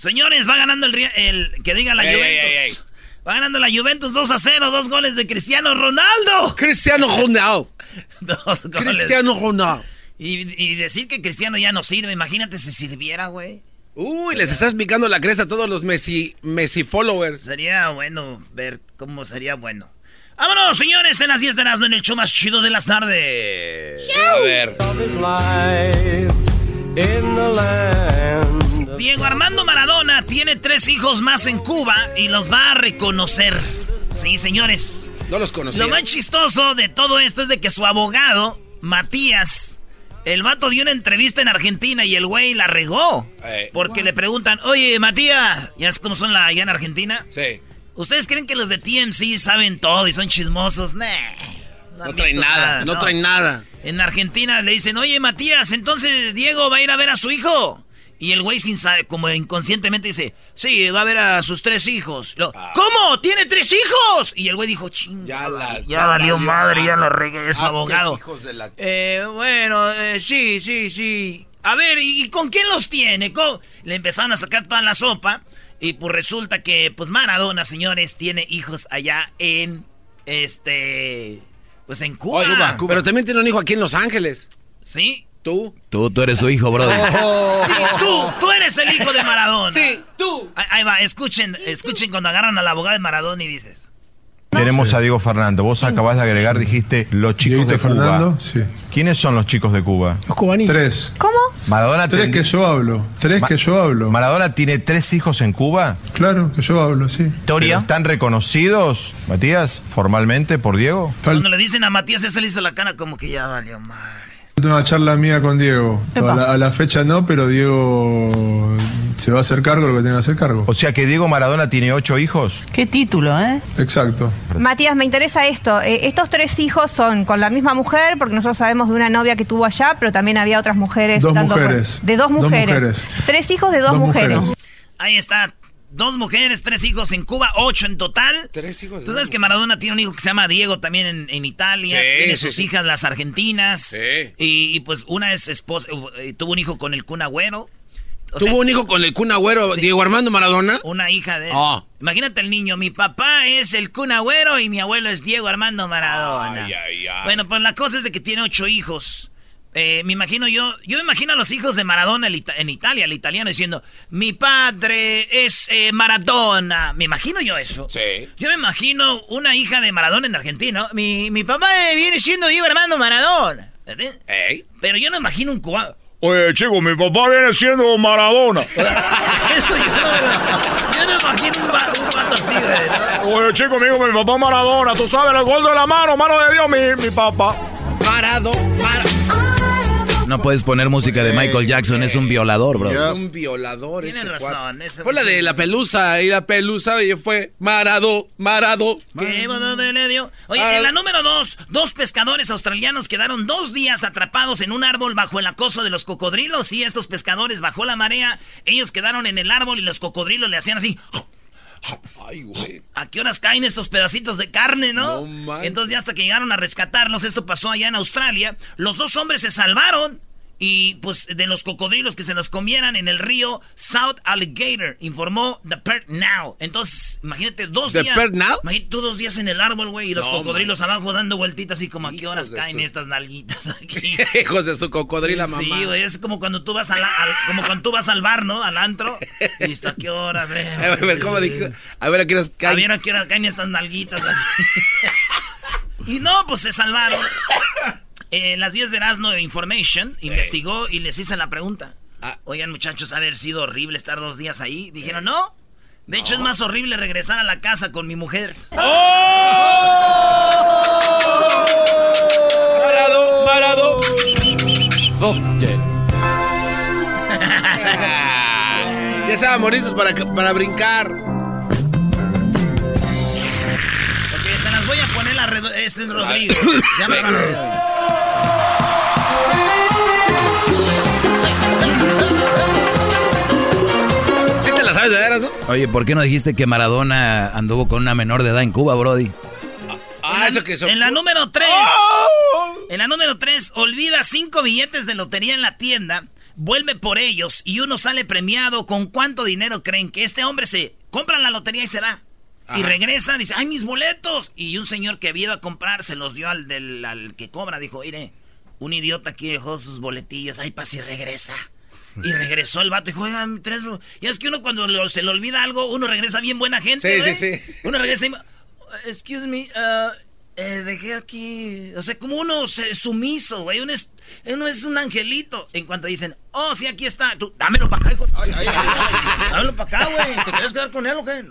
Señores, va ganando el, el que diga la Ey, Juventus. ey, ey, ey. Va ganando la Juventus 2 a 0, dos goles de Cristiano Ronaldo. Cristiano Ronaldo. Dos goles. Cristiano Ronaldo. Y, y decir que Cristiano ya no sirve, imagínate si sirviera, güey. Uy, les estás picando la cresta a todos los Messi, Messi followers. Sería bueno ver cómo sería bueno. Vámonos, señores, en las 10 de las en el show más chido de las tardes. A ver. Diego Armando Maradona tiene tres hijos más en Cuba y los va a reconocer. Sí, señores. No los conocía. Lo más chistoso de todo esto es de que su abogado, Matías, el vato dio una entrevista en Argentina y el güey la regó. Eh. Porque le preguntan, oye, Matías, ¿ya es como son la, allá en Argentina? Sí. ¿Ustedes creen que los de TMC saben todo y son chismosos? Nah, No, han traen nada, no, traen nada. En Argentina le dicen, oye, Matías, entonces Diego va a ir a ver a su hijo. Y el güey sin saber, como inconscientemente dice, sí, va a ver a sus tres hijos. Luego, ¿Cómo? ¿Tiene tres hijos? Y el güey dijo, ching, Ya la- ya valió madre, ya lo regué, es Ah, abogado. hijos de la- Eh, bueno, eh, sí, sí, sí. A ver, ¿y, y con quién los tiene? ¿Con-?" Le empezaron a sacar toda la sopa. Y pues resulta que, pues Maradona, señores, tiene hijos allá en, este, pues en Cuba. Oye, Pero también tiene un hijo aquí en Los Ángeles. ¿Sí? ¿Tú? Tú, tú eres su hijo, brother. Sí, tú, tú eres el hijo de Maradona. Sí, tú. Ahí, va, escuchen, escuchen cuando agarran al abogado de Maradona y dices. Tenemos a Diego Fernando. Vos acabás de agregar, dijiste, los chicos de Cuba. Fernando, sí. ¿Quiénes son los chicos de Cuba? Los cubanitos. Tres. ¿Cómo? Maradona Tres ten- que yo hablo. Tres Ma- que yo hablo. Maradona tiene tres hijos en Cuba. Claro que yo hablo, sí. ¿Pero ¿Están reconocidos, Matías, formalmente por Diego? Cuando le dicen a Matías, ese le hizo la cara como que ya valió mal. Una charla mía con Diego. A la, a la fecha no, pero Diego se va a hacer cargo de lo que tenga que hacer cargo. O sea que Diego Maradona tiene ocho hijos. Qué título, ¿eh? Exacto. Matías, me interesa esto. Eh, estos tres hijos son con la misma mujer, porque nosotros sabemos de una novia que tuvo allá, pero también había otras mujeres. Dos mujeres. De dos Dos mujeres. mujeres. Tres hijos de dos, Dos mujeres. mujeres. Ahí está. Dos mujeres, tres hijos en Cuba, ocho en total. Tres hijos. Tú sabes que Maradona tiene un hijo que se llama Diego también en, en Italia. Sí, tiene sus sí. hijas, las argentinas. Sí. Y, y, pues una es esposa, eh, tuvo un hijo con el Kun Agüero. O sea, Tuvo un hijo con el Kun Agüero. Diego Armando Maradona. Una hija de él. Ah. Imagínate el niño, mi papá es el Kun Agüero y mi abuelo es Diego Armando Maradona. Ay, ay, ay. Bueno, pues la cosa es de que tiene ocho hijos. Eh, me imagino yo, yo me imagino a los hijos de Maradona el ita- en Italia, el italiano diciendo, mi padre es eh, Maradona. Me imagino yo eso. Sí. Yo me imagino una hija de Maradona en Argentina. Mi, mi papá eh, viene siendo Diego Armando Maradona. Ey. Pero yo no imagino un cubano. Oye, chico, mi papá viene siendo Maradona. Eso yo no, yo no imagino un, va- un vato así. Oye, chico, amigo, mi papá Maradona. Tú sabes, el gol de la mano, mano de Dios, mi, mi papá. Marado, Mara- No puedes poner música de Michael Jackson, es un violador, bro. Es un violador. Tienes este razón. ese- Fue la de la pelusa y la pelusa y fue Marado, Marado. ¿Qué bueno le dio? Oye, Ah. en la número dos, dos pescadores australianos quedaron dos días atrapados en un árbol bajo el acoso de los cocodrilos. Y estos pescadores, bajó la marea, ellos quedaron en el árbol y los cocodrilos le hacían así. Ay, güey. ¿A qué horas caen estos pedacitos de carne, no? No. Entonces ya hasta que llegaron a rescatarlos, esto pasó allá en Australia, los dos hombres se salvaron y pues de los cocodrilos que se los comieran en el río South Alligator, informó The Perth Now. Entonces, imagínate dos ¿The días. Perth Now? Imagínate tú dos días en el árbol, güey, y los No, cocodrilos abajo dando vueltitas y como a qué horas caen su- estas nalguitas aquí. Hijos de su cocodrila, mamá. Sí, güey, es como cuando tú vas al, al- como cuando tú vas al bar, ¿no? Al antro. Y está, ¿a qué horas, eh? A ver, ¿cómo dijo? A ver, ¿a qué horas A caen? ver a qué hora caen estas nalguitas. y no, pues se salvaron. Eh, las 10 de Erasmo Information investigó y les hice la pregunta. Ah. Oigan, muchachos, haber sido horrible estar dos días ahí. Dijeron, no. De hecho, es más horrible regresar a la casa con mi mujer. Marado, Marado. ya estaban morizos para, para brincar. Ok, se las voy a poner a Redo- Este es Rodrigo. Se llama Rodrigo. De veras, no? Oye, ¿por qué no dijiste que Maradona anduvo con una menor de edad en Cuba, Brody? Ah, eso que son. En la número 3. ¡Oh! En la número 3, olvida cinco billetes de lotería en la tienda, vuelve por ellos y uno sale premiado. ¿Con cuánto dinero creen que este hombre se compra la lotería y se va? Y regresa, dice, ¡ay, mis boletos! Y un señor que había ido a comprar se los dio al, del, al que cobra. Dijo, mire, un idiota aquí dejó sus boletillos, ay, pa' si regresa. Y regresó el vato y dijo, oigan, tres... ro-". Y es que uno cuando lo- se le olvida algo, uno regresa bien buena gente, Sí, ¿eh? sí, sí. Uno regresa y... Excuse me, uh, eh, dejé aquí... O sea, como uno se- sumiso, güey. Uno es, uno es un angelito. En cuanto dicen, oh, sí, aquí está. Tú, dámelo para acá, hijo. Dámelo para acá, güey. ¿Te quieres quedar con él o qué?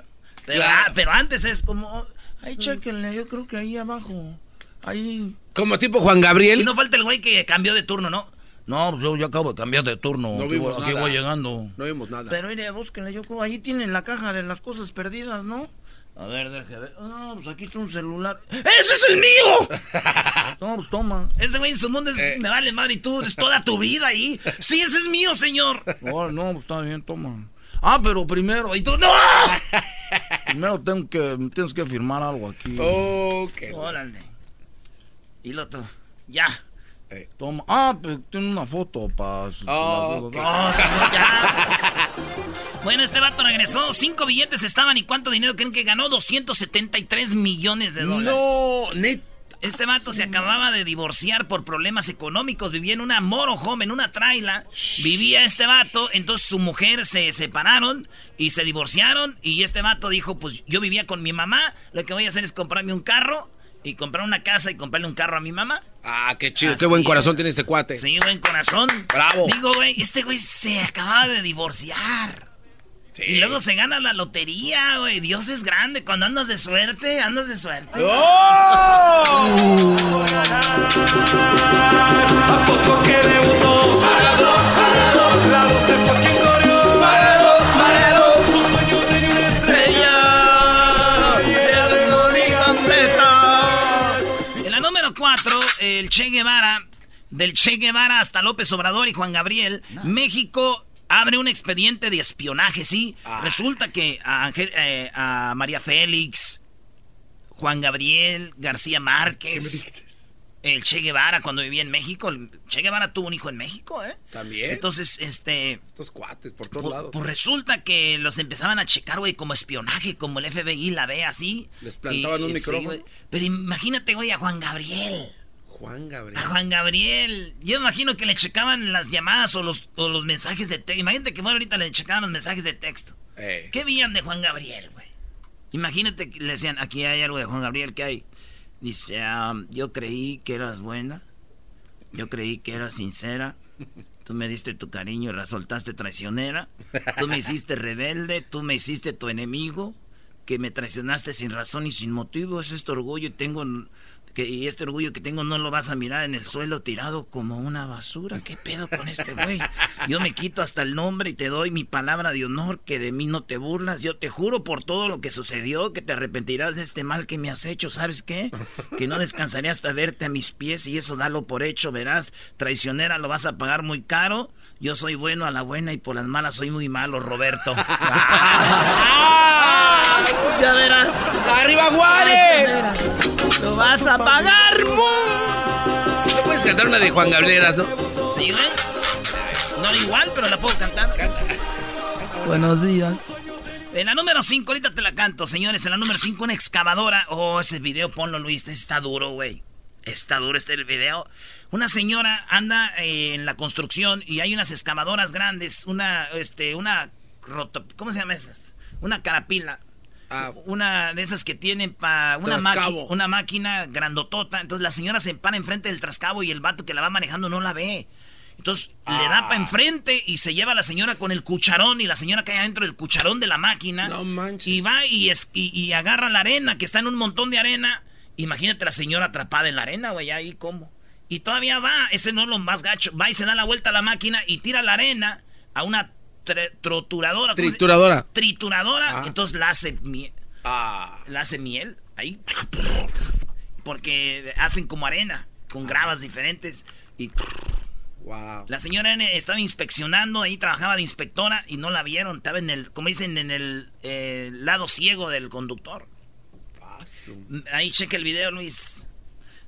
Pero, Claro. ah, pero antes es como... Ay, chéquenle, yo creo que ahí abajo... Ahí... Como tipo Juan Y Gabriel. no falta el güey que cambió de turno, ¿no? No, pues yo ya acabo de cambiar de turno. No aquí vimos voy, aquí nada. voy llegando. No vimos nada. Pero mire, búsquenle, yo creo, ahí tienen la caja de las cosas perdidas, ¿no? A ver, deje ver. No, pues aquí está un celular. ¡Ese es el mío! no, pues toma. Ese güey en su mundo es, Eh. me vale madre y tú, es toda tu vida ahí. Sí, ese es mío, señor. No, no, pues está bien, toma. Ah, pero primero, y tú, ¡no! primero tengo que, tienes que firmar algo aquí. Ok. Órale. Y lo otro, ya. Eh. Toma. Ah, pues tiene una foto para. Oh, ok. bueno, este vato regresó. Cinco billetes estaban. ¿Y cuánto dinero creen que ganó? 273 millones de dólares. No, net. Este vato se acababa de divorciar por problemas económicos. Vivía en una motorhome, en una traila. Vivía este vato. Entonces su mujer se separaron y se divorciaron. Y este vato dijo: Pues yo vivía con mi mamá. Lo que voy a hacer es comprarme un carro. Y comprar una casa y comprarle un carro a mi mamá. Ah, qué chido. Así qué buen es. corazón tiene este cuate. Sí, buen corazón. Bravo. Digo, güey, este güey se acababa de divorciar. Y luego se gana la lotería, güey. Dios es grande. Cuando andas de suerte, andas de suerte. ¡Oh! ¿A poco que el Che Guevara. Del Che Guevara hasta López Obrador y Juan Gabriel. México abre un expediente de espionaje, ¿sí? Resulta que a, eh, a María Félix, Juan Gabriel, García Márquez. El Che Guevara cuando vivía en México. El Che Guevara tuvo un hijo en México, ¿eh? También. Entonces, este... Estos cuates por todos lados. pues resulta que los empezaban a checar, güey, como espionaje, como el FBI, la DEA, así. Les plantaban un sí, micrófono. Pero imagínate, güey, a Juan Gabriel. Juan Gabriel. A Juan Gabriel. Yo imagino que le checaban las llamadas o los, o los mensajes de texto. Imagínate que bueno, ahorita le checaban los mensajes de texto. Eh. ¿Qué veían de Juan Gabriel, güey? Imagínate que le decían, aquí hay algo de Juan Gabriel, ¿qué hay? Dice, ah, yo creí que eras buena. Yo creí que eras sincera. Tú me diste tu cariño y resultaste traicionera. Tú me hiciste rebelde, tú me hiciste tu enemigo. Que me traicionaste sin razón y sin motivo. Es este orgullo y tengo, que, y este orgullo que tengo no lo vas a mirar en el suelo tirado como una basura. ¿Qué pedo con este güey? Yo me quito hasta el nombre y te doy mi palabra de honor que de mí no te burlas. Yo te juro por todo lo que sucedió que te arrepentirás de este mal que me has hecho. ¿Sabes qué? Que no descansaré hasta verte a mis pies y eso dalo por hecho, verás. Traicionera lo vas a pagar muy caro. Yo soy bueno a la buena y por las malas soy muy malo, Roberto. ya verás. ¡Arriba Juárez! Lo vas a pagar, ¿No puedes cantar una de Juan Gableras, no? Sí, güey. No igual, pero la puedo cantar. Buenos días. En la número 5, ahorita te la canto, señores. En la número 5, una excavadora. Oh, ese video, ponlo, Luis. Ese está duro, güey. Está duro este el video. Una señora anda eh, en la construcción y hay unas excavadoras grandes. Una, este, una. roto- ¿Cómo se llama esas? Una carapila. Ah, Una de esas que tienen para una, una máquina grandotota. Entonces la señora se para enfrente del trascabo y el vato que la va manejando no la ve. Entonces le da para enfrente y se lleva a la señora con el cucharón y la señora cae adentro del cucharón de la máquina. No manches. Y va y, es, y, y agarra la arena que está en un montón de arena. Imagínate la señora atrapada en la arena, güey, ahí cómo. Y todavía va, ese no es lo más gacho. Va y se da la vuelta a la máquina y tira la arena a una tre- troturadora. ¿cómo se- Trituradora. Trituradora. Ah. Entonces la hace miel. Ah. La hace miel. Ahí. Porque hacen como arena. Con gravas diferentes. Y Wow. la señora N estaba inspeccionando, ahí trabajaba de inspectora y no la vieron. Estaba en el, como dicen, en el eh, lado ciego del conductor. Ahí cheque el video, Luis.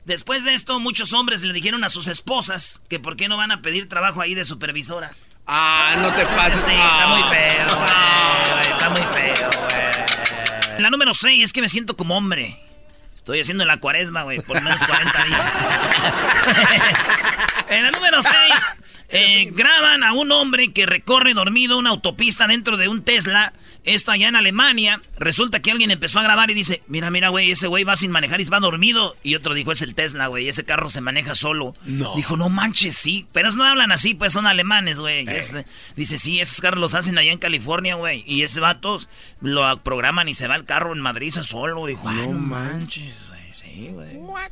Después de esto, muchos hombres le dijeron a sus esposas que por qué no van a pedir trabajo ahí de supervisoras. Ah, no te pases. Sí, está muy feo, güey. Está muy feo, güey. La número 6 es que me siento como hombre. Estoy haciendo la cuaresma, güey, por menos 40 días. en la número 6, graban a un hombre que recorre dormido una autopista dentro de un Tesla. Esto allá en Alemania. Resulta que alguien empezó a grabar y dice, mira, mira, güey, ese güey va sin manejar y va dormido. Y otro dijo, es el Tesla, güey, ese carro se maneja solo. No. Dijo, no manches, sí. Pero no hablan así, pues son alemanes, güey. Es- Dice, sí, esos carros los hacen allá en California, güey. Y ese vato lo programan y se va el carro en Madrid solo. Dijo, no manches, güey. Sí, güey. What?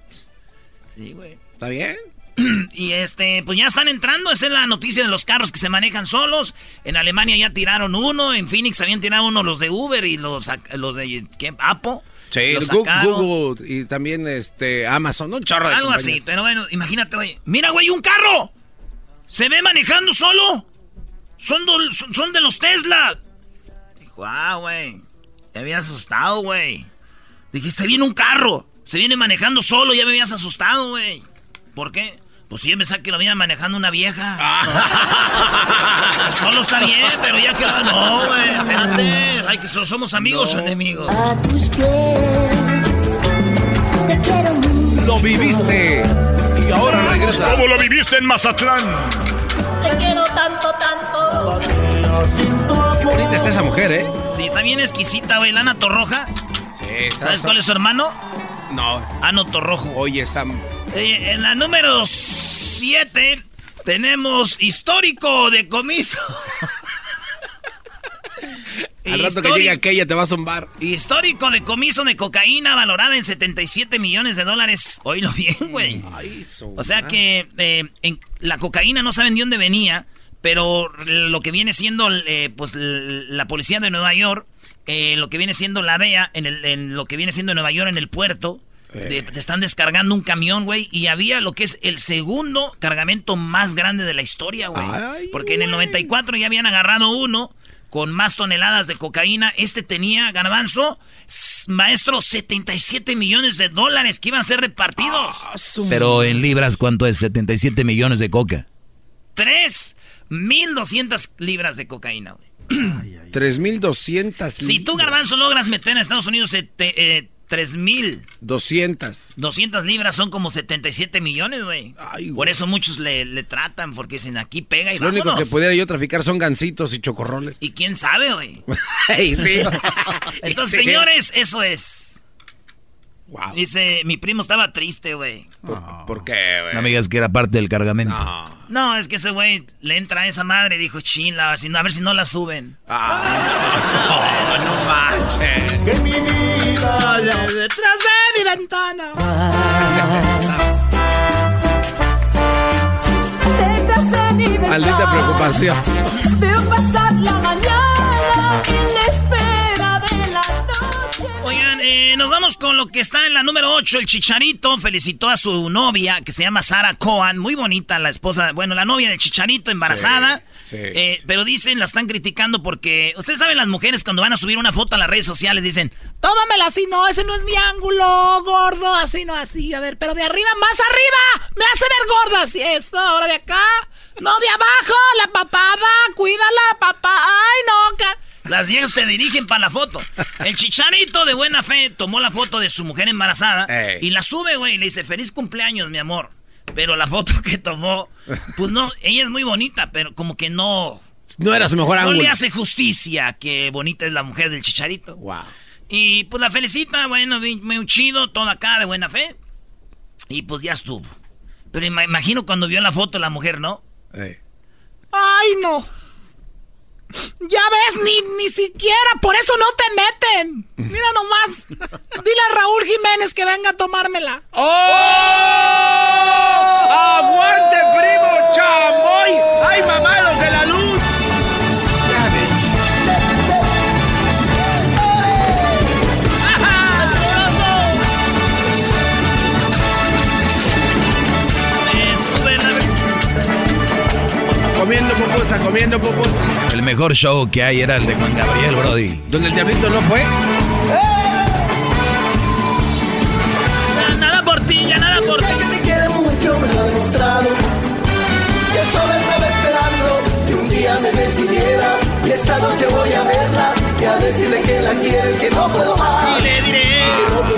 Sí, güey. ¿Está bien? Y este, pues ya están entrando. Esa es la noticia de los carros que se manejan solos. En Alemania ya tiraron uno. En Phoenix habían tirado uno los de Uber y los, los de ¿qué? Apple. Sí. Google y también este Amazon, un chorro de Algo así, pero bueno, imagínate, güey. Mira, güey, un carro. Se ve manejando solo. Son, do- son, de los Tesla. Dijo, ah, güey. Me había asustado, güey. Dije, se viene un carro. Se viene manejando solo. Ya me habías asustado, güey. ¿Por qué? Pues si yo me saqué que lo viene manejando una vieja. solo está bien, pero ya que lo... No, güey, espérate. Ay, que so- somos amigos o enemigos. A tus pies, te quiero mucho. Lo viviste y ahora regresa. ¿Cómo lo viviste en Mazatlán? Te quiero tanto, tanto. Qué bonita está esa mujer, ¿eh? Sí, está bien exquisita, güey. Lana Torroja. Sí, ¿Sabes cuál es su hermano? No. Ano Torrojo. Oye, Sam. Eh, en la número 7 tenemos histórico de comiso. Al rato que llegue aquella te va a zumbar. Histórico de comiso de cocaína valorada en 77 millones de dólares. Oílo bien, güey. Su O sea que eh, en- la cocaína no saben de dónde venía, pero lo que viene siendo eh, pues la policía de Nueva York, eh, lo que viene siendo la DEA, en, el, en lo que viene siendo Nueva York en el puerto, de- te están descargando un camión, güey, y había lo que es el segundo cargamento más grande de la historia, güey. Ay, Porque en el 94 ya habían agarrado uno con más toneladas de cocaína. Este tenía, garbanzo, maestro, 77 millones de dólares que iban a ser repartidos. Ah, Pero en libras, ¿cuánto es? 77 millones de coca. 3.200 libras de cocaína, güey. 3200. Si tú, Garbanzo, logras meter a Estados Unidos eh, te- eh, 3.200 200. libras, son como 77 millones, güey. Por eso muchos le, le tratan, porque dicen aquí pega y Lo único vámonos. que pudiera yo traficar son gancitos y chocorroles. Y quién sabe, güey. Ey, sí. Entonces, Sí. señores, eso es. Wow. Dice, mi primo estaba triste, güey. ¿Por, ¿Por, qué, güey? No me digas que era parte del cargamento. No, no es que ese güey le entra a esa madre y dijo, chila, a ver si no la suben. Ah, no, no, no manches. Que mi vida detrás de mi ventana. Detrás de mi ventana. Maldita preocupación. Veo pasar la mañana Oigan, eh, nos vamos con lo que está en la número 8. El Chicharito felicitó a su novia, que se llama Sara Cohen. Muy bonita la esposa, bueno, la novia del Chicharito, embarazada. Sí, sí. Eh, pero dicen, la están criticando porque... Ustedes saben, las mujeres cuando van a subir una foto a las redes sociales dicen... Tómamela así, no, ese no es mi ángulo, gordo, así, no, así. A ver, pero de arriba, más arriba. Me hace ver gorda, así, eso, ahora de acá. No, de abajo, la papada, cuídala, papá. Ay, no, las viejas te dirigen para la foto. El chicharito de buena fe tomó la foto de su mujer embarazada Ey. y la sube, güey. y Le dice, feliz cumpleaños, mi amor. Pero la foto que tomó, pues no, ella es muy bonita, pero como que no... No era su mejor No ángulo. le hace justicia que bonita es la mujer del chicharito. Wow. Y pues la felicita, bueno, muy chido, todo acá de buena fe. Y pues ya estuvo. Pero ima- imagino cuando vio la foto la mujer, ¿no? Ey. Ay, no. Ya ves, ni, ni siquiera, por eso no te meten. Mira nomás. Dile a Raúl Jiménez que venga a tomármela. ¡Oh! ¡Aguante, primo chamoy! ¡Ay, mamá, los de la luz! Comiendo pupusa, comiendo pupusa. El mejor show que hay era el de Juan Gabriel, Brody. ¿Donde el diablito no fue? Ya Nada por ti, ya nada por ti. Que me quiere mucho, me lo ha demostrado. Que solo estaba esperando que un día me decidiera. Y esta noche voy a verla y a decirle que la quiero que no puedo más. Y le diré. Que no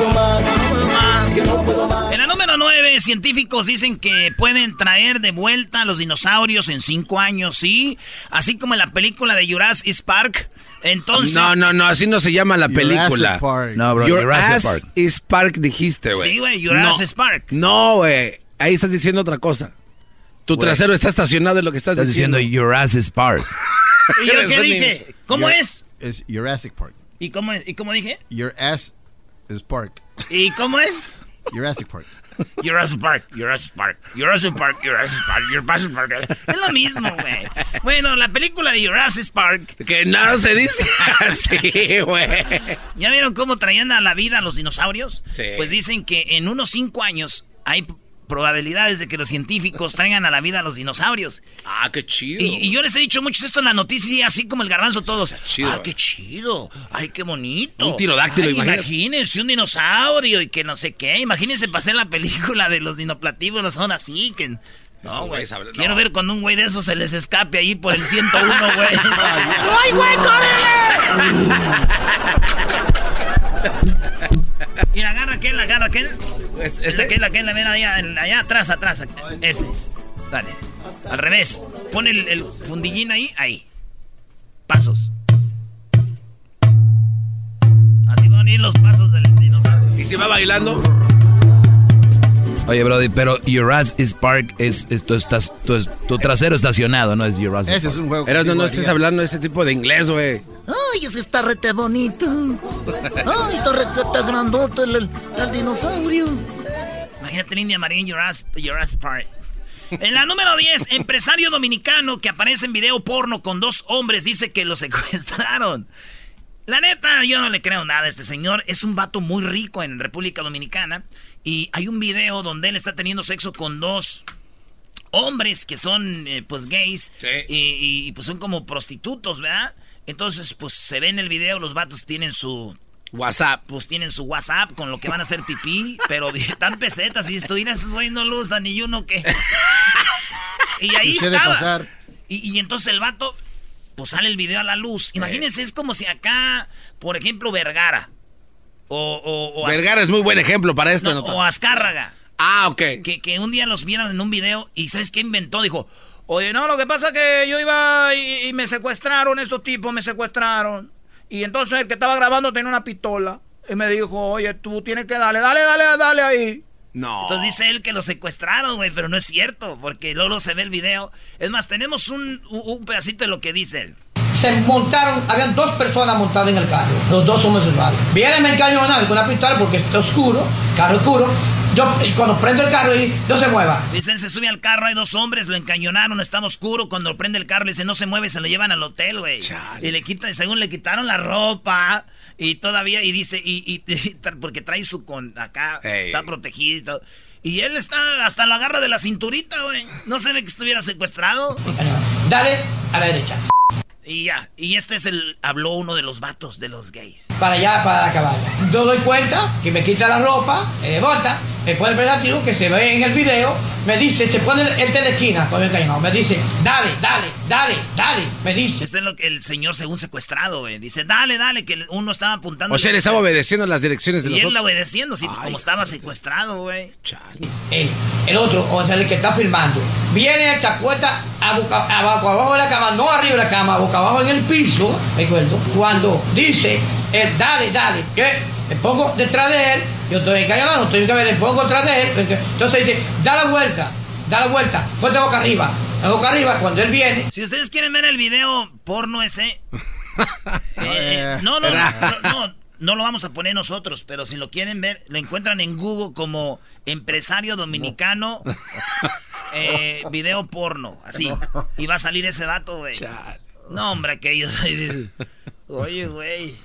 2019, científicos dicen que pueden traer de vuelta a los dinosaurios en cinco años, ¿sí? Así como en la película de Jurassic Park. Entonces. No, no, no, así no se llama la película. Park. No, bro, Jurassic ass Park. dijiste, güey. Sí, güey, Jurassic no. Park. No, güey. Ahí estás diciendo otra cosa. Tu trasero está estacionado en lo que estás, estás diciendo. Jurassic Park. ¿Y yo qué dije? ¿Cómo es? Es Jurassic Park. ¿Y cómo, ¿Y cómo dije? Your ass is Park. ¿Y cómo es? Jurassic Park. Jurassic Park, Jurassic Park, Jurassic Park, Jurassic Park, Jurassic Park. Es lo mismo, güey. Bueno, la película de Jurassic Park. Que no se dice así, güey. ¿Ya vieron cómo traían a la vida a los dinosaurios? Sí. Pues dicen que en unos cinco años hay probabilidades de que los científicos traigan a la vida a los dinosaurios. Ah, qué chido. Y, y yo les he dicho mucho esto en la noticia, así como el garbanzo todos. chido, ah, qué chido. Ay, qué bonito. Un pterodáctilo, Ay. Imagínense un dinosaurio y que no sé qué. Imagínense pasar la película de los dinoplatíbulos son así que... No, güey. Quiero no. ver cuando un güey de esos se les escape ahí por el 101, güey. ¡Ay, güey, córrele! Mira, agarra aquel, agarra aquel. Este- Es aquel, aquel, ven allá, allá atrás, atrás. Ese. Dale. Al revés. Pon el, el fundillín ahí, ahí. Pasos. Así van a ir los pasos del dinosaurio. Y si va bailando. Oye, Brody, pero Jurassic Park es, es tu, estás- tu, es- tu trasero estacionado, no es Jurassic Ese es Park. un juego. Eras, no, no estés hablando ese tipo de inglés, güey. Ay, ese está rete bonito. Ay, está rete grandote el, el dinosaurio. Imagínate India María en Jurassic, Jurassic Park. En la número 10, empresario dominicano que aparece en video porno con dos hombres dice que lo secuestraron. La neta, yo no le creo nada a este señor. Es un vato muy rico en República Dominicana. Y hay un video donde él está teniendo sexo con dos hombres que son, eh, pues, gays. Sí. Y, y, pues son como prostitutos, ¿verdad? Entonces, pues, se ve en el video, los vatos tienen su... WhatsApp. Pues tienen su WhatsApp con lo que van a hacer pipí, pero tan pesetas. Y esto, mira, esos güeyes no lo usan, ni uno que... y ahí Sucede estaba. pasar. Y, y entonces el vato, pues sale el video a la luz. Imagínense, es como si acá, por ejemplo, Vergara. O, o, o Vergara es muy buen ejemplo para esto, no, o Azcárraga. Ah, ok. Que, que un día los vieron en un video y ¿sabes qué inventó? Dijo, oye, no, lo que pasa es que yo iba y, y me secuestraron, estos tipos me secuestraron. Y entonces el que estaba grabando tenía una pistola. Y me dijo, oye, tú tienes que darle, dale, dale, dale ahí. No. Entonces dice él que lo secuestraron, güey, pero no es cierto, porque luego se ve el video. Es más, tenemos un- un pedacito de lo que dice él. Se montaron, habían dos personas montadas en el carro, los dos homosexuales. Viene me encañonan con una pistola porque está oscuro, carro oscuro. Yo, y cuando prendo el carro y no se mueva. Dice, él se sube al carro, hay dos hombres, lo encañonaron, estaba oscuro. Cuando prende el carro, le dice, no se mueve, se lo llevan al hotel, güey. Y le quitan, según le quitaron la ropa. Y todavía, y dice, y, y- y- porque trae su con acá, Ey. está protegido y todo. Y él está, hasta lo agarra de la cinturita, güey. No se ve que estuviera secuestrado. Dale a la derecha. Y ya, y este es el, habló uno de los vatos de los gays. Para allá, para la cabaña. Yo doy cuenta que me quita la ropa, me bota, después el operativo que se ve en el video, me dice, se pone el de la esquina con el cañón, me dice, dale, dale, dale, dale, me dice. Este es lo que el señor según secuestrado, güey. Dice, dale, dale, que uno estaba apuntando. O sea, le estaba obedeciendo las direcciones de Y los él otros. obedeciendo, sí, como estaba secuestrado, güey. El, el otro, o sea, el que está filmando, viene, se acuesta a boca, abajo, abajo de la cama, no arriba de la cama, boca abajo en el piso, recuerdo, cuando dice, él, dale, dale, que me pongo detrás de él, yo estoy encallado, no estoy encallado, me pongo detrás de él, porque- entonces dice, da la vuelta, da la vuelta, ponte boca arriba, la boca arriba, cuando él viene, Si ustedes quieren ver el video porno ese. eh, eh, no, no, no, no, no lo vamos a poner nosotros, pero si lo quieren ver, lo encuentran en Google como empresario dominicano. eh, video porno, así. Y va a salir ese vato, güey. No, hombre, que ellos. Oye, güey.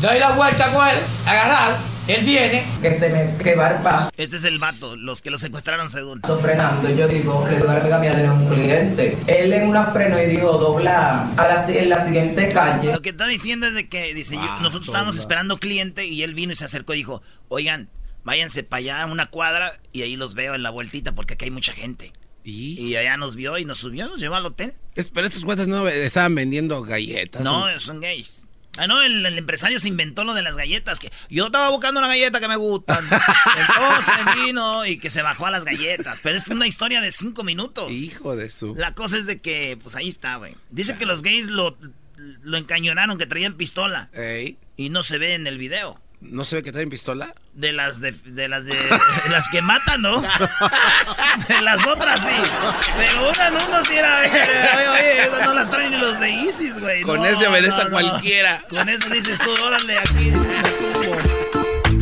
doy la vuelta con él, agarrar, él viene, que te me que paso Este es el vato, los que lo secuestraron según. frenando. Yo digo, le digo a la mía de un cliente. Él en una freno y dijo, dobla a la, en la siguiente calle. Lo que está diciendo es de que, dice, yo- nosotros estábamos esperando cliente y él vino y se acercó y dijo, oigan, váyanse para allá a una cuadra y ahí los veo en la vueltita porque aquí hay mucha gente. ¿Y? allá nos vio y nos subió, nos llevó al hotel. Es- pero estos cuates no estaban vendiendo galletas. No, son gays. Ah, no, el, el empresario se inventó lo de las galletas, que yo estaba buscando una galleta que me gustan. Entonces vino y que se bajó a las galletas. Pero es una historia de cinco minutos. Hijo de su. La cosa es de que, pues ahí está, güey. Dice que los gays lo, lo encañonaron, que traían pistola. Ey. Y no se ve en el video. ¿No se ve que traen pistola? De las de, de las de, de las que matan, ¿no? De las otras sí. Pero una en uno sí era. Oye, oye, esas no las traen ni los de ISIS, güey. Con No, ese obedece no, a no. cualquiera. Con eso dices tú, órale, aquí.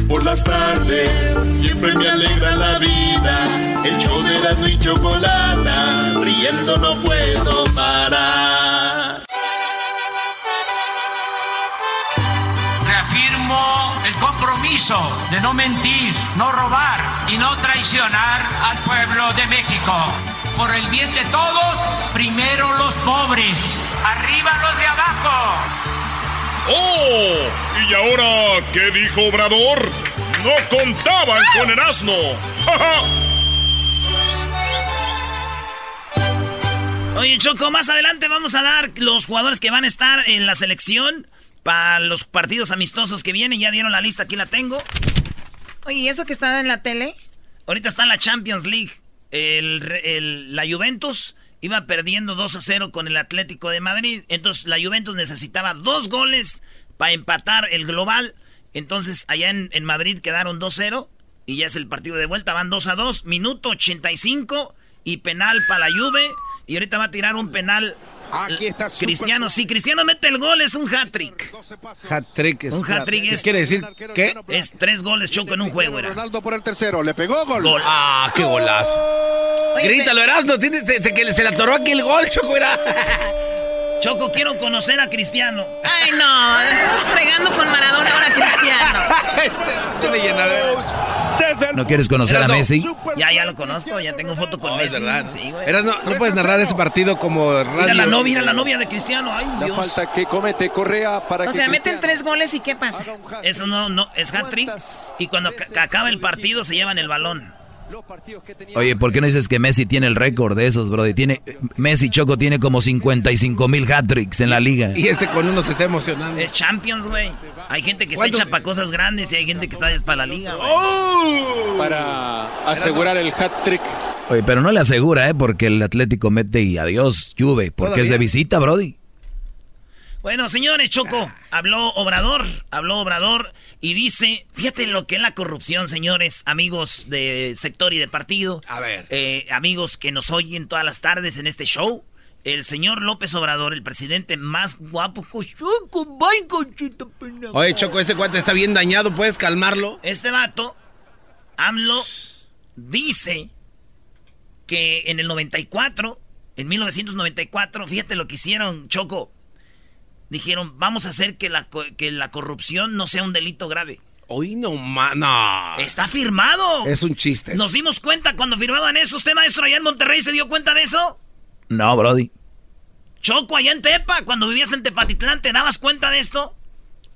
Por las tardes siempre me alegra la vida. El show de la y chocolata, riendo no puedo parar. El compromiso de no mentir, no robar y no traicionar al pueblo de México. Por el bien de todos, primero los pobres, arriba los de abajo. ¡Oh! ¿Y ahora qué dijo Obrador? ¡No contaban con el asno! ¡Ja, ja! Oye, Choco, más adelante vamos a dar los jugadores que van a estar en la selección para los partidos amistosos que vienen. Ya dieron la lista, aquí la tengo. Oye, ¿y eso que está en la tele? Ahorita está en la Champions League. El, la Juventus iba perdiendo 2 a 0 con el Atlético de Madrid. Entonces la Juventus necesitaba dos goles para empatar el global. Entonces allá en, en Madrid quedaron 2-0 y ya es el partido de vuelta. Van 2 a 2, minuto 85 y penal para la Juve. Y ahorita va a tirar un penal. Cristiano, sí, Cristiano mete el gol, es un hat-trick. Hat-trick. es- Un hat-trick ¿Qué es... quiere decir? ¿Qué? Es tres goles, Choco, en un juego era. Ronaldo por el tercero, le pegó gol. Gol. Ah, qué golazo. Grítalo, Erasmo. se, que se le atoró aquí el gol, Choco. Era. Choco, quiero conocer a Cristiano. Ay, no, estás fregando con Maradona ahora Cristiano. este tiene llenadera. ¿No quieres conocer a. Messi? Ya, ya lo conozco, ya tengo foto con No, es Messi. verdad. Sí, güey. Erasmo, no puedes narrar ese partido como radio. Mira la novia, mira la novia de Cristiano. Ay, La Dios. falta que comete Correa para O que sea, meten Cristiano- tres goles y ¿qué pasa? Eso no, no, es hat-trick. Y cuando ca- acaba el partido se llevan el balón. Oye, ¿por qué no dices que Messi tiene el récord de esos, Brody? Tiene, Messi Choco tiene como 55 mil hat-tricks en la liga. Y este con uno se está emocionando. Es Champions, güey. Hay gente que está hecha para cosas grandes y hay gente que está para la liga, güey. Para asegurar el hat-trick. Oye, pero no le asegura, ¿eh? Porque el Atlético mete y adiós, Juve, porque es de visita, Brody. Bueno, señores, Choco, habló Obrador, habló Obrador y dice, fíjate lo que es la corrupción, señores, amigos de sector y de partido. A ver. eh, amigos que nos oyen todas las tardes en este show. el señor López Obrador, el presidente más guapo. Oye, Choco, ese cuate está bien dañado, ¿puedes calmarlo? Este vato, AMLO, dice que en el 94, en 1994, fíjate lo que hicieron, Choco. Dijeron, vamos a hacer que la, que la corrupción no sea un delito grave. Hoy no, ma no. Está firmado. Es un chiste. Nos dimos cuenta cuando firmaban eso. ¿Usted, maestro, allá en Monterrey se dio cuenta de eso? No, Brody. Choco, allá en Tepa, cuando vivías en Tepatitlán, ¿te dabas cuenta de esto?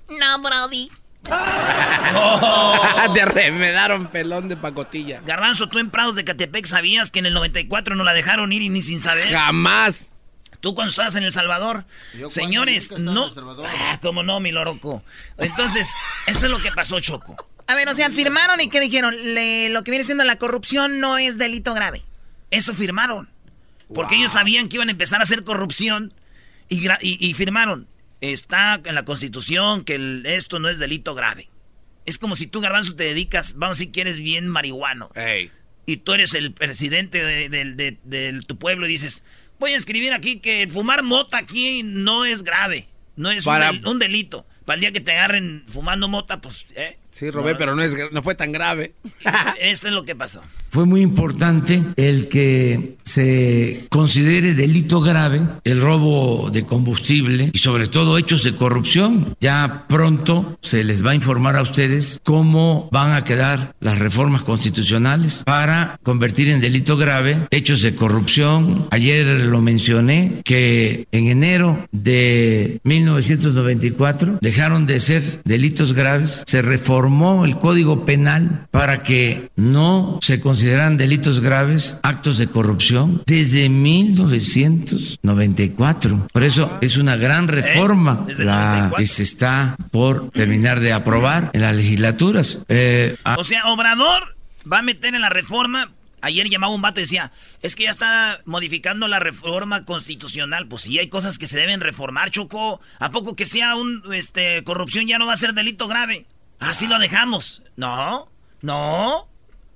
No, Brody. Te arremedaron pelón de pacotilla. Garbanzo, tú en Prados de Catepec sabías que en el 94 no la dejaron ir y ni sin saber. Jamás. Tú cuando estabas en El Salvador. Yo Señores, no. en Salvador. Ah, como no, mi loroco. Entonces, eso es lo que pasó, Choco. A ver, o sea, firmaron y ¿qué dijeron? Le- lo que viene siendo la corrupción no es delito grave. Eso firmaron. Porque ellos sabían que iban a empezar a hacer corrupción y, gra- y- y firmaron. Está en la constitución que el- esto no es delito grave. Es como si tú, Garbanzo, te dedicas, vamos a decir que eres bien marihuano. Y tú eres el presidente de, de- de- de tu pueblo y dices, voy a escribir aquí que fumar mota aquí no es grave. No es un Para- del- un, delito. Para el día que te agarren fumando mota, pues... ¿eh? Sí, robé, No, pero no, es, no fue tan grave. Esto es lo que pasó. Fue muy importante el que se considere delito grave el robo de combustible y sobre todo hechos de corrupción. Ya pronto se les va a informar a ustedes cómo van a quedar las reformas constitucionales para convertir en delito grave hechos de corrupción. Ayer lo mencioné que en enero de 1994 dejaron de ser delitos graves, se reformó el Código Penal para que no se consideraran delitos graves actos de corrupción desde 1994. Por eso es una gran reforma desde el la 94. que se está por terminar de aprobar en las legislaturas. Eh, O sea, Obrador va a meter en la reforma. Ayer llamaba un vato y decía, es que ya está modificando la reforma constitucional. Pues sí, hay cosas que se deben reformar, Choco. ¿A poco que sea un este corrupción ya no va a ser delito grave? Así lo dejamos. No, no.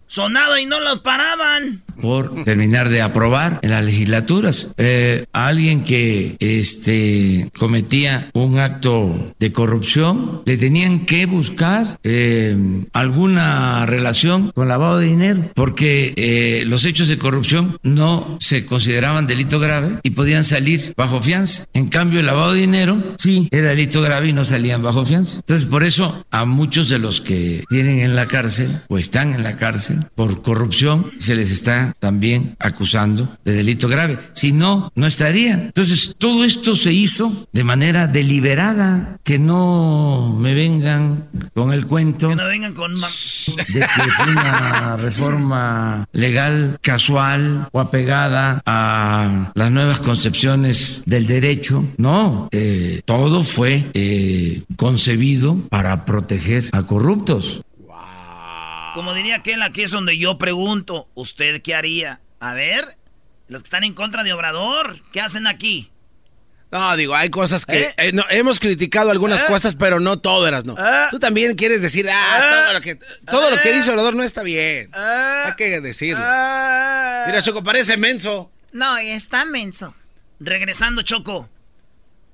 Sonaba y no lo paraban. Por terminar de aprobar en las legislaturas. Eh, alguien que este, cometía un acto de corrupción, le tenían que buscar eh, alguna relación con lavado de dinero, porque eh, los hechos de corrupción no se consideraban delito grave y podían salir bajo fianza. En cambio, el lavado de dinero sí era delito grave y no salían bajo fianza. Entonces, por eso a muchos de los que tienen en la cárcel o están en la cárcel por corrupción se les está también acusando de delito grave. Si no, no estarían. Entonces, todo esto se hizo de manera deliberada, que no me vengan con el cuento Que no vengan con... de que fue una reforma legal casual o apegada a las nuevas concepciones del derecho. No, eh, todo fue eh, concebido para proteger a corruptos. Como diría aquel, aquí es donde yo pregunto, ¿usted qué haría? A ver, los que están en contra de Obrador, ¿qué hacen aquí? No, digo, hay cosas que... ¿Eh? eh, no, hemos criticado algunas ¿Eh? cosas, pero no todo eras, no. ¿Eh? Tú también quieres decir, ah, ¿Eh? todo, lo que, todo lo que dice Obrador no está bien. ¿Eh? Hay que decirlo. Mira, Choco, parece menso. No, está menso. Regresando, Choco,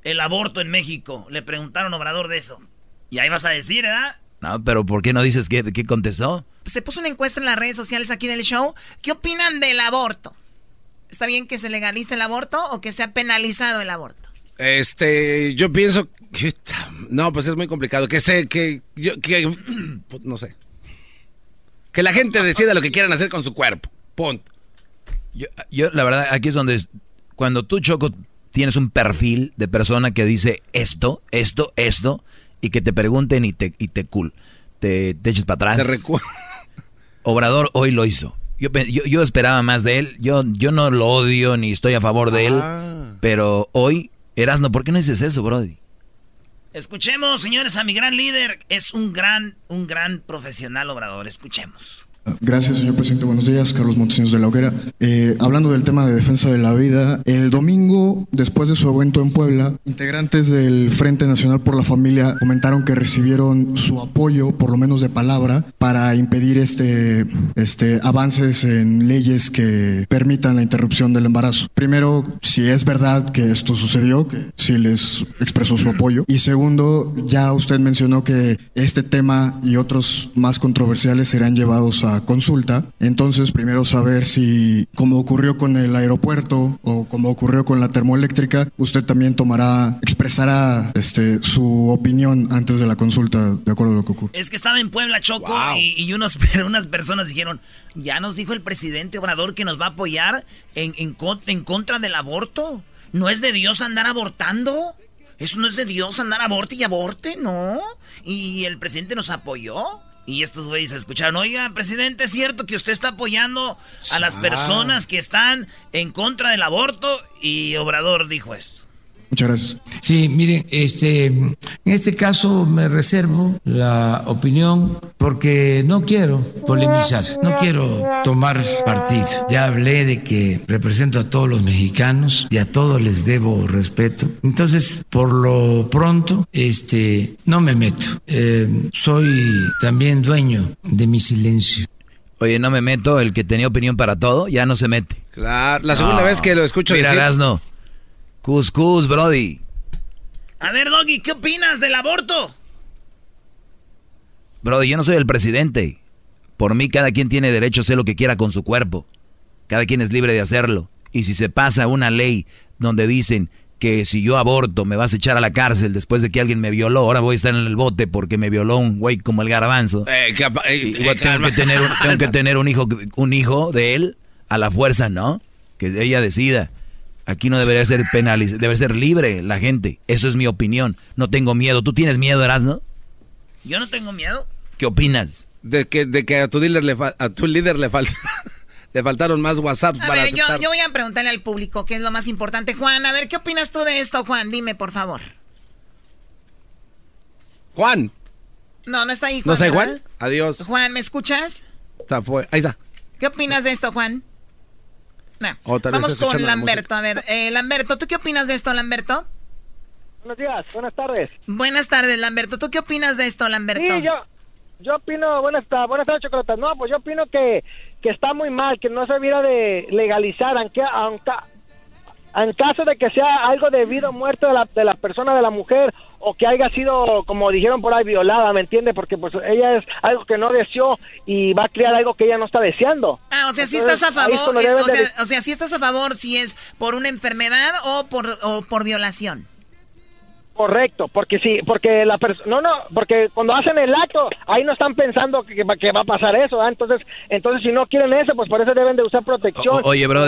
el aborto en México. Le preguntaron a Obrador de eso. Y ahí vas a decir, ¿verdad? No, pero ¿por qué no dices qué, qué contestó? Se puso una encuesta en las redes sociales aquí del show. ¿Qué opinan del aborto? ¿Está bien que se legalice el aborto o que sea penalizado el aborto? Este, yo pienso que... No, pues es muy complicado. Que sé, que... Yo, que no sé. Que la gente decida lo que quieran hacer con su cuerpo. Punto. Yo, yo, la verdad, aquí es donde es- cuando tú, Choco, tienes un perfil de persona que dice esto, esto, esto, y que te pregunten y te, y te cool, te, te eches para atrás. Obrador hoy lo hizo. Yo, yo, yo esperaba más de él. Yo, yo no lo odio ni estoy a favor de él. Ah. Pero hoy, Erasno, ¿por qué no dices eso, Brody? Escuchemos, señores, a mi gran líder. Es un gran, un gran profesional Obrador. Escuchemos. Gracias, señor presidente. Buenos días. Carlos Montesinos de la Hoguera. Eh, hablando del tema de defensa de la vida, el domingo, después de su evento en Puebla, integrantes del Frente Nacional por la Familia comentaron que recibieron su apoyo, por lo menos de palabra, para impedir este, este avances en leyes que permitan la interrupción del embarazo. Primero, si es verdad que esto sucedió, que sí les expresó su apoyo. Y segundo, ya usted mencionó que este tema y otros más controversiales serán llevados a consulta. Entonces, primero saber si, como ocurrió con el aeropuerto o como ocurrió con la termoeléctrica, usted también tomará, expresará este, su opinión antes de la consulta, de acuerdo a lo que ocurre. Es que estaba en Puebla, Choco, y, y unos, pero unas personas dijeron, ya nos dijo el presidente Obrador que nos va a apoyar en, en, en contra del aborto. ¿No es de Dios andar abortando? Eso no es de Dios andar aborte y aborte, ¿no? Y el presidente nos apoyó. Y estos güeyes escucharon, oiga, presidente, ¿es cierto que usted está apoyando a las Chao. personas que están en contra del aborto? Y Obrador dijo esto. Muchas gracias. Sí, miren, este, en este caso me reservo la opinión porque no quiero polemizar, no quiero tomar partido. Ya hablé de que represento a todos los mexicanos y a todos les debo respeto. Entonces, por lo pronto, este, no me meto. Eh, soy también dueño de mi silencio. Oye, no me meto, el que tenía opinión para todo, ya no se mete. Claro, la segunda No. vez que lo escucho Mira, decir. Erasno. Cuscús, Brody. A ver, Doggy, ¿qué opinas del aborto? Brody, yo no soy el presidente. Por mí, cada quien tiene derecho a hacer lo que quiera con su cuerpo. Cada quien es libre de hacerlo. Y si se pasa una ley donde dicen que si yo aborto me vas a echar a la cárcel después de que alguien me violó, ahora voy a estar en el bote porque me violó un güey como el garbanzo. Eh, capa- eh, Y- eh, tengo, que tener un, tengo que tener un hijo, un hijo de él a la fuerza, ¿no? Que ella decida. Aquí no debería ser penalizado, debe ser libre la gente. Eso es mi opinión. No tengo miedo. ¿Tú tienes miedo, Erasno? Yo no tengo miedo. ¿Qué opinas? De que, de que a tu líder le, fa- a tu líder le, falta, le faltaron más WhatsApp A para ver, yo, voy a preguntarle al público qué es lo más importante. Juan, a ver, ¿qué opinas tú de esto, Juan? Dime, por favor. Juan. No, no está ahí, Juan. ¿No está igual? Adiós. Juan, ¿me escuchas? Está fue- Ahí está. ¿Qué opinas de esto, Juan? Vamos con escuchando la Lamberto. A ver, eh, Lamberto, ¿tú qué opinas de esto, Lamberto? Buenos días, buenas tardes. Buenas tardes, Lamberto. ¿Tú qué opinas de esto, Lamberto? Sí, yo, yo opino, buenas, buenas tardes, Chocolatas. No, pues yo opino que, que está muy mal, que no se debiera de legalizar, aunque, aunque en caso de que sea algo de vida o muerte de la, de la persona, de la mujer, o que haya sido, como dijeron por ahí, violada, ¿me entiende? Porque pues ella es algo que no deseó y va a crear algo que ella no está deseando. Ah, o sea, si Entonces, estás a favor, eh, o de- sea, o sea, si estás a favor si es por una enfermedad o por, o por violación. Correcto, porque sí, porque la persona, no, no, porque cuando hacen el acto, ahí no están pensando que, que va- que va a pasar eso, ¿ah? entonces, entonces si no quieren eso, pues por eso deben de usar protección. O- oye, bro,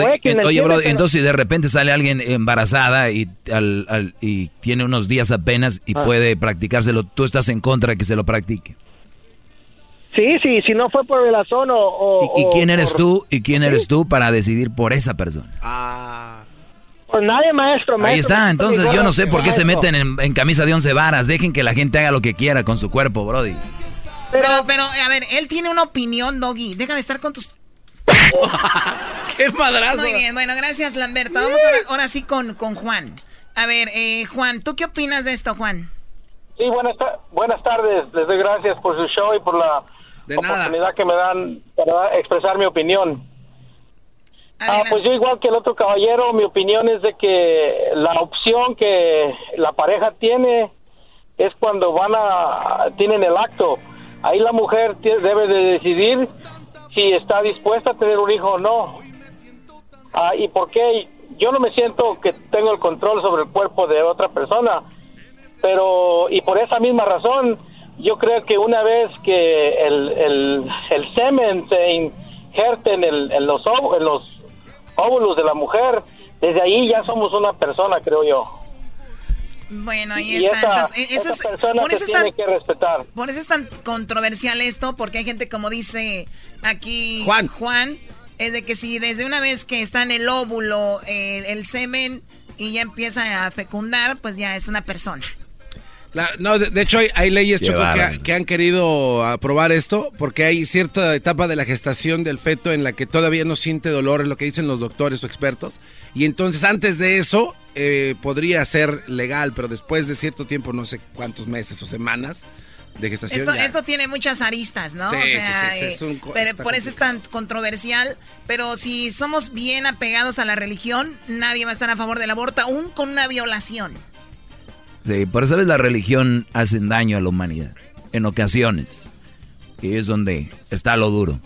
entonces si de repente sale alguien embarazada y, al- al- y tiene unos días apenas y Ah. puede practicárselo, tú estás en contra de que se lo practique. Sí, sí, si no fue por violación o... o- ¿Y o quién eres por- tú? ¿Y quién eres tú para decidir por esa persona? Pues nadie, maestro, Ahí está, entonces yo no sé por qué se meten en, en camisa de once varas. Dejen que la gente haga lo que quiera con su cuerpo, Brody. Pero, pero, a ver, él tiene una opinión, Doggy. Deja de estar con tus... ¡Qué madrazo! Muy bien, bueno, gracias, Lamberto. Vamos ahora, ahora sí con, con Juan. A ver, eh, Juan, ¿tú qué opinas de esto, Juan? Sí, buenas, ta- buenas tardes, les doy gracias por su show y por la De oportunidad que me dan para expresar mi opinión. Ah, pues yo igual que el otro caballero, mi opinión es de que la opción que la pareja tiene es cuando van a tienen el acto. Ahí la mujer debe de decidir si está dispuesta a tener un hijo o no. Ah, ¿Y por qué? Yo no me siento que tengo el control sobre el cuerpo de otra persona, pero y por esa misma razón yo creo que una vez que el, el, el semen se injerte en, el, en, los, en los óvulos de la mujer, desde ahí ya somos una persona, creo yo. Bueno, ahí Y está. esa, Entonces, eh, eso esa es- persona por, se eso tiene tan, que respetar. por eso es tan controversial esto, porque hay gente como dice aquí Juan. Juan, es de que si desde una vez que está en el óvulo eh, el semen y ya empieza a fecundar, pues ya es una persona. La- no, de, de hecho hay, hay leyes, Choco, que, han querido aprobar esto porque hay cierta etapa de la gestación del feto en la que todavía no siente dolor, es lo que dicen los doctores o expertos. Y entonces antes de eso eh, podría ser legal, pero después de cierto tiempo, no sé cuántos meses o semanas de gestación. Esto, esto tiene muchas aristas, ¿no? Sí, o sea, sí, sí, sí, eh, es un pero por eso es tan controversial. Pero si somos bien apegados a la religión, nadie va a estar a favor del aborto, aún con una violación. Sí, por eso ves la religión hacen daño a la humanidad. En ocasiones. Y es donde está lo duro.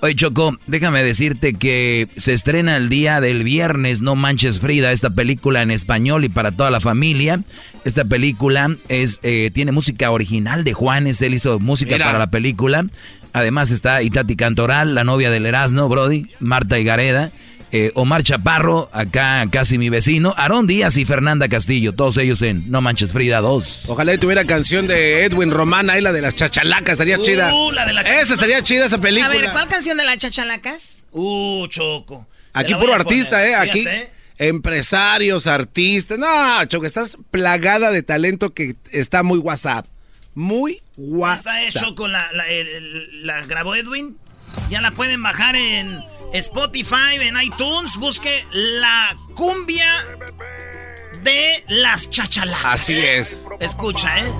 Oye, Choco, déjame decirte que se estrena el día del viernes No Manches Frida, esta película en español y para toda la familia. Esta película es eh, tiene música original de Juanes, él hizo música Mira. para la película. Además está Itati Cantoral, la novia del Erasmo, Brody, Marta Higareda, eh, Omar Chaparro, acá casi mi vecino, Aarón Díaz y Fernanda Castillo, todos ellos en No Manches Frida 2. Ojalá y tuviera canción de Edwin Román, ahí la de las chachalacas, estaría Uh, chida. la de la Esa estaría chida esa película. A ver, ¿cuál canción de las chachalacas? Uh, Choco. Aquí puro artista, poner, ¿eh? Aquí fíjate. empresarios, artistas. No, Choco, estás plagada de talento que está muy WhatsApp. Muy WhatsApp. Está hecho con la, la grabó Edwin. Ya la pueden bajar en Spotify, en iTunes. Busque la cumbia de las chachalacas. Así es. Escucha, ¿eh?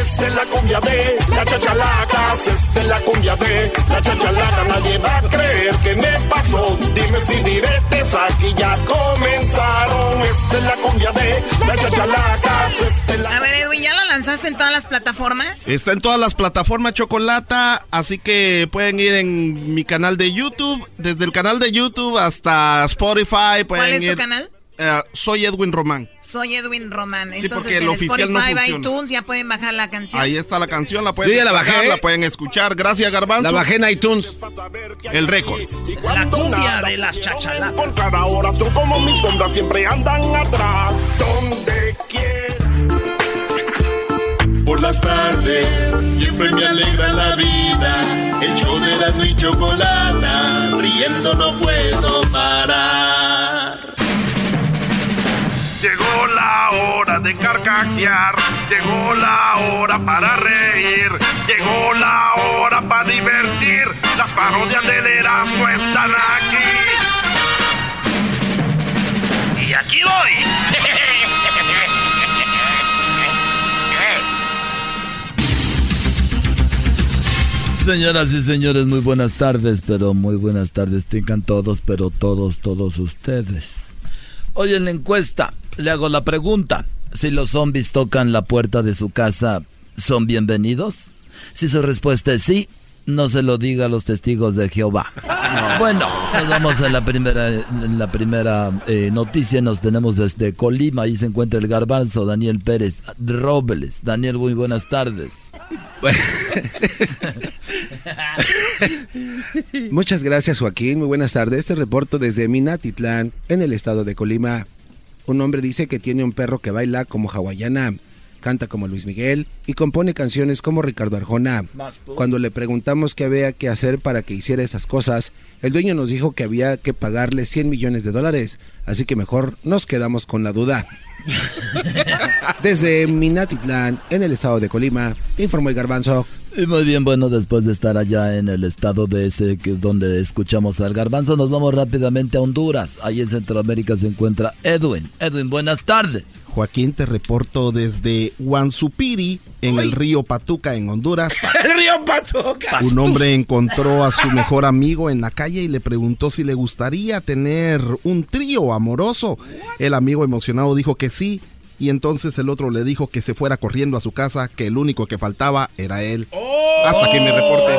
Esta es la cumbia de la chachalacas, esta es la cumbia de la chachalaca. Nadie va a creer que me pasó. Dime si diretes aquí ya comenzaron. Esta es la cumbia de la chachalacas, esta es la A ver, Edwin, ¿ya la lanzaste en todas las plataformas? Está en todas las plataformas Chocolata, así que pueden ir en mi canal de YouTube, desde el canal de YouTube hasta Spotify. Pueden ¿Cuál es tu ir- canal? Eh, soy Edwin Román. Soy Edwin Román. Sí, Entonces, porque el en oficial no Spotify, funciona. iTunes, ya pueden bajar la canción. Ahí está la canción, la pueden Yo ya la bajé, ¿eh? la pueden escuchar. Gracias, Garbanzo. La bajé en iTunes. El récord. La cumbia de las chachalacas. Por cada hora son como mis sombras, siempre andan atrás. Donde quiera. Por las tardes siempre me alegra la vida. El show de la y chocolata, riendo no puedo parar. Llegó la hora de carcajear, llegó la hora para reír, llegó la hora para divertir. Las parodias del Erasmo están aquí. Y aquí voy. Señoras y señores, muy buenas tardes, pero muy buenas tardes tengan todos, pero todos, todos ustedes. Hoy en la encuesta le hago la pregunta, si los zombies tocan la puerta de su casa, ¿son bienvenidos? Si su respuesta es sí, no se lo diga a los testigos de Jehová. Bueno, nos vamos a la primera, en la primera eh, noticia. Nos tenemos desde Colima. Ahí se encuentra el garbanzo, Daniel Pérez Robles. Daniel, muy buenas tardes. Muchas gracias, Joaquín. Muy buenas tardes. Este reporto desde Minatitlán, en el estado de Colima. Un hombre dice que tiene un perro que baila como hawaiana, canta como Luis Miguel y compone canciones como Ricardo Arjona. Cuando le preguntamos qué había que hacer para que hiciera esas cosas, el dueño nos dijo que había que pagarle 100 millones de dólares, así que mejor nos quedamos con la duda. Desde Minatitlán, en el estado de Colima, informó el garbanzo. Y muy bien, bueno, después de estar allá en el estado de ese que, donde escuchamos al garbanzo, nos vamos rápidamente a Honduras. Ahí en Centroamérica se encuentra Edwin. Edwin, buenas tardes. Joaquín, te reporto desde Huansupiri, en el río Patuca, en Honduras. El río Patuca. Un hombre encontró a su mejor amigo en la calle y le preguntó si le gustaría tener un trío amoroso. El amigo emocionado dijo que sí. Y entonces el otro le dijo que se fuera corriendo a su casa, que el único que faltaba era él. Hasta que me reporte.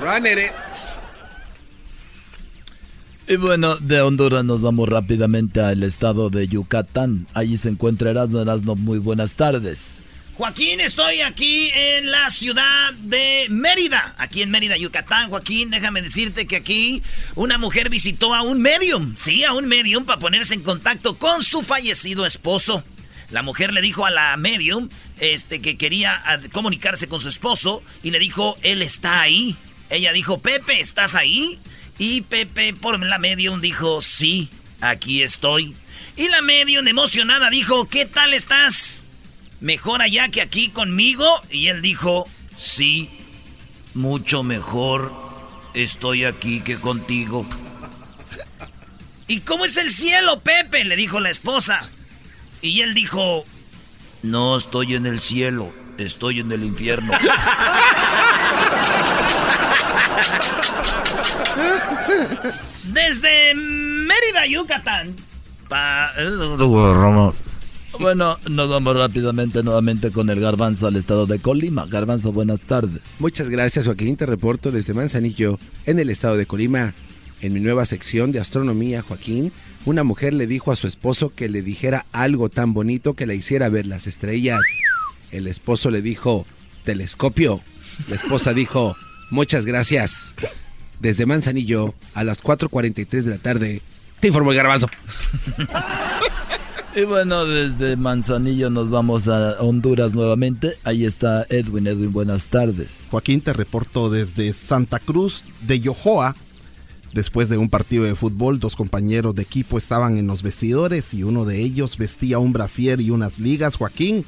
Run it. Y bueno, de Honduras nos vamos rápidamente al estado de Yucatán. Allí se encuentra Erasmo Erasmo. Muy buenas tardes. Joaquín, estoy aquí en la ciudad de Mérida, aquí en Mérida, Yucatán. Joaquín, déjame decirte que aquí una mujer visitó a un medium, sí, a un medium para ponerse en contacto con su fallecido esposo. La mujer le dijo a la medium este, que quería ah, comunicarse con su esposo y le dijo, él está ahí. Ella dijo, Pepe, ¿estás ahí? Y Pepe, por la medium, dijo, sí, aquí estoy. Y la medium emocionada dijo, ¿qué tal estás? ¿Mejor allá que aquí conmigo? Y él dijo, sí, mucho mejor estoy aquí que contigo. ¿Y cómo es el cielo, Pepe? Le dijo la esposa. Y él dijo, no estoy en el cielo, estoy en el infierno. Desde Mérida, Yucatán. Bueno, nos vamos rápidamente nuevamente con el garbanzo al estado de Colima. Garbanzo, buenas tardes. Muchas gracias, Joaquín. Te reporto desde Manzanillo, en el estado de Colima. En mi nueva sección de astronomía, Joaquín, una mujer le dijo a su esposo que le dijera algo tan bonito que le hiciera ver las estrellas. El esposo le dijo, telescopio. La esposa dijo, muchas gracias. Desde Manzanillo, a las 4.43 de la tarde, te informo el garbanzo. Y bueno, desde Manzanillo nos vamos a Honduras nuevamente. Ahí está Edwin. Edwin, buenas tardes. Joaquín, te reporto desde Santa Cruz de Yojoa. Después de un partido de fútbol, dos compañeros de equipo estaban en los vestidores y uno de ellos vestía un brasier y unas ligas, Joaquín.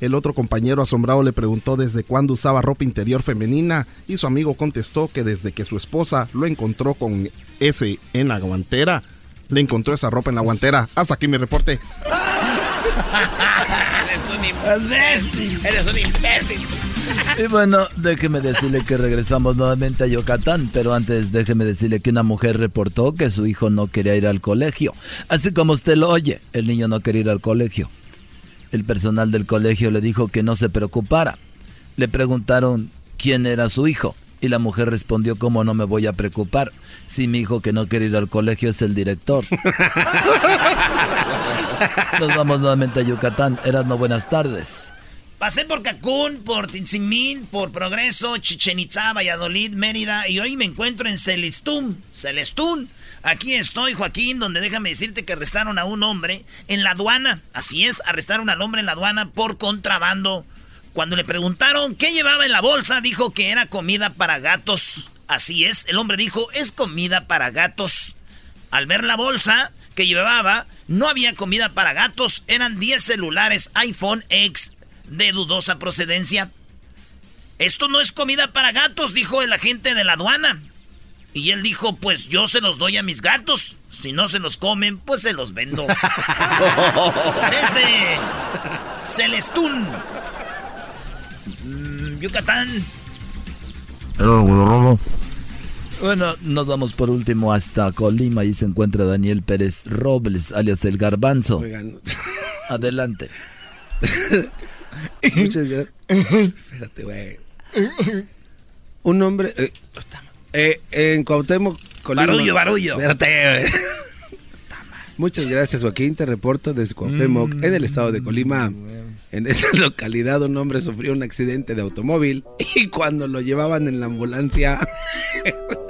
El otro compañero asombrado le preguntó desde cuándo usaba ropa interior femenina y su amigo contestó que desde que su esposa lo encontró con ese en la guantera, le encontró esa ropa en la guantera. Hasta aquí mi reporte. Eres un imbécil. Eres un imbécil. Y bueno, déjeme decirle que regresamos nuevamente a Yucatán, pero antes déjeme decirle que una mujer reportó que su hijo no quería ir al colegio. Así como usted lo oye, el niño no quería ir al colegio. El personal del colegio le dijo que no se preocupara. Le preguntaron quién era su hijo y la mujer respondió cómo no me voy a preocupar si mi hijo que no quiere ir al colegio es el director. Nos vamos nuevamente a Yucatán. Erasmo, buenas tardes. Pasé por Cancún, por Tinzimín, por Progreso, Chichen Itza, Valladolid, Mérida y hoy me encuentro en Celestún. Celestún. Aquí estoy, Joaquín, donde déjame decirte que arrestaron a un hombre en la aduana. Así es, arrestaron al hombre en la aduana por contrabando. Cuando le preguntaron qué llevaba en la bolsa, dijo que era comida para gatos. Así es, el hombre dijo, es comida para gatos. Al ver la bolsa que llevaba, no había comida para gatos, eran 10 celulares iPhone X de dudosa procedencia. Esto no es comida para gatos, dijo el agente de la aduana. Y él dijo, pues yo se los doy a mis gatos. Si no se los comen, pues se los vendo. Desde Celestún, mm, Yucatán. Bueno, nos vamos por último hasta Colima y se encuentra Daniel Pérez Robles, alias el Garbanzo. Adelante. Muchas gracias. Espérate, güey. Un hombre. eh, eh, en Cuauhtémoc, Colima. Barullo, barullo. Espérate, güey. Muchas gracias, Joaquín. Te reporto desde Cuauhtémoc, en el estado de Colima. En esa localidad un hombre sufrió un accidente de automóvil y cuando lo llevaban en la ambulancia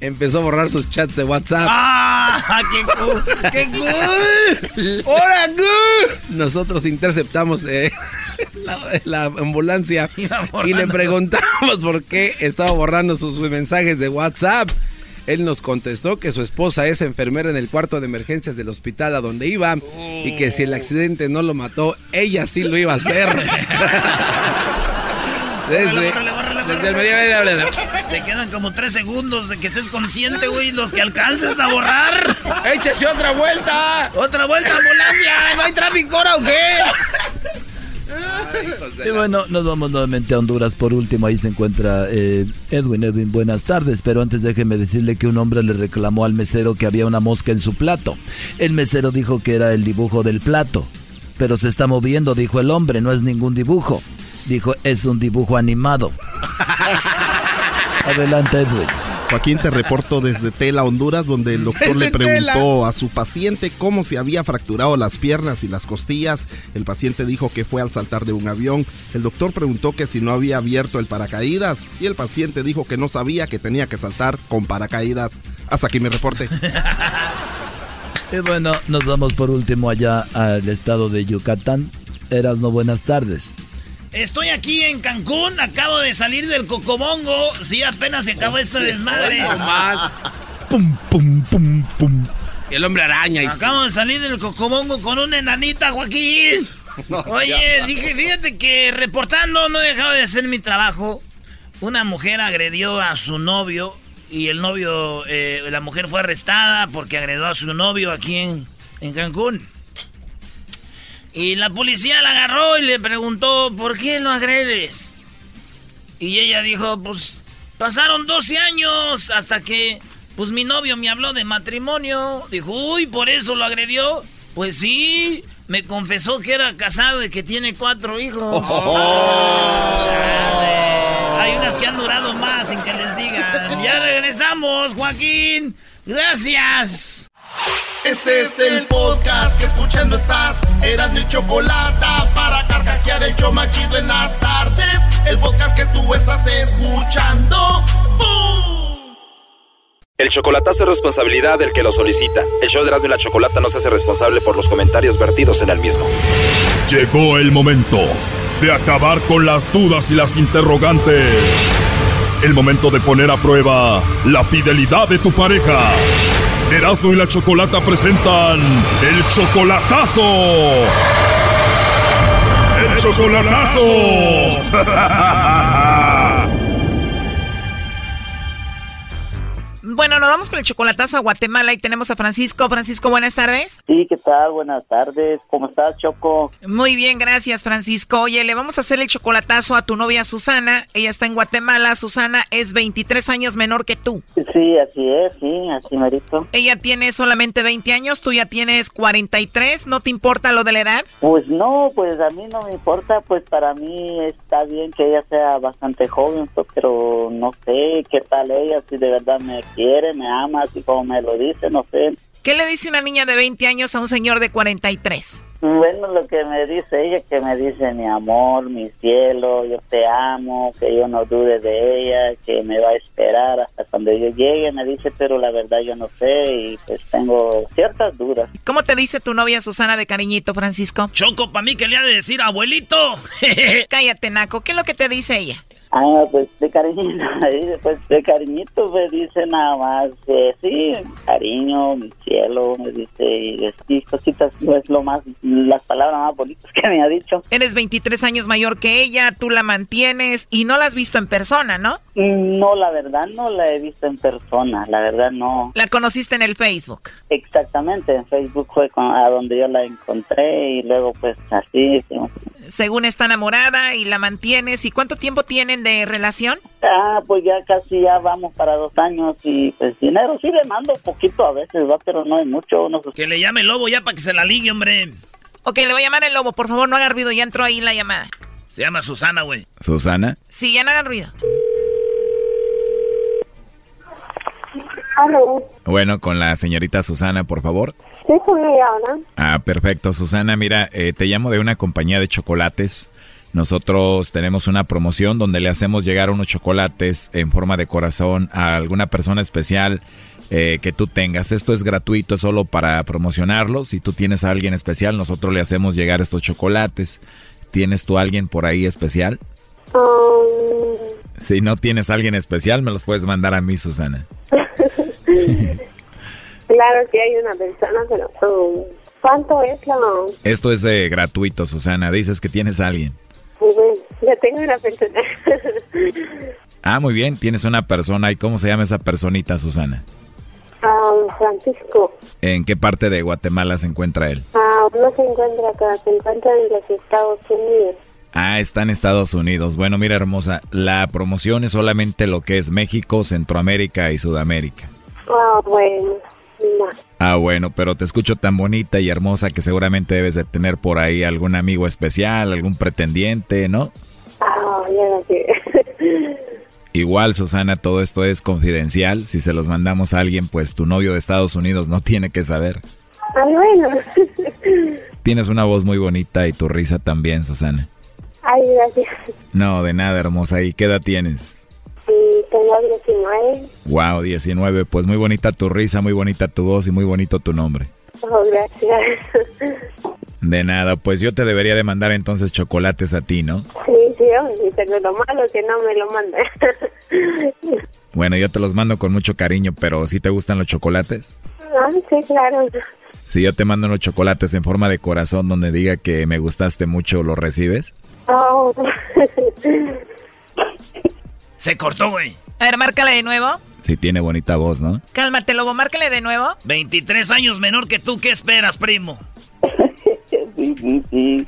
empezó a borrar sus chats de WhatsApp. ¡Ah! ¡Qué cool! ¡Qué cool! ¡Hola, cool! Nosotros interceptamos eh, la, la ambulancia y le preguntamos por qué estaba borrando sus mensajes de WhatsApp. Él nos contestó que su esposa es enfermera en el cuarto de emergencias del hospital a donde iba y que si el accidente no lo mató, ella sí lo iba a hacer. Desde, Te quedan como tres segundos de que estés consciente, güey. Los que alcances a borrar. ¡Échese otra vuelta! ¡Otra vuelta, ambulancia! ¿No hay tráfico ahora o qué? Y bueno, nos vamos nuevamente a Honduras por último. Ahí se encuentra eh, Edwin. Edwin, buenas tardes. Pero antes déjeme decirle que un hombre le reclamó al mesero que había una mosca en su plato. El mesero dijo que era el dibujo del plato. Pero se está moviendo, dijo el hombre, no es ningún dibujo. Dijo, es un dibujo animado. Adelante, Edwin. Joaquín, te reporto desde Tela, Honduras, donde el doctor Desde le preguntó a su paciente cómo se había fracturado las piernas y las costillas. El paciente dijo que fue al saltar de un avión. El doctor preguntó que si no había abierto el paracaídas y el paciente dijo que no sabía que tenía que saltar con paracaídas. Hasta aquí mi reporte. Y bueno, nos vamos por último allá al estado de Yucatán. Erasno, buenas tardes. Estoy aquí en Cancún, acabo de salir del Cocobongo. Sí, apenas se acabó este desmadre. Pum, pum, pum, pum. El hombre araña. Y... Acabo de salir del cocobongo con una enanita, Joaquín. Oye, dije, fíjate que reportando no he dejado de hacer mi trabajo. Una mujer agredió a su novio y el novio, eh, la mujer fue arrestada porque agredió a su novio aquí en, en Cancún. Y la policía la agarró y le preguntó, ¿por qué lo agredes? Y ella dijo, pues pasaron 12 años hasta que, pues mi novio me habló de matrimonio. Dijo, uy, ¿por eso lo agredió? Pues sí, me confesó que era casado y que tiene cuatro hijos. Hay unas que han durado más sin que les digan. Ya regresamos, Joaquín. Gracias. Este es el podcast que escuchando estás. Chocolate para carcajear el yo machido en las tardes. El podcast que tú estás escuchando. ¡Bum! El chocolatazo es responsabilidad del que lo solicita. El show de Erasmo y la Chocolata no se hace responsable por los comentarios vertidos en el mismo. Llegó el momento de acabar con las dudas y las interrogantes. El momento de poner a prueba la fidelidad de tu pareja. Erasmo y la Chocolata presentan el chocolatazo. Chocolatazo. Bueno, nos vamos con el chocolatazo a Guatemala y tenemos a Francisco. Francisco, buenas tardes. Sí, ¿qué tal? Buenas tardes. ¿Cómo estás, Choco? Muy bien, gracias, Francisco. Oye, le vamos a hacer el chocolatazo a tu novia Susana. Ella está en Guatemala. Susana es 23 años menor que tú. Sí, así es, sí, así merito. Ella tiene solamente 20 años, tú ya tienes 43. ¿No te importa lo de la edad? Pues no, pues a mí no me importa. Pues para mí está bien que ella sea bastante joven, pues, pero no sé qué tal ella, si de verdad me quiere, me ama, así como me lo dice, no sé. ¿Qué le dice una niña de 20 años a un señor de 43? Bueno, lo que me dice ella, que me dice mi amor, mi cielo, yo te amo, que yo no dude de ella, que me va a esperar hasta cuando yo llegue, me dice, pero la verdad yo no sé y pues tengo ciertas dudas. ¿Cómo te dice tu novia Susana de cariñito, Francisco? Choco, para mí que le ha de decir abuelito. Cállate, Naco. ¿Qué es lo que te dice ella? Ah, pues de cariñito, después de cariñito me dice nada más, eh, sí, cariño, mi cielo, me dice, y cositas, no es lo más, las palabras más bonitas que me ha dicho. Eres 23 años mayor que ella, tú la mantienes y no la has visto en persona, ¿no? No, la verdad no la he visto en persona, la verdad no. La conociste en el Facebook. Exactamente, en Facebook fue con- a donde yo la encontré y luego pues así, sí. Según está enamorada y la mantienes. ¿Y cuánto tiempo tienen de relación? Ah, pues ya casi ya vamos para dos años y pues dinero sí le mando poquito a veces, va, pero no es mucho. unos- Que le llame el lobo ya para que se la ligue, hombre. Ok, le voy a llamar el lobo. Por favor, no haga ruido. Ya entró ahí la llamada. Se llama Susana, güey. Susana. Sí, ya no hagan ruido. Aló, Bueno, con la señorita Susana, por favor. Sí, con ella habla. Ah, perfecto. Susana, mira, eh, te llamo de una compañía de chocolates. Nosotros tenemos una promoción donde le hacemos llegar unos chocolates en forma de corazón a alguna persona especial eh, que tú tengas. Esto es gratuito, es solo para promocionarlo. Si tú tienes a alguien especial, nosotros le hacemos llegar estos chocolates. ¿Tienes tú a alguien por ahí especial? Um, Si no tienes a alguien especial, me los puedes mandar a mí, Susana. claro que hay una persona, pero um, ¿cuánto es la...? Esto es eh, gratuito, Susana. Dices que tienes a alguien. Ya tengo una persona. Ah, muy bien, tienes una persona. ¿Y cómo se llama esa personita, Susana? Um, Francisco, ¿En qué parte de Guatemala se encuentra él? ah, no se encuentra acá, se encuentra en los Estados Unidos. Ah, está en Estados Unidos. Bueno, mira, hermosa, la promoción es solamente lo que es México, Centroamérica y Sudamérica. Ah, bueno, no. Ah, bueno, pero te escucho tan bonita y hermosa que seguramente debes de tener por ahí algún amigo especial, algún pretendiente, ¿no? Ah, sé. Igual, Susana, todo esto es confidencial. Si se los mandamos a alguien, pues tu novio de Estados Unidos no tiene que saber. Ah, bueno. Tienes una voz muy bonita y tu risa también, Susana. Ay, gracias. No, de nada, hermosa. ¿Y qué edad tienes? Tengo 19. Wow, 19. Pues muy bonita tu risa, muy bonita tu voz y muy bonito tu nombre. Oh, gracias. De nada, pues yo te debería de mandar entonces chocolates a ti, ¿no? Sí, sí, hombre, pero lo malo que no me lo manda. Bueno, yo te los mando con mucho cariño, pero ¿sí te gustan los chocolates? Ah, sí, claro. Si yo te mando unos chocolates en forma de corazón donde diga que me gustaste mucho, ¿lo recibes? Oh. Se cortó, güey. A ver, márcale de nuevo. Sí, tiene bonita voz, ¿no? Cálmate, lobo, márcale de nuevo. 23 años menor que tú, ¿qué esperas, primo? Sí, sí, sí.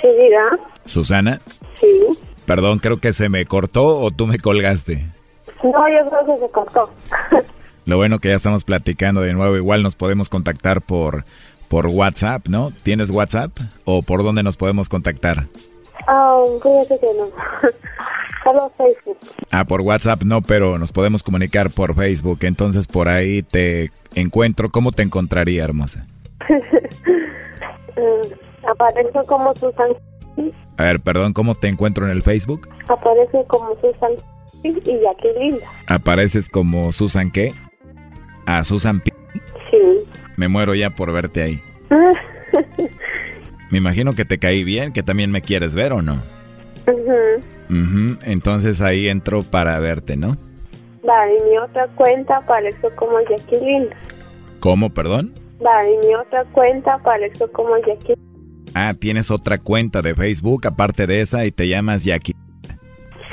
Sí, diga. Susana, Sí. perdón, creo que se me cortó o tú me colgaste. No, yo creo que se cortó. Lo bueno que ya estamos platicando de nuevo, igual nos podemos contactar por, por WhatsApp, ¿no? ¿Tienes WhatsApp? ¿O por dónde nos podemos contactar? Ah, fíjate que no. Solo Facebook. Ah, por WhatsApp no, pero nos podemos comunicar por Facebook. Entonces por ahí te encuentro. ¿Cómo te encontraría, hermosa? Eh, aparece como Susan. A ver, perdón, ¿cómo te encuentro en el Facebook? Aparece como Susan y Jacqueline. ¿Apareces como Susan qué? Ah, Susan P. Sí. Me muero ya por verte ahí. Me imagino que te caí bien, que también me quieres ver o no. Ujú. Ujú, Entonces ahí entro para verte, ¿no? Va, y mi otra cuenta aparece como Jacqueline. ¿Cómo, perdón? Va, y mi otra cuenta aparece como Jacqueline. Ah, tienes otra cuenta de Facebook aparte de esa y te llamas Jackie.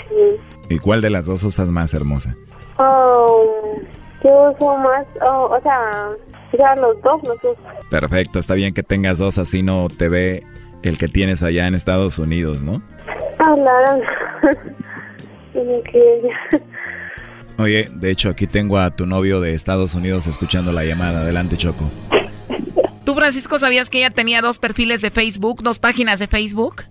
Sí. ¿Y cuál de las dos usas más hermosa? Oh, yo uso más, oh, o sea, ya los dos los uso. Perfecto, está bien que tengas dos, así no te ve el que tienes allá en Estados Unidos, ¿no? Que ella. Oye, de hecho aquí tengo a tu novio de Estados Unidos escuchando la llamada. Adelante, Choco. ¿Tú, Francisco, sabías que ella tenía dos perfiles de Facebook, dos páginas de Facebook?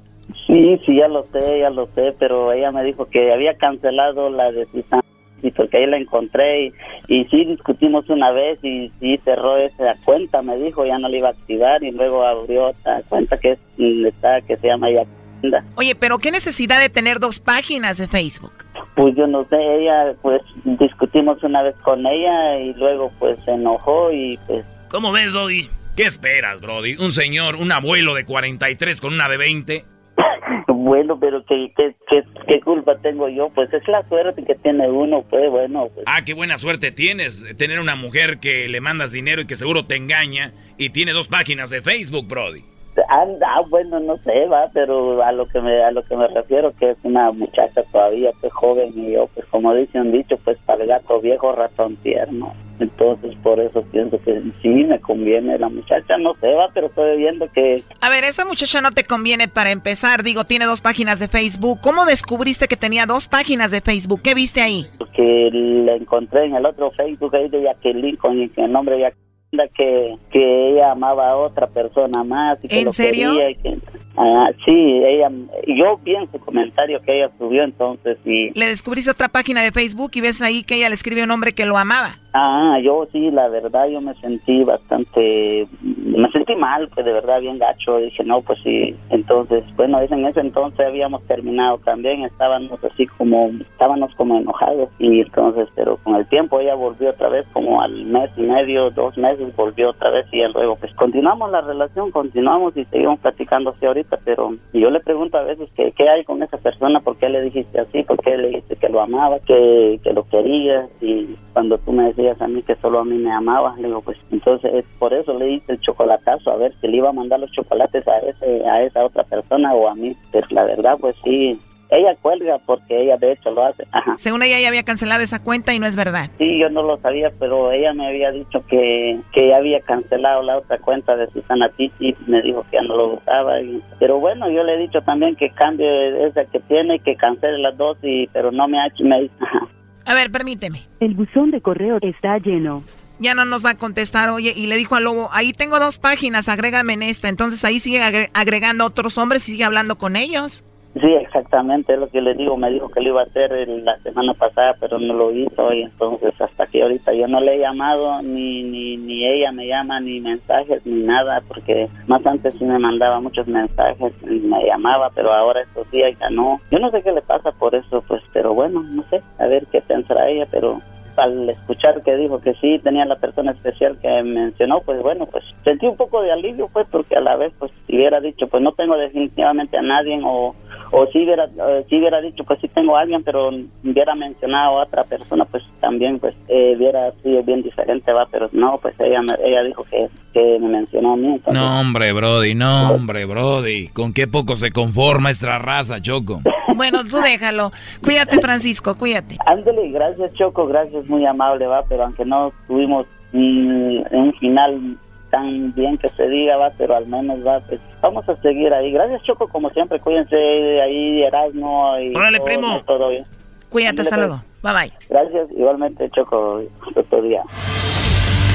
Sí, sí, ya lo sé, ya lo sé, pero ella me dijo que había cancelado la de Susana y porque ahí la encontré y, y sí discutimos una vez y sí cerró esa cuenta, me dijo, ya no la iba a activar y luego abrió otra cuenta que es está, que se llama Yacinda. Oye, pero ¿qué necesidad de tener dos páginas de Facebook? Pues yo no sé, ella pues discutimos una vez con ella y luego pues se enojó y pues ¿Cómo ves, Doggy? ¿Qué esperas, Brody? Un señor, un abuelo de 43 con una de 20. bueno, pero ¿qué, qué, qué, qué culpa tengo yo? Pues es la suerte que tiene uno, pues bueno, pues Ah, qué buena suerte tienes. Tener una mujer que le mandas dinero y que seguro te engaña y tiene dos páginas de Facebook, Brody. ah, bueno, no sé, va, pero a lo que me a lo que me refiero que es una muchacha todavía pues joven y yo pues como dice un dicho, pues para el gato viejo ratón tierno. Entonces por eso pienso que sí me conviene la muchacha, no sé, va, pero estoy viendo que A ver, esa muchacha no te conviene para empezar. Digo, tiene dos páginas de Facebook. ¿Cómo descubriste que tenía dos páginas de Facebook? ¿Qué viste ahí? que la encontré en el otro Facebook ahí de Jacqueline con el nombre de Jacqueline que, que ella amaba a otra persona más y que ¿En lo serio? quería y que ah, sí ella yo vi en su comentario que ella subió entonces y Le descubriste otra página de Facebook y ves ahí que ella le escribe un hombre que lo amaba. Ah yo sí la verdad yo me sentí bastante me sentí mal pues de verdad bien gacho. Dije no pues sí. Entonces bueno en ese entonces habíamos terminado también estábamos así como estábamos como enojados. Y entonces pero con el tiempo ella volvió otra vez como al mes y medio dos meses volvió otra vez y luego pues continuamos la relación continuamos y seguimos platicando así ahorita. Pero yo le pregunto a veces que qué hay con esa persona por qué le dijiste así por qué le dijiste que lo amaba que, que lo querías y cuando tú me decías a mí que solo a mí me amabas le digo pues entonces es por eso le hice el chocolatazo a ver si le iba a mandar los chocolates a ese a esa otra persona o a mí pero la verdad pues sí ella cuelga porque ella de hecho lo hace Ajá. Según ella, ya había cancelado esa cuenta y no es verdad. Sí, yo no lo sabía, pero ella me había dicho que, que había cancelado la otra cuenta de Susana Titi, me dijo que ya no lo usaba. y- pero bueno, yo le he dicho también que cambie esa que tiene, que cancele las dos, y pero no me ha hecho, me ajá. A ver, permíteme. El buzón de correo está lleno. Ya no nos va a contestar, oye, y le dijo al lobo, ahí tengo dos páginas, agrégame en esta. Entonces ahí sigue agre- agregando otros hombres y sigue hablando con ellos. Sí, exactamente, es lo que le digo. Me dijo que lo iba a hacer la semana pasada, pero no lo hizo. Y entonces, hasta que ahorita yo no le he llamado, ni, ni, ni ella me llama, ni mensajes, ni nada, porque más antes sí me mandaba muchos mensajes y me llamaba, pero ahora estos días ya no. Yo no sé qué le pasa por eso, pues, pero bueno, no sé, a ver qué pensará ella, pero al escuchar que dijo que sí tenía la persona especial que mencionó, pues bueno, pues sentí un poco de alivio, pues, porque a la vez, pues, si hubiera dicho, pues no tengo definitivamente a nadie o, o si hubiera, eh, si hubiera dicho, pues sí tengo a alguien, pero hubiera mencionado a otra persona, pues también, pues, eh, hubiera sido bien diferente, va, pero no, pues ella, me- ella dijo que, que me mencionó a mí. entonces- No, hombre, Brody, no, hombre, Brody. ¿Con qué poco se conforma esta raza, Choco? Bueno, tú déjalo. Cuídate, Francisco, cuídate. Ándale, gracias Choco, gracias, muy amable, va, pero aunque no tuvimos mm, un final tan bien que se diga, va, pero al menos va, pues vamos a seguir ahí. Gracias Choco, como siempre, cuídense ahí, Erasmo y Órale, todo, primo. todo bien. Cuídate, hasta luego. Bye bye. Gracias, igualmente Choco, otro día.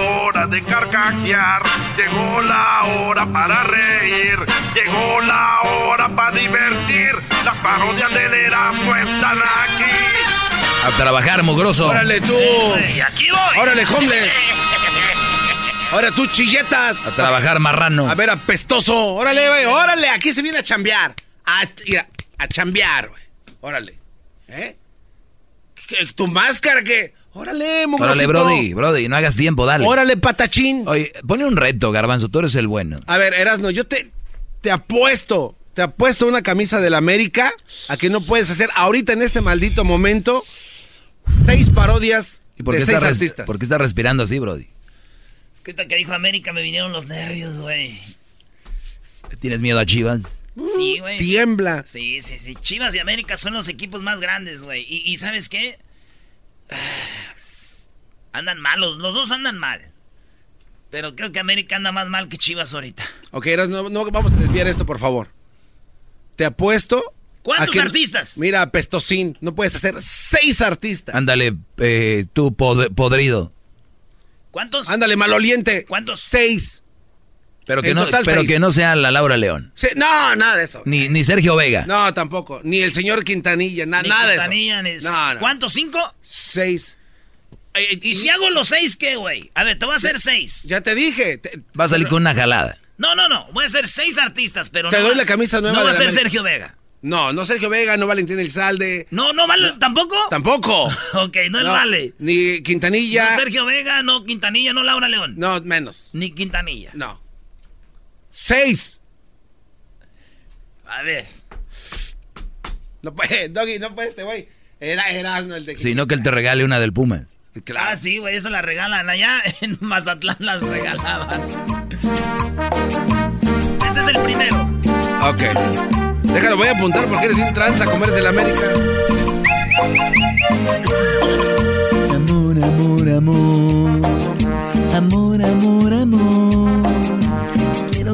hora de carcajear, llegó la hora para reír, llegó la hora para divertir. Las parodias del Erasmo están aquí. A trabajar, mugroso. Órale tú. Y aquí voy. Órale, homeless. Ahora tú, chilletas. A trabajar, marrano. A ver, apestoso. Órale, güey. Órale, aquí se viene a chambear. A, mira, a chambear, güey. Órale. ¿Eh? ¿Qué- ¿Tu máscara qué? Órale, mugrosito. Órale, Brody, Brody, no hagas tiempo, dale. Órale, patachín. Oye, pone un reto, Garbanzo, tú eres el bueno. A ver, Erasno, yo te, te apuesto, te apuesto una camisa del América a que no puedes hacer ahorita en este maldito momento seis parodias ¿Y por de qué, seis estás res- artistas. por qué estás respirando así, Brody? Es que que dijo América me vinieron los nervios, güey. ¿Tienes miedo a Chivas? Sí, güey. Tiembla. Sí, sí, sí. Chivas y América son los equipos más grandes, güey. Y, y ¿sabes qué? Andan malos, los dos andan mal. Pero creo que América anda más mal que Chivas ahorita. Ok, Erasno, no vamos a desviar esto, por favor. Te apuesto. ¿Cuántos que- artistas? Mira, Pestosín, no puedes hacer seis artistas. Ándale, eh, tú pod- podrido. ¿Cuántos? Ándale, maloliente. ¿Cuántos? Seis. Pero que, no, total, pero que no sea la Laura León. Sí, no, nada de eso. Ni, ni Sergio Vega. No, tampoco. Ni el señor Quintanilla, na- Ni nada de Quintanilla, ni- eso. No, no. ¿Cuántos? ¿Cinco? Seis. Eh, ¿Y si hago los seis qué, güey? A ver, te voy a hacer seis. Ya te dije. te- Va a salir con una jalada. No, no, no. Voy a hacer seis artistas, pero Te no. doy va- la camisa nueva No va a ser América. Sergio Vega. No, no Sergio Vega, no Valentín Elizalde. No, no vale. ¿Tampoco? Tampoco. ok, no, No, vale. Ni Quintanilla. No Sergio Vega, no Quintanilla, no Laura León. No, menos. Ni Quintanilla. No. Seis. A ver. No puede, Doggy, no puede este güey. Era Erasmo el de Si no, que él te regale una del Pumas. Ah, sí, güey, esa la regalan allá en Mazatlán las regalaban. Ese es el primero. Ok. Déjalo, voy a apuntar porque eres un tranza a comer del América. Amor, amor, amor. Amor, amor, amor.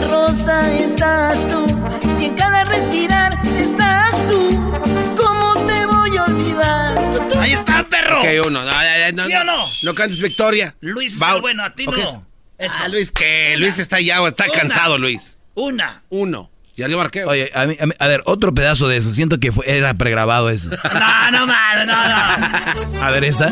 Rosa estás tú, si en cada respirar estás tú, ¿cómo te voy a olvidar? Ahí está, perro. Ok, uno. No, no, ¿Sí o no? No cantes Victoria. Luis Va- bueno, a ti Ok. no. Eso. Ah, Luis, ¿qué? Luis está ya, está Una. cansado, Luis. Una. Uno. Ya le marqué. Oye, a, mí- a mí- a ver, otro pedazo de eso. Siento que fue- era pregrabado eso. No, no mames, no, no. A ver, ¿esta?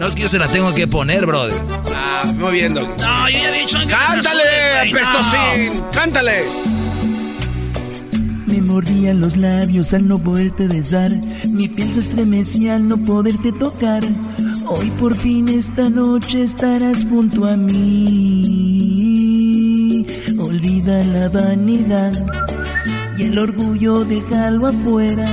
No, es que yo se la tengo que poner, brother. Ah, muy bien, Doggy. No, yo ya había dicho que ¡Cántale, no. apestosín! ¡Cántale! Me mordían los labios al no poderte besar. Mi piel se estremecía al no poderte tocar. Hoy por fin esta noche estarás junto a mí. Olvida la vanidad y el orgullo déjalo afuera.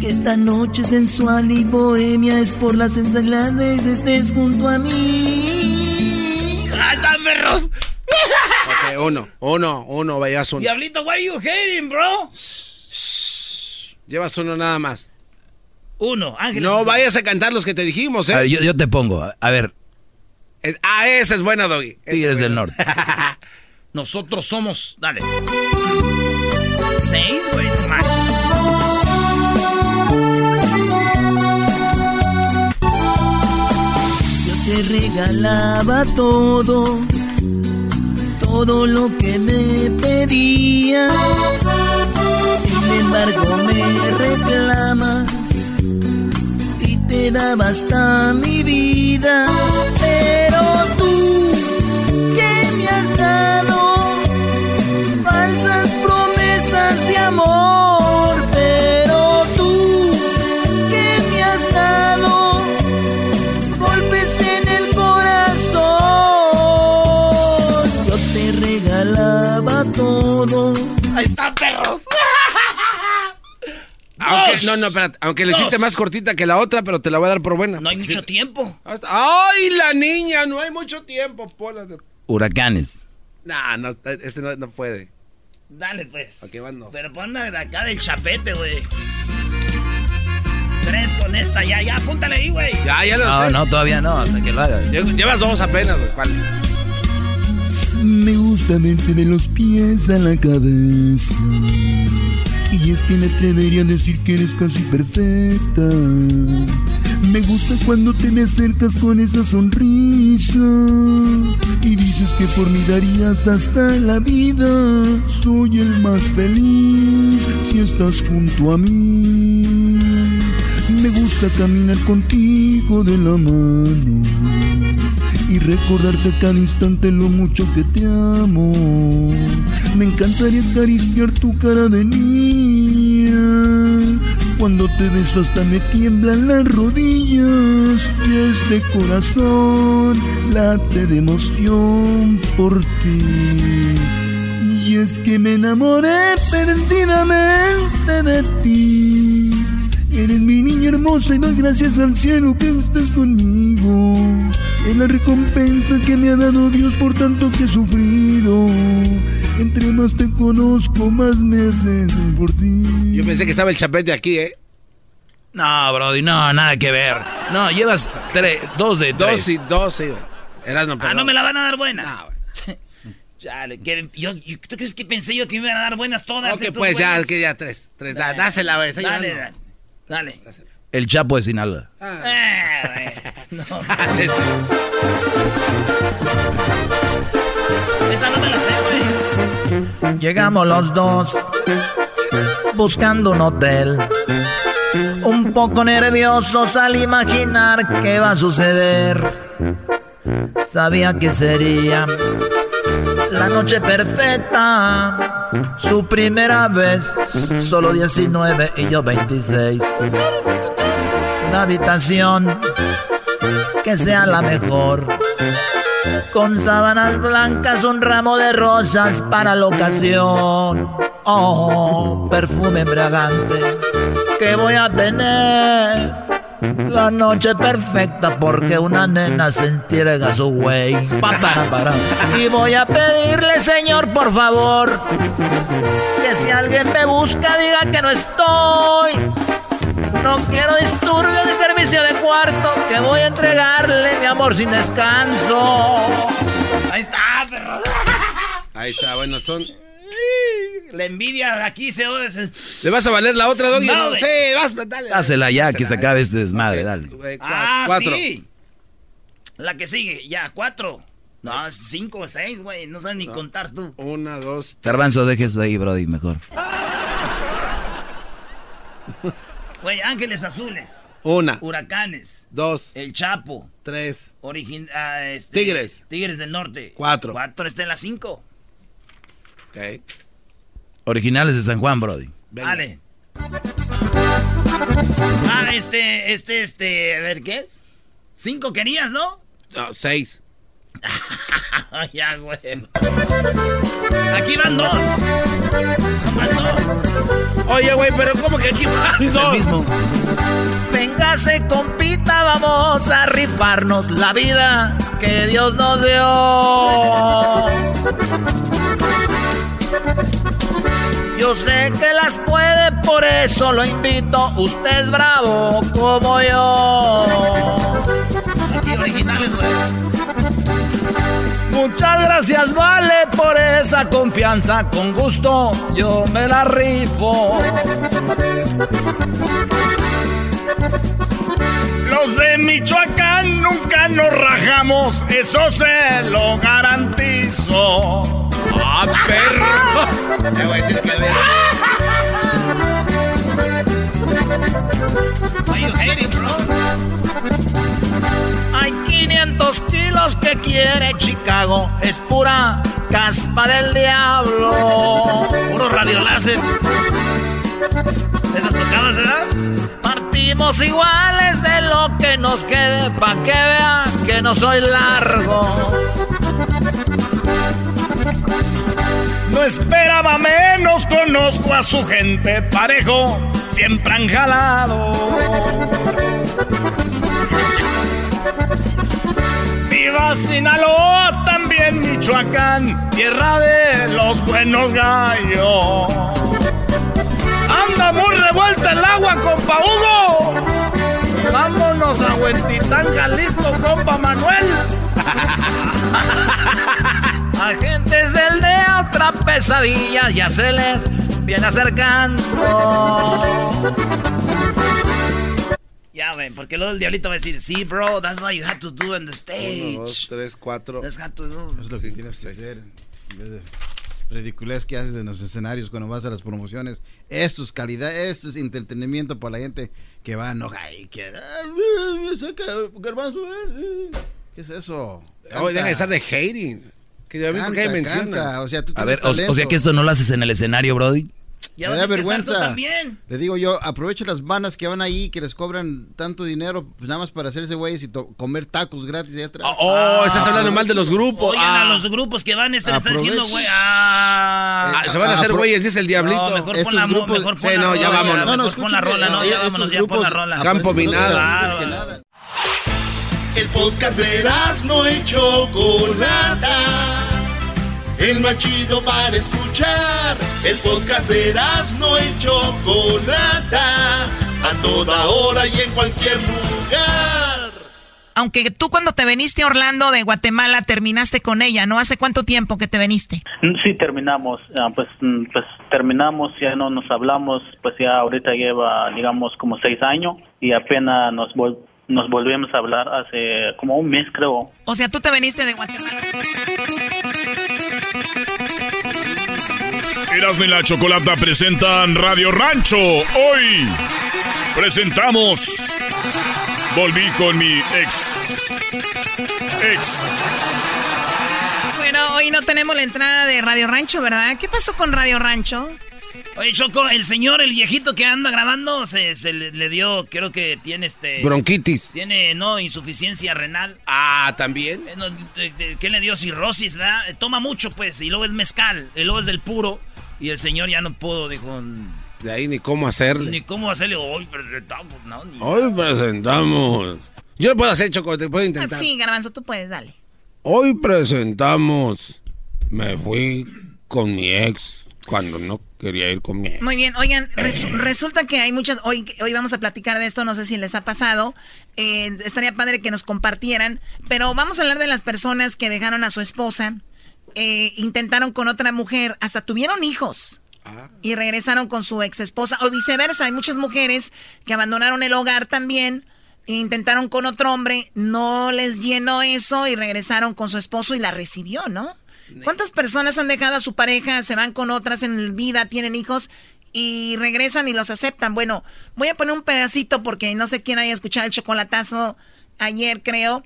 Que esta noche sensual y bohemia es por la sensualidad de que estés junto a mí. ¡Ah, están perros! Ok, uno. Uno, uno, vayas uno. Diablito, what are you hating, bro? Llevas uno nada más. Uno, Ángeles. No vayas a cantar los que te dijimos, ¿eh? A ver, yo, yo te pongo, a ver, Es- ah, esa es buena, Doggy. Tigres es del. Norte. Nosotros somos. Dale. Seis, güey, te regalaba todo, todo lo que me pedías. Sin embargo me reclamas y te daba hasta mi vida. Pero tú, ¿qué me has dado? Falsas promesas de amor. Aunque, no, no, espérate. Aunque le Dos. hiciste más cortita que la otra, pero te la voy a dar por buena. No hay mucho tiempo. ¡Ay, la niña! No hay mucho tiempo, Pola. huracanes. Nah, no, este no, no puede. Dale, pues. Ok, van dos. Pero pon acá del chapete, güey. Tres con esta, ya, ya, apúntale ahí, güey. Ya, ya lo No, no, todavía no, hasta que lo hagas. Lle- Llevas dos apenas, güey. ¿Cuál? Me gusta verte de los pies a la cabeza. Y es que me atrevería a decir que eres casi perfecta. Me gusta cuando te me acercas con esa sonrisa. Y dices que por mí darías hasta la vida. Soy el más feliz si estás junto a mí. Me gusta caminar contigo de la mano y recordarte cada instante lo mucho que te amo. Me encantaría acariciar tu cara de niña. Cuando te beso hasta me tiemblan las rodillas y este corazón late de emoción por ti. Y es que me enamoré perdidamente de ti. Eres mi niña hermosa y doy gracias al cielo que estés conmigo. Es la recompensa que me ha dado Dios por tanto que he sufrido. Entre más te conozco, más me rezo por ti. Yo pensé que estaba el chapete aquí, ¿eh? No, Brody, no, nada que ver. No, llevas tres, dos de tres. Dos y dos, sí, güey. Eras no, Ah, no me la van a dar buena. Chale, que yo, yo- ¿tú crees que pensé yo que me iban a dar buenas todas? Ok, estos pues ya, güeyes? que ya tres. Tres, da- dásela, güey. está Dale, dale. Dale. El Chapo de Sinaloa. Eh, güey. No. Esa no me la sé, güey. Llegamos los dos buscando un hotel. Un poco nerviosos al imaginar qué va a suceder. Sabía que sería la noche perfecta. Su primera vez, solo 19 y yo 26. Una habitación que sea la mejor. Con sábanas blancas, un ramo de rosas para la ocasión. Oh, perfume embriagante que voy a tener. La noche perfecta porque una nena se entrega a su güey. Y voy a pedirle, señor, por favor, que si alguien me busca, diga que no estoy. No quiero disturbio de servicio de cuarto, que voy a entregarle mi amor sin descanso. Ahí está, perro. Ahí está, bueno, son. La envidia de aquí se se- ¿Le vas a valer la otra, Doggy? No, sí, vas, dale. Dásela ya, que se acabe este desmadre, dale. Ah, cuatro. sí. La que sigue, ya, cuatro. No, cinco o seis, güey. No sabes ni contar tú. Una, dos. Garbanzo, dejes ahí, Brody, mejor. Güey, Ángeles Azules. Una. Huracanes. Dos. El Chapo. Tres. Origin, ah, este, Tigres. Tigres del Norte. Cuatro. Cuatro está en la cinco. Ok. Originales de San Juan, Brody. Vale. Ah, este, este, este, a ver, ¿qué es? Cinco querías, ¿no? No, seis. ya, güey. Aquí van dos. Van dos. Oye, güey, pero ¿cómo que aquí van dos? Véngase, compita, vamos a rifarnos la vida que Dios nos dio. Yo sé que las puede, por eso lo invito. Usted es bravo como yo. Muchas gracias, vale, por esa confianza. Con gusto yo me la rifo. Los de Michoacán nunca nos rajamos, eso se lo garantizo. ¡Ah, perro! Te voy a decir que Hay 500 kilos que quiere Chicago, es pura caspa del diablo. Puro radio láser. Esas tocadas, ¿verdad? Partimos iguales de lo que nos quede, pa' que vean que no soy largo. No esperaba menos, conozco a su gente parejo, siempre han jalado. Viva Sinaloa, también Michoacán, tierra de los buenos gallos. Anda muy revuelta el agua, compa Hugo. Vámonos a Huentitán, Jalisco, compa Manuel. Agentes del de otra pesadilla ya se les viene acercando. Ya ven, porque luego el diablito va a decir, sí, bro, that's what you have to do on the stage. Uno, dos, tres, cuatro. That's what to do. Es lo que tienes que hacer. En vez de ridiculez que haces en los escenarios cuando vas a las promociones. Esto es calidad, esto es entretenimiento para la gente que va a enojar y que... "Ay, me saca garbanzo, eh". ¿Qué es eso? Oye, deja de estar de hating. Que a mí, ¿por qué Canta, mencionas? canta, o sea, tú A ver, o, o sea que esto no lo haces en el escenario, Brody. Ya Me da vergüenza. también. Le digo yo, aprovecha las bandas que van ahí, que les cobran tanto dinero, pues nada más para hacerse güeyes y comer tacos gratis allá atrás. Oh, estás hablando mal de los grupos. Oigan, Ah. a los grupos que van, este le están diciendo, güey. Ah, Ah, se van a hacer apro- güeyes, dice el diablito. No, mejor Estos pon la, grupos- mejor pon Sí, la no, ya vámonos. No, no, pon la rola, no, eh, ya vámonos, ya pon la rola. Campo minado. El podcast de no y Chocolata. El más chido para escuchar. El podcast de no y Chocolata. A toda hora y en cualquier lugar. Aunque tú cuando te veniste a Orlando de Guatemala terminaste con ella, ¿no? ¿Hace cuánto tiempo que te veniste? Mm, Sí, terminamos. ah, pues, mm, pues terminamos, ya no nos hablamos, pues ya ahorita lleva, digamos, como seis años y apenas nos, vol- nos volvimos a hablar hace como un mes, creo. O sea, tú te veniste de Guatemala. Erasmo y la Chocolata presentan Radio Rancho. Hoy presentamos. Volví con mi ex. Ex. Bueno, hoy no tenemos la entrada de Radio Rancho, ¿verdad? ¿Qué pasó con Radio Rancho? Oye, Choco, el señor, el viejito que anda grabando, se, se le, le dio, creo que tiene este... Bronquitis. Tiene, no, insuficiencia renal. Ah, ¿también? Eh, no, de- de- ¿Qué le dio? Cirrosis, ¿verdad? Eh, Toma mucho, pues, y luego es mezcal, y luego es del puro, y el señor ya no pudo, dijo, De ahí ni cómo hacerle. ni cómo hacerle, hoy presentamos, no, ni... Hoy presentamos. Yo lo puedo hacer, Choco, te puedo intentar. Sí, Garbanzo, tú puedes, dale. Hoy presentamos. Me fui con mi ex cuando no quería ir con mi ex. Muy bien, oigan, resu- resulta que hay muchas, hoy, hoy vamos a platicar de esto, no sé si les ha pasado, eh, estaría padre que nos compartieran, pero vamos a hablar de las personas que dejaron a su esposa, eh, intentaron con otra mujer, hasta tuvieron hijos. Y regresaron con su ex esposa, o viceversa. Hay muchas mujeres que abandonaron el hogar también, e intentaron con otro hombre, no les llenó eso y regresaron con su esposo y la recibió, ¿no? ¿Cuántas personas han dejado a su pareja, se van con otras en vida, tienen hijos y regresan y los aceptan? Bueno, voy a poner un pedacito porque no sé quién haya escuchado el chocolatazo ayer, creo,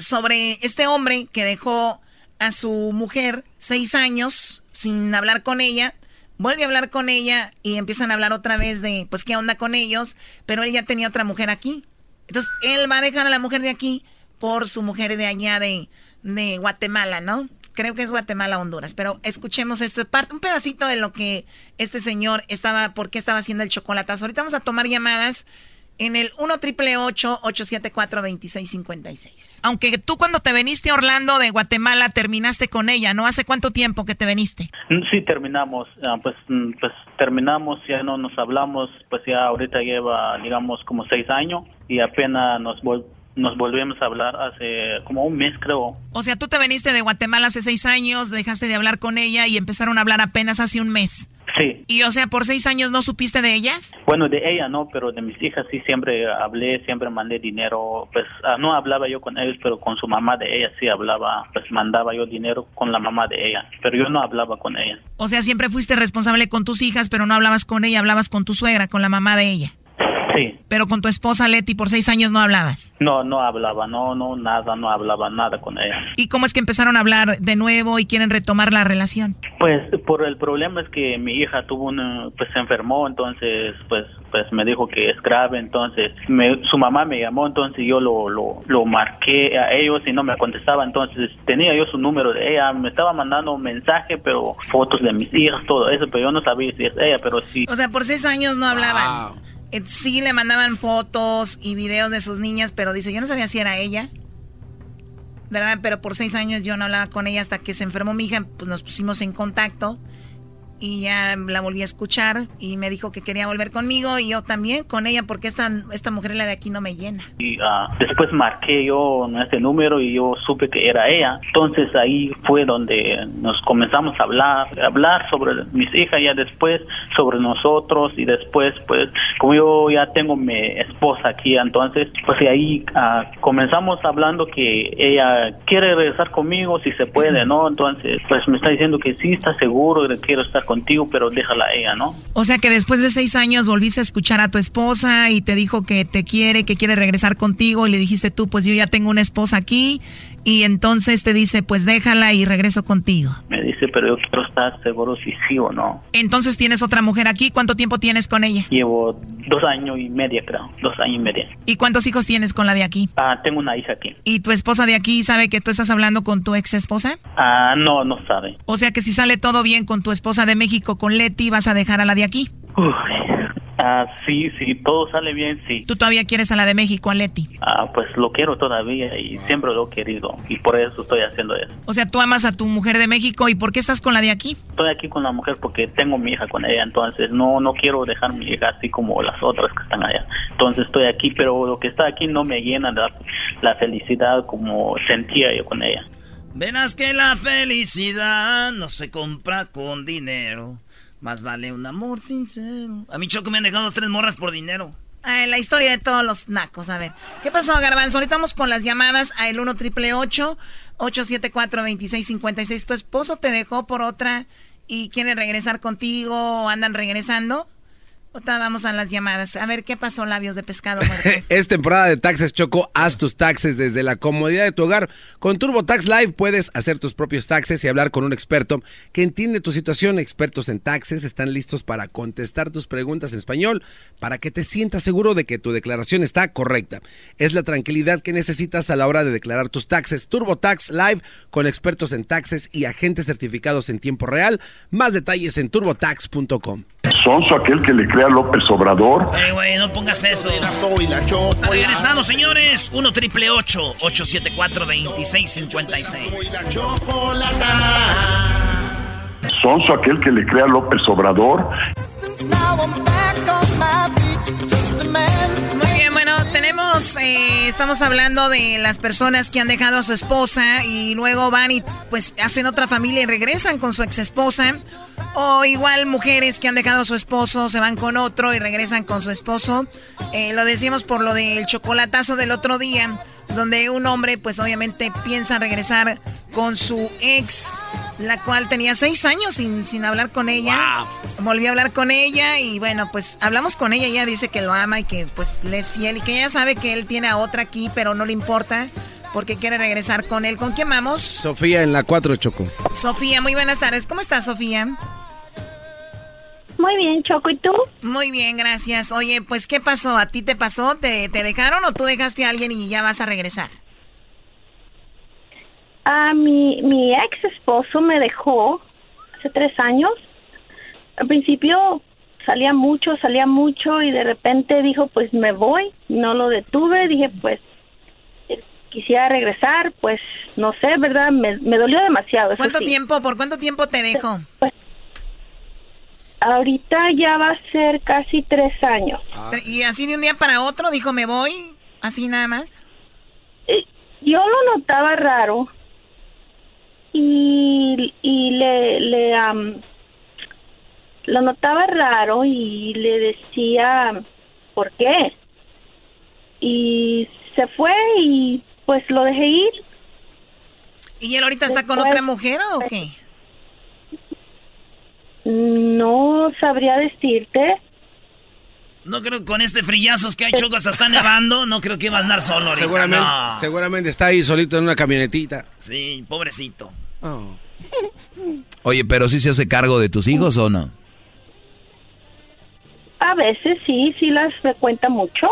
sobre este hombre que dejó a su mujer seis años sin hablar con ella. Vuelve a hablar con ella y empiezan a hablar otra vez de, pues, qué onda con ellos, pero él ya tenía otra mujer aquí. Entonces, él va a dejar a la mujer de aquí por su mujer de allá de, de Guatemala, ¿no? Creo que es Guatemala, Honduras. Pero escuchemos este parte, un pedacito de lo que este señor estaba, por qué estaba haciendo el chocolatazo. Ahorita vamos a tomar llamadas en el 1 triple 874 2656. Aunque tú cuando te veniste a Orlando de Guatemala terminaste con ella, ¿no? ¿Hace cuánto tiempo que te veniste? Mm, Sí, terminamos, ah, pues, mm, pues terminamos, ya no nos hablamos, pues ya ahorita lleva, digamos, como seis años y apenas nos, nos volvimos a hablar hace como un mes, creo. O sea, tú te veniste de Guatemala hace seis años, dejaste de hablar con ella y empezaron a hablar apenas hace un mes. Sí. Y o sea, por seis años no supiste de ellas? Bueno, de ella no, pero de mis hijas sí siempre hablé, siempre mandé dinero. Pues ah, no hablaba yo con ellos, pero con su mamá de ella sí hablaba, pues mandaba yo dinero con la mamá de ella, pero yo no hablaba con ella. O sea, siempre fuiste responsable con tus hijas, pero no hablabas con ella, hablabas con tu suegra, con la mamá de ella. Sí. Pero con tu esposa Leti por seis años no hablabas. No, no hablaba, no, no, nada, no hablaba nada con ella. ¿Y cómo es que empezaron a hablar de nuevo y quieren retomar la relación? Pues por el problema es que mi hija tuvo una, pues se enfermó, entonces pues pues me dijo que es grave, entonces me- su mamá me llamó, entonces yo lo, lo, lo marqué a ellos y no me contestaba, entonces tenía yo su número de ella, me estaba mandando un mensaje, pero fotos de mis hijas, todo eso, pero yo no sabía si es ella, pero sí. O sea, por seis años no hablaban. Eh, Sí le mandaban fotos y videos de sus niñas, pero dice, yo no sabía si era ella. ¿Verdad? Pero por seis años yo no hablaba con ella hasta que se enfermó mi hija, pues nos pusimos en contacto y ya la volví a escuchar y me dijo que quería volver conmigo y yo también con ella porque esta, esta mujer la de aquí no me llena. y ah, después marqué yo este número y yo supe que era ella. Entonces ahí fue donde nos comenzamos a hablar, a hablar sobre mis hijas ya después, sobre nosotros y después pues como yo ya tengo mi esposa aquí, entonces pues ahí ah, comenzamos hablando que ella quiere regresar conmigo si se puede, ¿no? Entonces pues me está diciendo que sí está seguro que quiero estar contigo, pero déjala a ella, ¿no? O sea que después de seis años volviste a escuchar a tu esposa y te dijo que te quiere, que quiere regresar contigo y le dijiste tú, pues yo ya tengo una esposa aquí y entonces te dice, pues déjala y regreso contigo. Me dice, pero yo quiero estar seguro si sí o no. Entonces tienes otra mujer aquí, ¿cuánto tiempo tienes con ella? Llevo dos años y media, creo. Dos años y media. ¿Y cuántos hijos tienes con la de aquí? Ah, tengo una hija aquí. ¿Y tu esposa de aquí sabe que tú estás hablando con tu ex esposa? Ah, no, no sabe. O sea que si sale todo bien con tu esposa de México, con Leti, vas a dejar a la de aquí. Uy. Ah, sí, sí, todo sale bien, sí. ¿Tú todavía quieres a la de México, a Leti? Ah, pues lo quiero todavía y siempre lo he querido y por eso estoy haciendo eso. O sea, tú amas a tu mujer de México y ¿por qué estás con la de aquí? Estoy aquí con la mujer porque tengo mi hija con ella, entonces no no quiero dejar mi hija así como las otras que están allá. Entonces estoy aquí, pero lo que está aquí no me llena de la, la felicidad como sentía yo con ella. Verás que la felicidad no se compra con dinero. Más vale un amor sincero. A mí Choco me han dejado dos, tres morras por dinero. Ay, la historia de todos los nacos, a ver. ¿Qué pasó, Garbanzo? Ahorita vamos con las llamadas a el 1 triple 874 2656 ¿Tu esposo te dejó por otra y quiere regresar contigo o andan regresando? Ahorita vamos a las llamadas. A ver, ¿qué pasó, labios de pescado muerto? Es temporada de taxes Choco. Haz tus taxes desde la comodidad de tu hogar. Con TurboTax Live puedes hacer tus propios taxes y hablar con un experto que entiende tu situación. Expertos en taxes están listos para contestar tus preguntas en español para que te sientas seguro de que tu declaración está correcta. Es la tranquilidad que necesitas a la hora de declarar tus taxes. TurboTax Live con expertos en taxes y agentes certificados en tiempo real. Más detalles en turbotax.com. Sonso aquel que le crea López Obrador. Eh, güey, no pongas eso. Regresamos, señores. 1 triple 874 2656 Sonso aquel que le crea a López Obrador. Muy bien, bueno, tenemos, eh, estamos hablando de las personas que han dejado a su esposa y luego van y pues hacen otra familia y regresan con su ex esposa. O igual mujeres que han dejado a su esposo, se van con otro y regresan con su esposo. Eh, lo decíamos por lo del chocolatazo del otro día, donde un hombre pues obviamente piensa regresar con su ex, la cual tenía seis años sin, sin hablar con ella. Volvió a hablar con ella y bueno, pues hablamos con ella. Ella dice que lo ama y que pues le es fiel y que ella sabe que él tiene a otra aquí, pero no le importa porque quiere regresar con él. ¿Con quién vamos? Sofía en la 4 Choco. Sofía, muy buenas tardes. ¿Cómo estás, Sofía? Muy bien, Choco, ¿y tú? Muy bien, gracias. Oye, pues, ¿qué pasó? ¿A ti te pasó? ¿Te, te dejaron o tú dejaste a alguien y ya vas a regresar? Ah, mi, mi ex esposo me dejó hace tres años. Al principio salía mucho, salía mucho y de repente dijo, pues me voy, no lo detuve, dije, pues quisiera regresar, pues no sé, ¿verdad? Me, me dolió demasiado. ¿Cuánto sí. tiempo, por cuánto tiempo te dejó? Ahorita ya va a ser casi tres años. Tre- Y así de un día para otro dijo, me voy, así nada más. Yo lo notaba raro y, y le, le am, lo notaba raro y le decía por qué y se fue y pues lo dejé ir ¿Y él ahorita está con otra mujer o qué? No sabría decirte No creo que con este frillazos que hay chocos hasta nevando, no creo que iba a andar solo ahorita. Seguramente, no. seguramente está ahí solito en una camionetita. Sí, pobrecito. Oye, pero sí se hace cargo de tus hijos o no? a veces sí sí las frecuenta mucho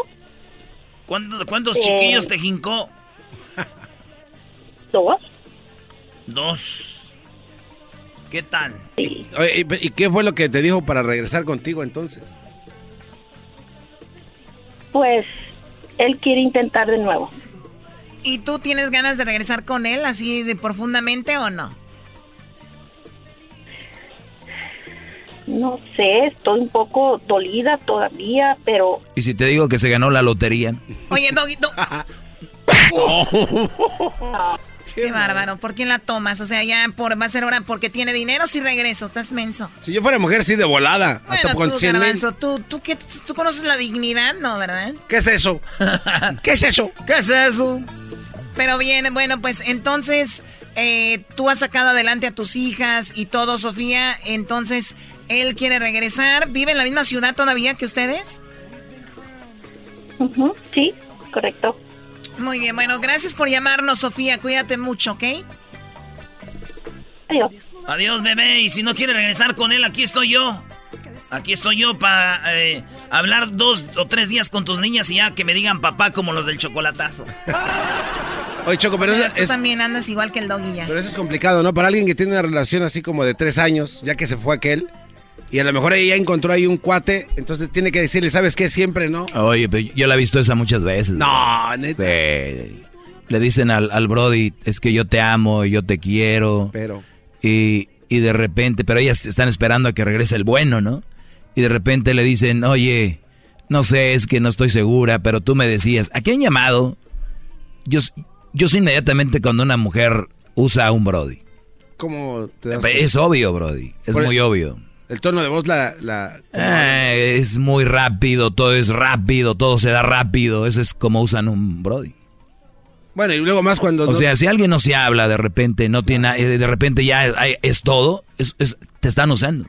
¿Cuántos, cuántos Eh. chiquillos te jincó? dos Dos. ¿Qué tal? Oye, ¿y- ¿Y qué fue lo que te dijo para regresar contigo entonces? pues él quiere intentar de nuevo ¿Y tú tienes ganas de regresar con él así de profundamente o no? no sé estoy un poco dolida todavía pero ¿Y si te digo que se ganó la lotería? Oye, Doggy, do- Qué bárbaro, ¿por quién la tomas? O sea, ya por, va a ser ahora porque tiene dinero si regreso, estás menso. Si yo fuera mujer, sí, de volada. hasta Bueno, con tú, 100 mil. Garbanzo, ¿tú, tú, qué, ¿tú conoces la dignidad? No, ¿verdad? ¿Qué es eso? ¿Qué es eso? ¿Qué es eso? Pero bien, bueno, pues entonces eh, tú has sacado adelante a tus hijas y todo, Sofía. Entonces, él quiere regresar. ¿Vive en la misma ciudad todavía que ustedes? Ujú, sí correcto Muy bien, bueno, gracias por llamarnos, Sofía. Cuídate mucho, ¿ok? Adiós. Adiós, bebé. Y si no quiere regresar con él, aquí estoy yo. Aquí estoy yo para hablar dos o tres días con tus niñas y ya que me digan papá como los del chocolatazo. Oye, Choco, pero O sea, eso tú es, también andas igual que el doggy ya. pero eso es complicado, ¿no? Para alguien que tiene una relación así como de tres años, ya que se fue aquel, y a lo mejor ella encontró ahí un cuate, entonces tiene que decirle, ¿sabes qué? Siempre, ¿no? Oye, pero yo la he visto esa muchas veces. No, neta. Sí. Le dicen al, al Brody, es que yo te amo, yo te quiero. Pero. Y, y de repente, pero ellas están esperando a que regrese el bueno, ¿no? Y de repente le dicen, oye, no sé, es que no estoy segura, pero tú me decías, ¿a qué han llamado? Yo, yo sé inmediatamente cuando una mujer usa a un Brody. ¿Cómo te das Es obvio, Brody. Es Por- muy obvio. El tono de voz, la... la Ah, es muy rápido, todo es rápido, todo se da rápido. Eso es como usan un Brody. Bueno, y luego más cuando... O no- sea, si alguien no se habla de repente, no tiene, eh, de repente ya es, es todo, es- es- te están usando.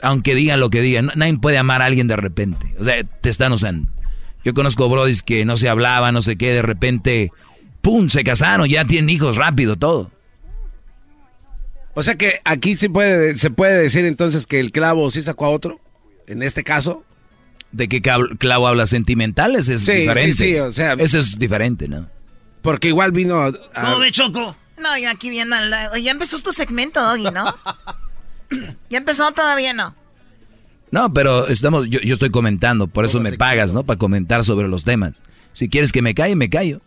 Aunque digan lo que digan, nadie puede amar a alguien de repente. O sea, te están usando. Yo conozco brodis que no se hablaban, no sé qué, de repente, ¡pum! Se casaron, ya tienen hijos rápido, todo. O sea que aquí sí puede, se puede decir entonces que el clavo sí sacó a otro, en este caso. ¿De qué clavo habla? ¿Sentimentales? Es Sí, sí, diferente. sí, o sea- Eso es diferente, ¿no? Porque igual vino a... ¿Cómo ve, Choco? No, yo aquí viendo. ya empezó tu segmento, Doggy, ¿no? ya empezó, todavía no. No, pero estamos, yo, yo estoy comentando, por eso me pagas, ¿no? Para comentar sobre los temas. Si quieres que me calle, me callo.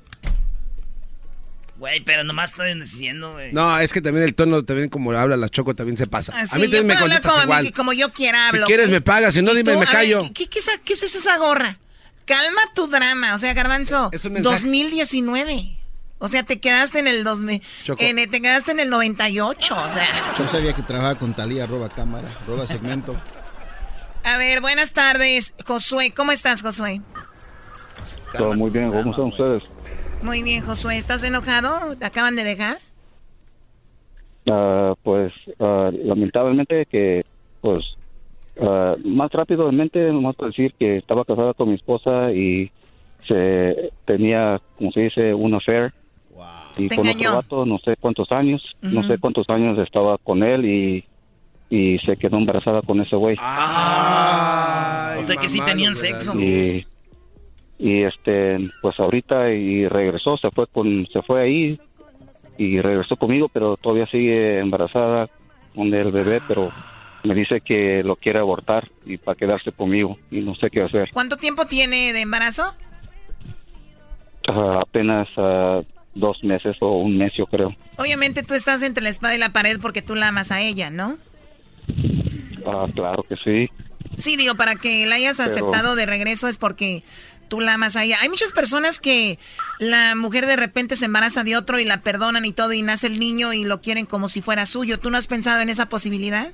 Güey, pero nomás estoy diciendo, güey. No, es que también el tono, también como habla la Choco, también se pasa. A mí yo también me contestas como, igual. como yo quiera hablo. Si quieres me pagas, si no ¿Y dime tú? me ver, callo. ¿qué, qué, esa- qué es esa gorra? Calma tu drama, o sea, Garbanzo, Es un mensaje. 2019. O sea, te quedaste en el 2000, Choco. en el- te quedaste en el 98, o sea. Yo sabía que trabajaba con Talía, roba cámara, roba segmento. A ver, buenas tardes, Josué. ¿Cómo estás, Josué? Todo muy bien, ¿cómo están ustedes? Muy bien, Josué. ¿Estás enojado? ¿Te acaban de dejar? Ah, pues ah, lamentablemente que, pues, ah, más rápidamente, nomás para decir que estaba casada con mi esposa y se tenía, como se dice, un affair. Y Te con engañó. otro vato, no sé cuántos años, no sé cuántos años estaba con él y, y se quedó embarazada con ese güey. o sea que sí tenían sexo. y y este pues ahorita y regresó se fue con se fue ahí y regresó conmigo pero todavía sigue embarazada con el bebé pero me dice que lo quiere abortar y para quedarse conmigo y no sé qué hacer. ¿Cuánto tiempo tiene de embarazo? Ah, apenas ah, dos meses o un mes, yo creo. Obviamente tú estás entre la espada y la pared porque tú la amas a ella, ¿no? Ah, claro que sí. Sí, digo, para que la hayas Pero- aceptado de regreso es porque tú la amas a ella. Hay muchas personas que la mujer de repente se embaraza de otro y la perdonan y todo y nace el niño y lo quieren como si fuera suyo. ¿Tú no has pensado en esa posibilidad?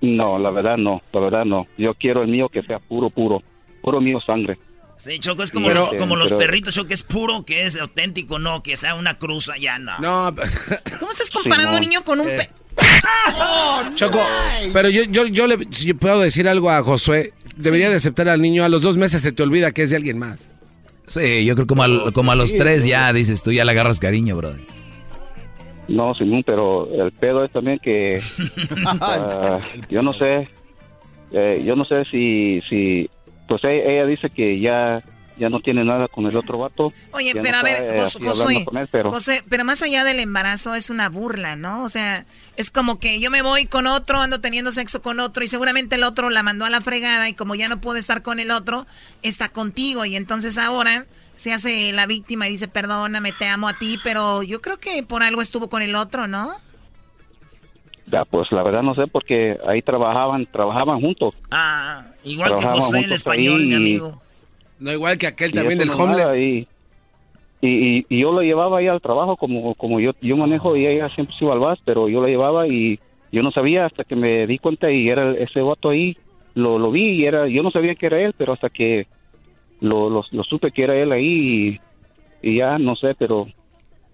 No, la verdad no, la verdad no. Yo quiero el mío que sea puro, puro, puro mío sangre. Sí, Choco, es como, Pero- los, como los pero- perritos, Choco, que es puro, que es auténtico, no, que sea una cruza, ya no. No, ¿Cómo estás comparando un niño con un pe... Choco, pero yo, yo, yo le yo puedo decir algo a Josué, debería de aceptar al niño, a los dos meses se te olvida que es de alguien más. Sí, yo creo como, al- como a los tres ya dices, tú ya le agarras cariño, brother. No, Simón, pero el pedo es también que ah, yo no sé, eh, yo no sé si, si, pues ella, ella dice que ya, ya no tiene nada con el otro vato. Oye, pero no a ver, está, eh, Jos- así hablando Josué, con él, pero- José, pero más allá del embarazo es una burla, ¿no? O sea, es como que yo me voy con otro, ando teniendo sexo con otro y seguramente el otro la mandó a la fregada y como ya no puede estar con el otro, está contigo y entonces ahora se hace la víctima y dice, perdóname, te amo a ti, pero yo creo que por algo estuvo con el otro, ¿no? Ya, pues la verdad no sé porque ahí trabajaban, trabajaban juntos. Ah, igual que Trabajábamos José, el español, ahí mi y- amigo. No igual que aquel y también del homeless. Y, y, y- y yo lo llevaba ahí al trabajo como, como yo, yo manejo y ella siempre se iba al bus, pero yo lo llevaba y yo no sabía hasta que me di cuenta y era ese vato ahí, lo, lo vi y era, yo no sabía que era él, pero hasta que lo, lo, lo supe que era él ahí y, y ya no sé, pero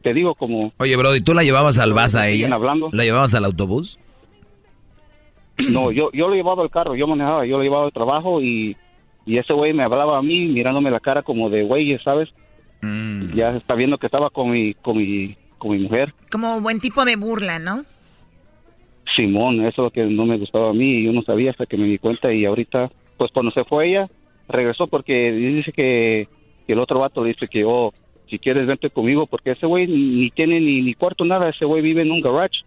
te digo como... Oye, Brody, ¿tú la llevabas al vas a ella? hablando. ¿La llevabas al autobús? No, yo, yo lo llevaba al carro, yo manejaba, yo lo llevaba al trabajo y, y ese güey me hablaba a mí mirándome la cara como de güey, ¿sabes? Mm. Ya está viendo que estaba con mi, con mi, con mi mujer. Como buen tipo de burla, ¿no? Simón, eso es lo que no me gustaba a mí y yo no sabía hasta que me di cuenta y ahorita, pues cuando se fue ella, regresó porque dice que, que el otro vato dice que, oh, si quieres vente conmigo porque ese güey ni tiene ni, ni cuarto nada, ese güey vive en un garage.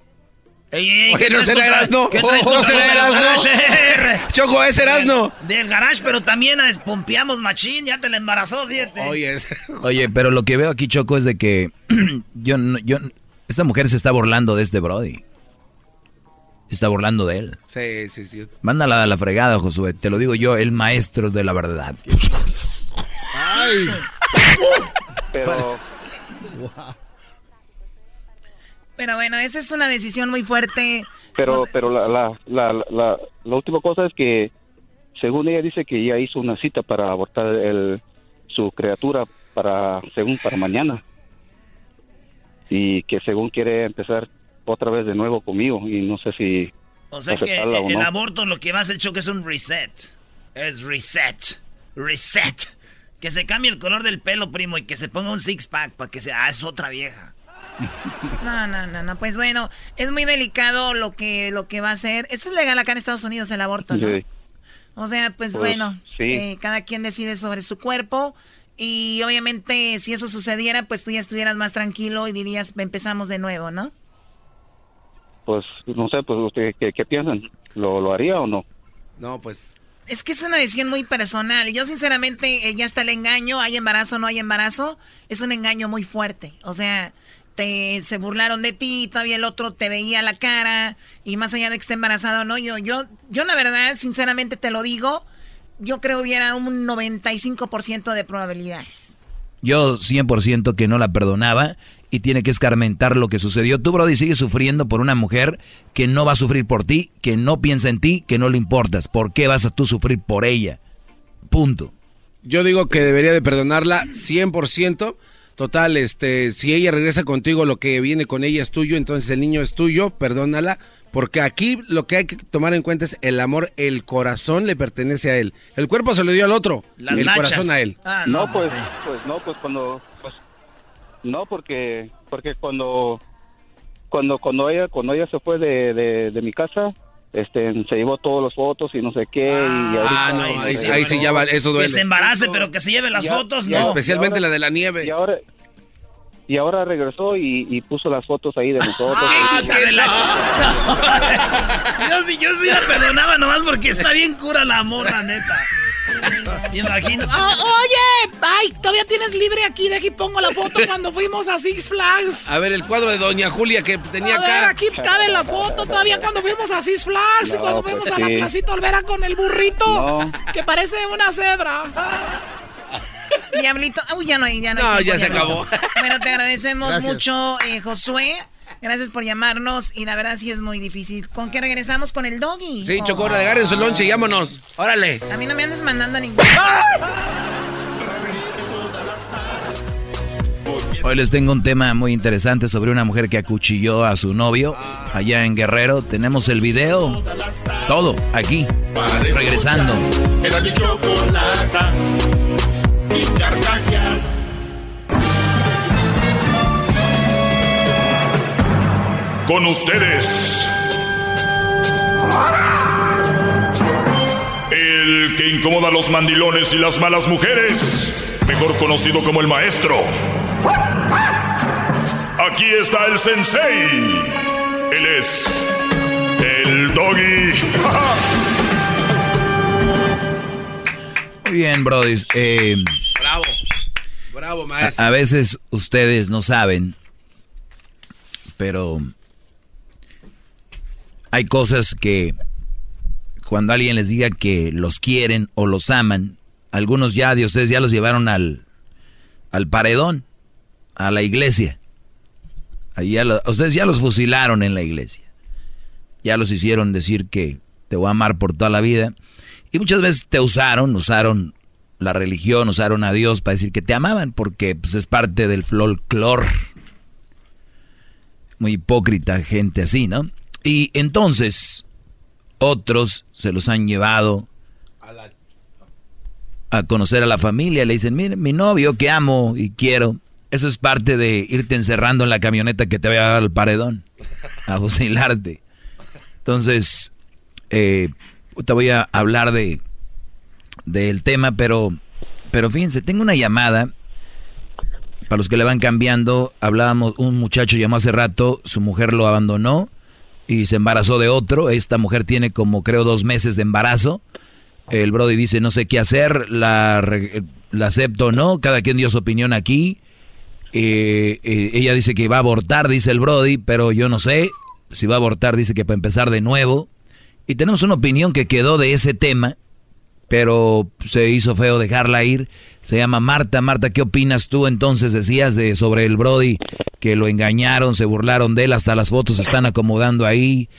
Ey, ey, Oye, ¿qué no será Erasmo. ¿Qué traes No contra será garage? Choco, es Erasmo. Del, del garage, pero también es- pompeamos machín, ya te la embarazó, fíjate. Oye, Oye, pero lo que veo aquí, Choco, es de que yo, no- yo, esta mujer se está burlando de este Brody. Se está burlando de él. Sí, sí, sí. Mándala a la fregada, Josué. Te lo digo yo, el maestro de la verdad. Ay. Pero, Pero bueno, esa es una decisión muy fuerte. pero, pero la, la, la, la, la última cosa es que, según ella dice que ya hizo una cita para abortar el, su criatura para, según para mañana. Y que según quiere empezar otra vez de nuevo conmigo y no sé si O sea que aceptarla o el no. aborto lo que va a hacer Choco es un reset. Es reset. Reset. Que se cambie el color del pelo, primo, y que se ponga un six pack para que sea, ah, es otra vieja. No, no, no, no. Pues bueno, es muy delicado lo que, lo que va a hacer. Eso es legal acá en Estados Unidos, el aborto, ¿no? Sí. O sea, pues, Pues, bueno, sí. eh, cada quien decide sobre su cuerpo. Y obviamente, si eso sucediera, pues tú ya estuvieras más tranquilo y dirías, empezamos de nuevo, ¿no? pues no sé, pues usted qué, qué piensan, ¿Lo, lo haría o no? No, pues. Es que es una decisión muy personal. Yo, sinceramente, eh, ya está el engaño, hay embarazo o no hay embarazo, es un engaño muy fuerte. O sea, te, se burlaron de ti, todavía el otro te veía la cara, y más allá de que esté embarazado o no, yo, yo, yo la verdad, sinceramente te lo digo, yo creo que hubiera un 95% de probabilidades. Yo 100% que no la perdonaba y tiene que escarmentar lo que sucedió. Tú, Brody, sigues sufriendo por una mujer que no va a sufrir por ti, que no piensa en ti, que no le importas. ¿Por qué vas a tú sufrir por ella? Punto. Yo digo que debería de perdonarla 100%. Total, este, si ella regresa contigo, lo que viene con ella es tuyo, entonces el niño es tuyo, perdónala, porque aquí lo que hay que tomar en cuenta es el amor, el corazón le pertenece a él. El cuerpo se lo dio al otro, Las el nachas. corazón a él. Ah, no, no, pues, sí. pues no, pues cuando, pues, no, porque, porque cuando, cuando, cuando ella, cuando ella se fue de, de, de mi casa, este, se llevó todas las fotos y no sé qué. y ahorita- Ah, no, ahí, sí- ahí sí ya va, eso Que duele. se embarace, pero que se lleve las Ya- fotos, ya- no. Especialmente y ahora- la de la nieve. Y ahora, y ahora regresó y, y puso las fotos ahí de nosotros. Ah, de la ch- yo sí, yo sí la perdonaba nomás porque está bien cura la morra, neta. Me imagino. Ah, oye, ay, todavía tienes libre aquí, de aquí pongo la foto cuando fuimos a Six Flags. A ver, el cuadro de Doña Julia que tenía A ver, aquí cabe la foto todavía cuando fuimos a Six Flags y No, cuando pues fuimos a la sí. placita Olvera con el burrito No. que parece una cebra. Diablito, uy, ya no hay, ya no, No, hay ya se acabó. Bueno, te agradecemos Gracias. mucho, eh, Josué. Gracias por llamarnos y la verdad sí es muy difícil. ¿Con qué regresamos con el doggy? Sí, Oh. Chocora, agarren su lonche y vámonos. Órale. A mí no me andes mandando a ningún. Hoy les tengo un tema muy interesante sobre una mujer que acuchilló a su novio allá en Guerrero. Tenemos el video, todo aquí, regresando. Era mi chocolata y Con ustedes. El que incomoda a los mandilones y las malas mujeres. Mejor conocido como el maestro. Aquí está el sensei. Él es el doggy. Muy bien, brodis. Eh, Bravo. Bravo, a, maestro. a veces ustedes no saben, pero hay cosas que cuando alguien les diga que los quieren o los aman, algunos ya de ustedes ya los llevaron al, al paredón, a la iglesia. Ahí ya lo- ustedes ya los fusilaron en la iglesia. Ya los hicieron decir que te voy a amar por toda la vida. Y muchas veces te usaron, usaron la religión, usaron a Dios para decir que te amaban, porque pues, es parte del folclore. Muy hipócrita gente así, ¿no? Y entonces, otros se los han llevado a conocer a la familia. Le dicen, mire, mi novio que amo y quiero. Eso es parte de irte encerrando en la camioneta que te va a llevar al paredón, a fusilarte. Entonces, eh, te voy a hablar de del tema, pero, pero fíjense, tengo una llamada. Para los que le van cambiando, hablábamos, un muchacho llamó hace rato, su mujer lo abandonó y se embarazó de otro. Esta mujer tiene como creo dos meses de embarazo. El Brody dice no sé qué hacer, la, acepto o no, cada quien dio su opinión aquí. Eh, eh, ella dice que va a abortar, dice el Brody, pero yo no sé. Si va a abortar, dice que para empezar de nuevo. Y tenemos una opinión que quedó de ese tema, pero se hizo feo dejarla ir. Se llama Marta. Marta, ¿qué opinas tú entonces? Decías de sobre el Brody que lo engañaron, se burlaron de él, hasta las fotos se están acomodando ahí.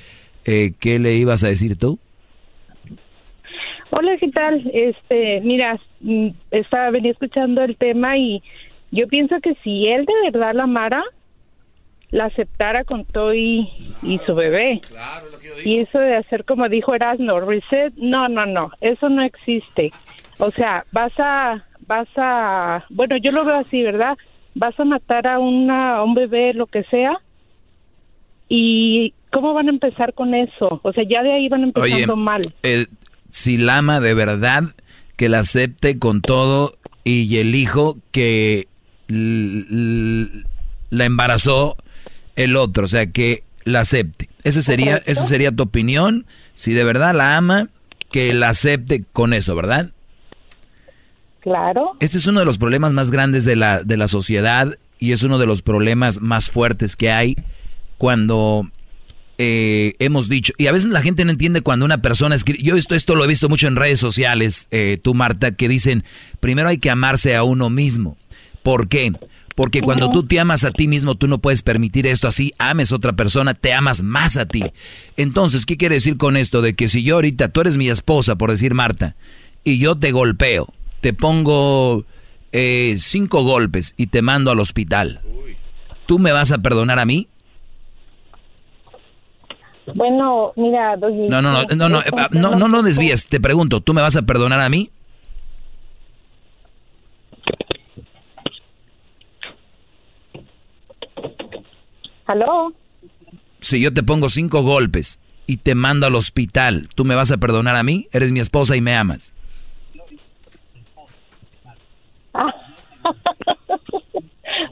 Eh, ¿Qué le ibas a decir tú? Hola, ¿qué tal? Este, mira, mm, estaba venía escuchando el tema y yo pienso que si él de verdad la amara, la aceptara con todo y, y su bebé. Y eso de hacer como dijo Erasmo, reset, no, no, no, eso no existe. O sea, vas a, vas a, bueno, yo lo veo así, ¿verdad? Vas a matar a una, a un bebé, lo que sea, y ¿cómo van a empezar con eso? O sea, ya de ahí van empezando mal. eh, si la ama de verdad, que la acepte con todo y el hijo que l- l- la embarazó el otro, o sea, que la acepte. Ese sería, esa sería tu opinión. Si de verdad la ama, que la acepte con eso, ¿verdad? Claro. Este es uno de los problemas más grandes de la, de la sociedad y es uno de los problemas más fuertes que hay cuando eh, hemos dicho, y a veces la gente no entiende cuando una persona escribe, yo esto, esto lo he visto mucho en redes sociales, eh, tú Marta, que dicen, primero hay que amarse a uno mismo. ¿Por qué? Porque cuando tú te amas a ti mismo, tú no puedes permitir esto así, ames a otra persona, te amas más a ti. Entonces, ¿qué quiere decir con esto? De que si yo ahorita, tú eres mi esposa, por decir Marta, y yo te golpeo, te pongo eh, cinco golpes y te mando al hospital, ¿tú me vas a perdonar a mí? Bueno, mira, No, no, no, no, no, eh, no, no, no desvíes, te pregunto, ¿tú me vas a perdonar a mí? ¿Aló? Si yo te pongo cinco golpes y te mando al hospital, ¿tú me vas a perdonar a mí? Eres mi esposa y me amas.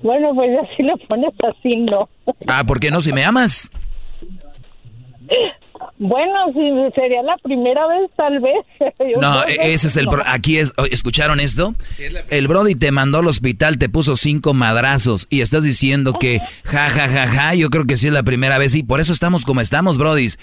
Bueno, pues así lo pones así, no. Ah, ¿por qué no? Si me amas. Bueno, si sería la primera vez, tal vez. Yo No, e- ese es el... no. pro- Aquí es... ¿Escucharon esto? El Brody te mandó al hospital, te puso cinco madrazos y estás diciendo que ja, ja, ja, ja, yo creo que sí es la primera vez y por eso estamos como estamos, Brodis.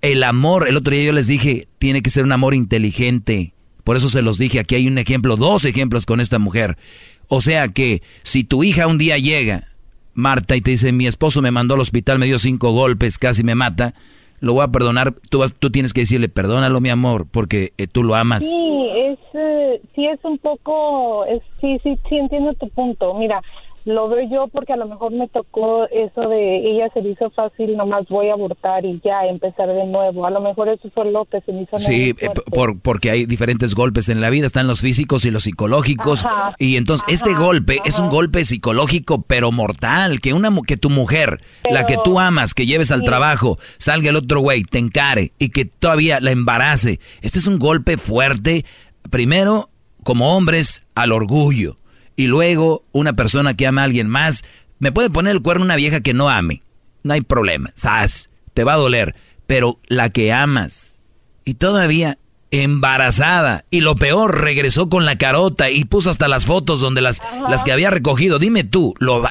El amor, el otro día yo les dije, tiene que ser un amor inteligente. Por eso se los dije, aquí hay un ejemplo, dos ejemplos con esta mujer. O sea que si tu hija un día llega, Marta, y te dice, mi esposo me mandó al hospital, me dio cinco golpes, casi me mata, lo voy a perdonar, tú, vas, tú tienes que decirle, perdónalo mi amor, porque eh, tú lo amas. Sí, es, eh, sí es un poco, es, sí, sí, sí entiendo tu punto. Mira, lo veo yo porque a lo mejor me tocó eso de ella se le hizo fácil, nomás voy a abortar y ya empezar de nuevo. A lo mejor eso fue lo que se me hizo Sí, eh, por, porque hay diferentes golpes en la vida, están los físicos y los psicológicos. Ajá, y entonces este golpe es un golpe psicológico, pero mortal, que una que tu mujer, la que tú amas, que lleves al trabajo, salga el otro güey, te encare y que todavía la embarace. Este es un golpe fuerte, primero como hombres al orgullo y luego una persona que ama a alguien más, me puede poner el cuerno una vieja que no ame. No hay problema, sas, te va a doler, pero la que amas y todavía embarazada y lo peor regresó con la carota y puso hasta las fotos donde las las que había recogido. Dime tú, lo,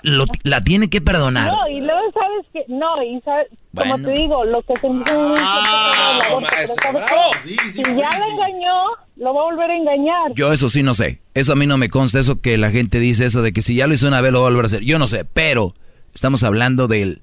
la tiene que perdonar. No, y luego sabes que, no, y sabes, como te digo, lo que se Ah, si ya la engañó, lo va a volver a engañar. Yo eso sí no sé. Eso a mí no me consta eso que la gente dice eso de que si ya lo hizo una vez lo va a volver a hacer. Yo no sé, pero estamos hablando del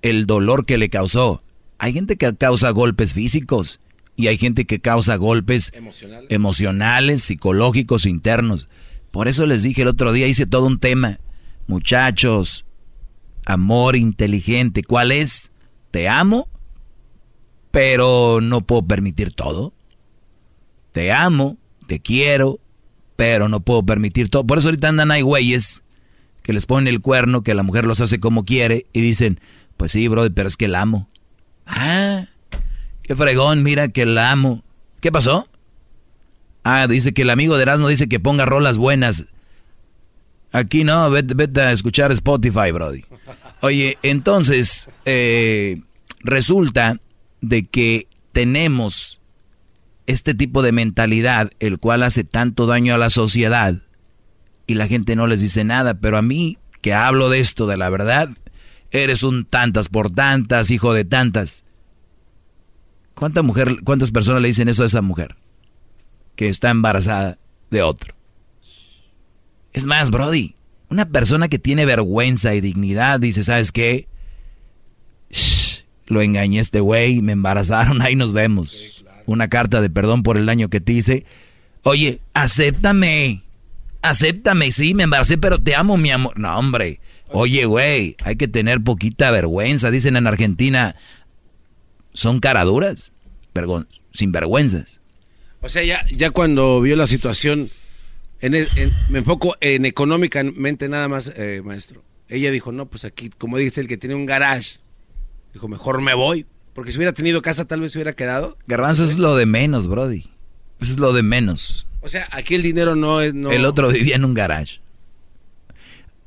el dolor que le causó. Hay gente que causa golpes físicos y hay gente que causa golpes Emocionales. emocionales, psicológicos, internos. Por eso les dije el otro día, hice todo un tema. Muchachos, amor inteligente, ¿cuál es? Te amo, pero no puedo permitir todo. Te amo, te quiero, pero no puedo permitir todo. Por eso ahorita andan hay güeyes que les ponen el cuerno, que la mujer los hace como quiere y dicen, pues sí, bro, pero es que la amo. Ah, qué fregón, mira que la amo. ¿Qué pasó? Ah, dice que el amigo de Erasmo dice que ponga rolas buenas. Aquí no, vete, vete a escuchar Spotify, Brody. Oye, entonces, eh, resulta de que tenemos este tipo de mentalidad, el cual hace tanto daño a la sociedad, y la gente no les dice nada, pero a mí, que hablo de esto, de la verdad, eres un tantas por tantas, hijo de tantas. ¿Cuánta mujer, ¿Cuántas personas le dicen eso a esa mujer? Que está embarazada de otro. Es más, Brody, una persona que tiene vergüenza y dignidad dice, ¿sabes qué? Shh, lo engañé a este güey, me embarazaron, ahí nos vemos. Una carta de perdón por el daño que te hice. Oye, acéptame. Acéptame, sí, me embaracé, pero te amo, mi amor. No, hombre. Oye, güey, hay que tener poquita vergüenza. Dicen en Argentina, son caraduras, vergon sin vergüenzas. O sea, ya, ya cuando vio la situación, en el- en- me enfoco en económicamente nada más, eh, maestro. Ella dijo, no, pues aquí, como dice el que tiene un garage, dijo, mejor me voy. Porque si hubiera tenido casa, tal vez se hubiera quedado. Garbanzo es lo de menos, Brody. Eso es lo de menos. O sea, aquí el dinero no es... No... El otro vivía en un garage.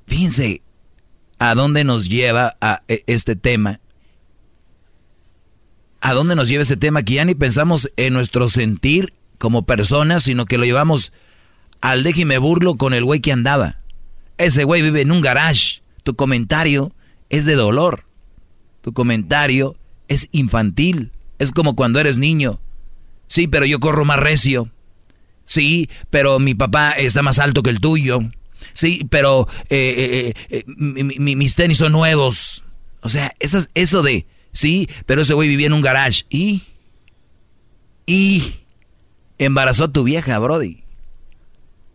Fíjense a dónde nos lleva a e- este tema. A dónde nos lleva este tema que ya ni pensamos en nuestro sentir como personas, sino que lo llevamos al déjeme burlo con el güey que andaba. Ese güey vive en un garage. Tu comentario es de dolor. Tu comentario es infantil. Es como cuando eres niño. Sí, pero yo corro más recio. Sí, pero mi papá está más alto que el tuyo. Sí, pero eh, eh, eh, mi- mi- mis tenis son nuevos. O sea, eso, es- eso de, sí, pero ese güey vivía en un garage. Y, y, embarazó a tu vieja, Brody.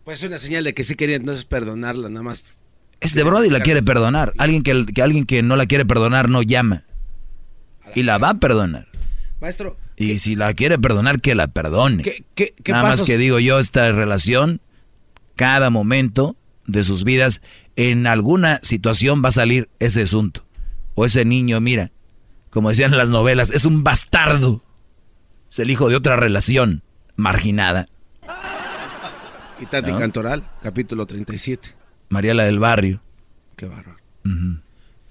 Pues es una señal de que sí quería entonces perdonarla, nada más. Este Brody la quiere perdonar. Alguien que, que alguien que no la quiere perdonar no llama. Y la va a perdonar. Maestro, Y si la quiere perdonar, que la perdone. ¿qué, qué, qué Nada más que digo yo, esta relación, cada momento de sus vidas, en alguna situación va a salir ese asunto. O ese niño, mira, como decían en las novelas, es un bastardo. Es el hijo de otra relación marginada. Y Tati ¿No? Cantoral, capítulo 37. Mariela del Barrio, Qué bárbaro.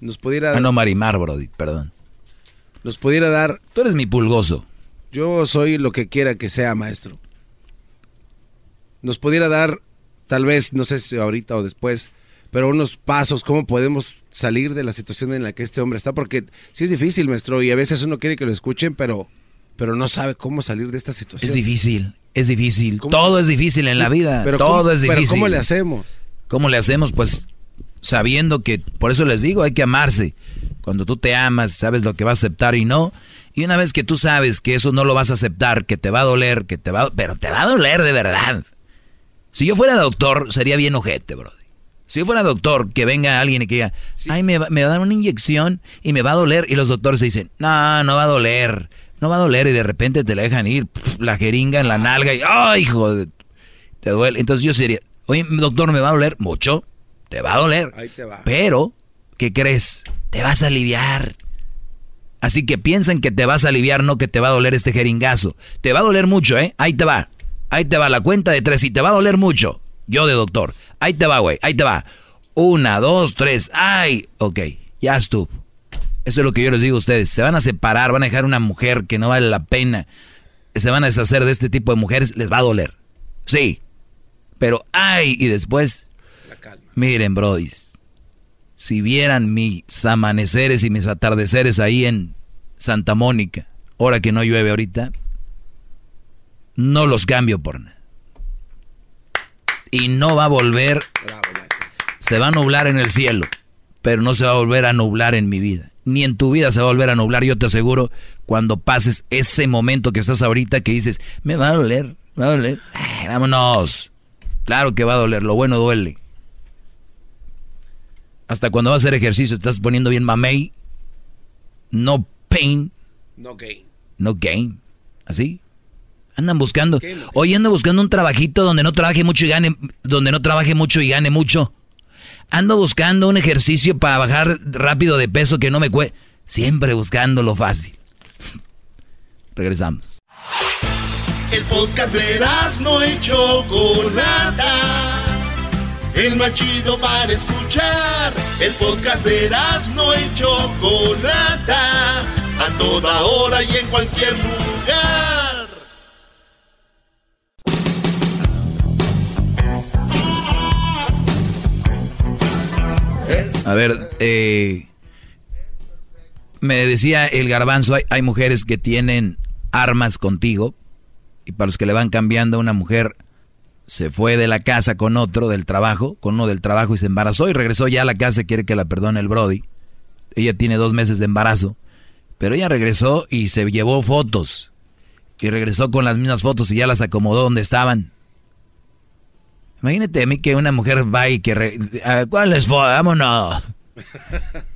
Nos pudiera... Ah, no, Marimar, Brody, perdón. Nos pudiera dar... Tú eres mi pulgoso. Yo soy lo que quiera que sea, maestro. Nos pudiera dar, tal vez, no sé si ahorita o después, pero unos pasos, cómo podemos salir de la situación en la que este hombre está, porque sí es difícil, maestro, y a veces uno quiere que lo escuchen, pero, pero no sabe cómo salir de esta situación. Es difícil, es difícil. Todo es difícil en la vida. Pero Todo cómo- es pero difícil. ¿cómo le hacemos? ¿Cómo le hacemos? Pues sabiendo que, por eso les digo, hay que amarse. Cuando tú te amas, sabes lo que vas a aceptar y no. Y una vez que tú sabes que eso no lo vas a aceptar, que te va a doler, que te va, pero te va a doler de verdad. Si yo fuera doctor, sería bien ojete, bro. Si yo fuera doctor, que venga alguien y que diga, ay, me va, me va a dar una inyección y me va a doler. Y los doctores dicen, no, no va a doler, no va a doler. Y de repente te la dejan ir, pf, la jeringa en la nalga y, ay, hijo, te duele. Entonces yo sería, oye, doctor, ¿me va a doler? Mucho, te va a doler. Ahí te va. Pero, ¿qué crees? Te vas a aliviar. Así que piensan que te vas a aliviar, no que te va a doler este jeringazo. Te va a doler mucho, ¿eh? Ahí te va. Ahí te va la cuenta de tres y te va a doler mucho. Yo de doctor. Ahí te va, güey. Ahí te va. Una, dos, tres. ¡Ay! Ok, ya estuvo. Eso es lo que yo les digo a ustedes. Se van a separar, van a dejar una mujer que no vale la pena. Se van a deshacer de este tipo de mujeres. Les va a doler. Sí. Pero, ¡ay! Y después... Miren, brodis. Si vieran mis amaneceres y mis atardeceres ahí en Santa Mónica, ahora que no llueve ahorita, no los cambio por nada. Y no va a volver, se va a nublar en el cielo, pero no se va a volver a nublar en mi vida. Ni en tu vida se va a volver a nublar, yo te aseguro, cuando pases ese momento que estás ahorita que dices, me va a doler, me va a doler, Ay, vámonos. Claro que va a doler, lo bueno duele. Hasta cuando vas a hacer ejercicio, estás poniendo bien mamey. No pain, No gain. no gain. ¿Así? Andan buscando. Hoy ando buscando un trabajito donde no trabaje mucho y gane, donde no trabaje mucho y gane mucho. Ando buscando un ejercicio para bajar rápido de peso que no me cueste. Siempre buscando lo fácil. Regresamos. El podcast de no Chocolata. El más chido para escuchar. El podcast de no y Chocolata. A toda hora y en cualquier lugar. A ver, eh, me decía el garbanzo, hay, hay mujeres que tienen armas contigo y para los que le van cambiando, una mujer se fue de la casa con otro del trabajo, con uno del trabajo y se embarazó y regresó ya a la casa, quiere que la perdone el Brody. Ella tiene dos meses de embarazo, pero ella regresó y se llevó fotos y regresó con las mismas fotos y ya las acomodó donde estaban. Imagínate a mí que una mujer va y que... re- ¿a ¿Cuáles fotos? Vámonos.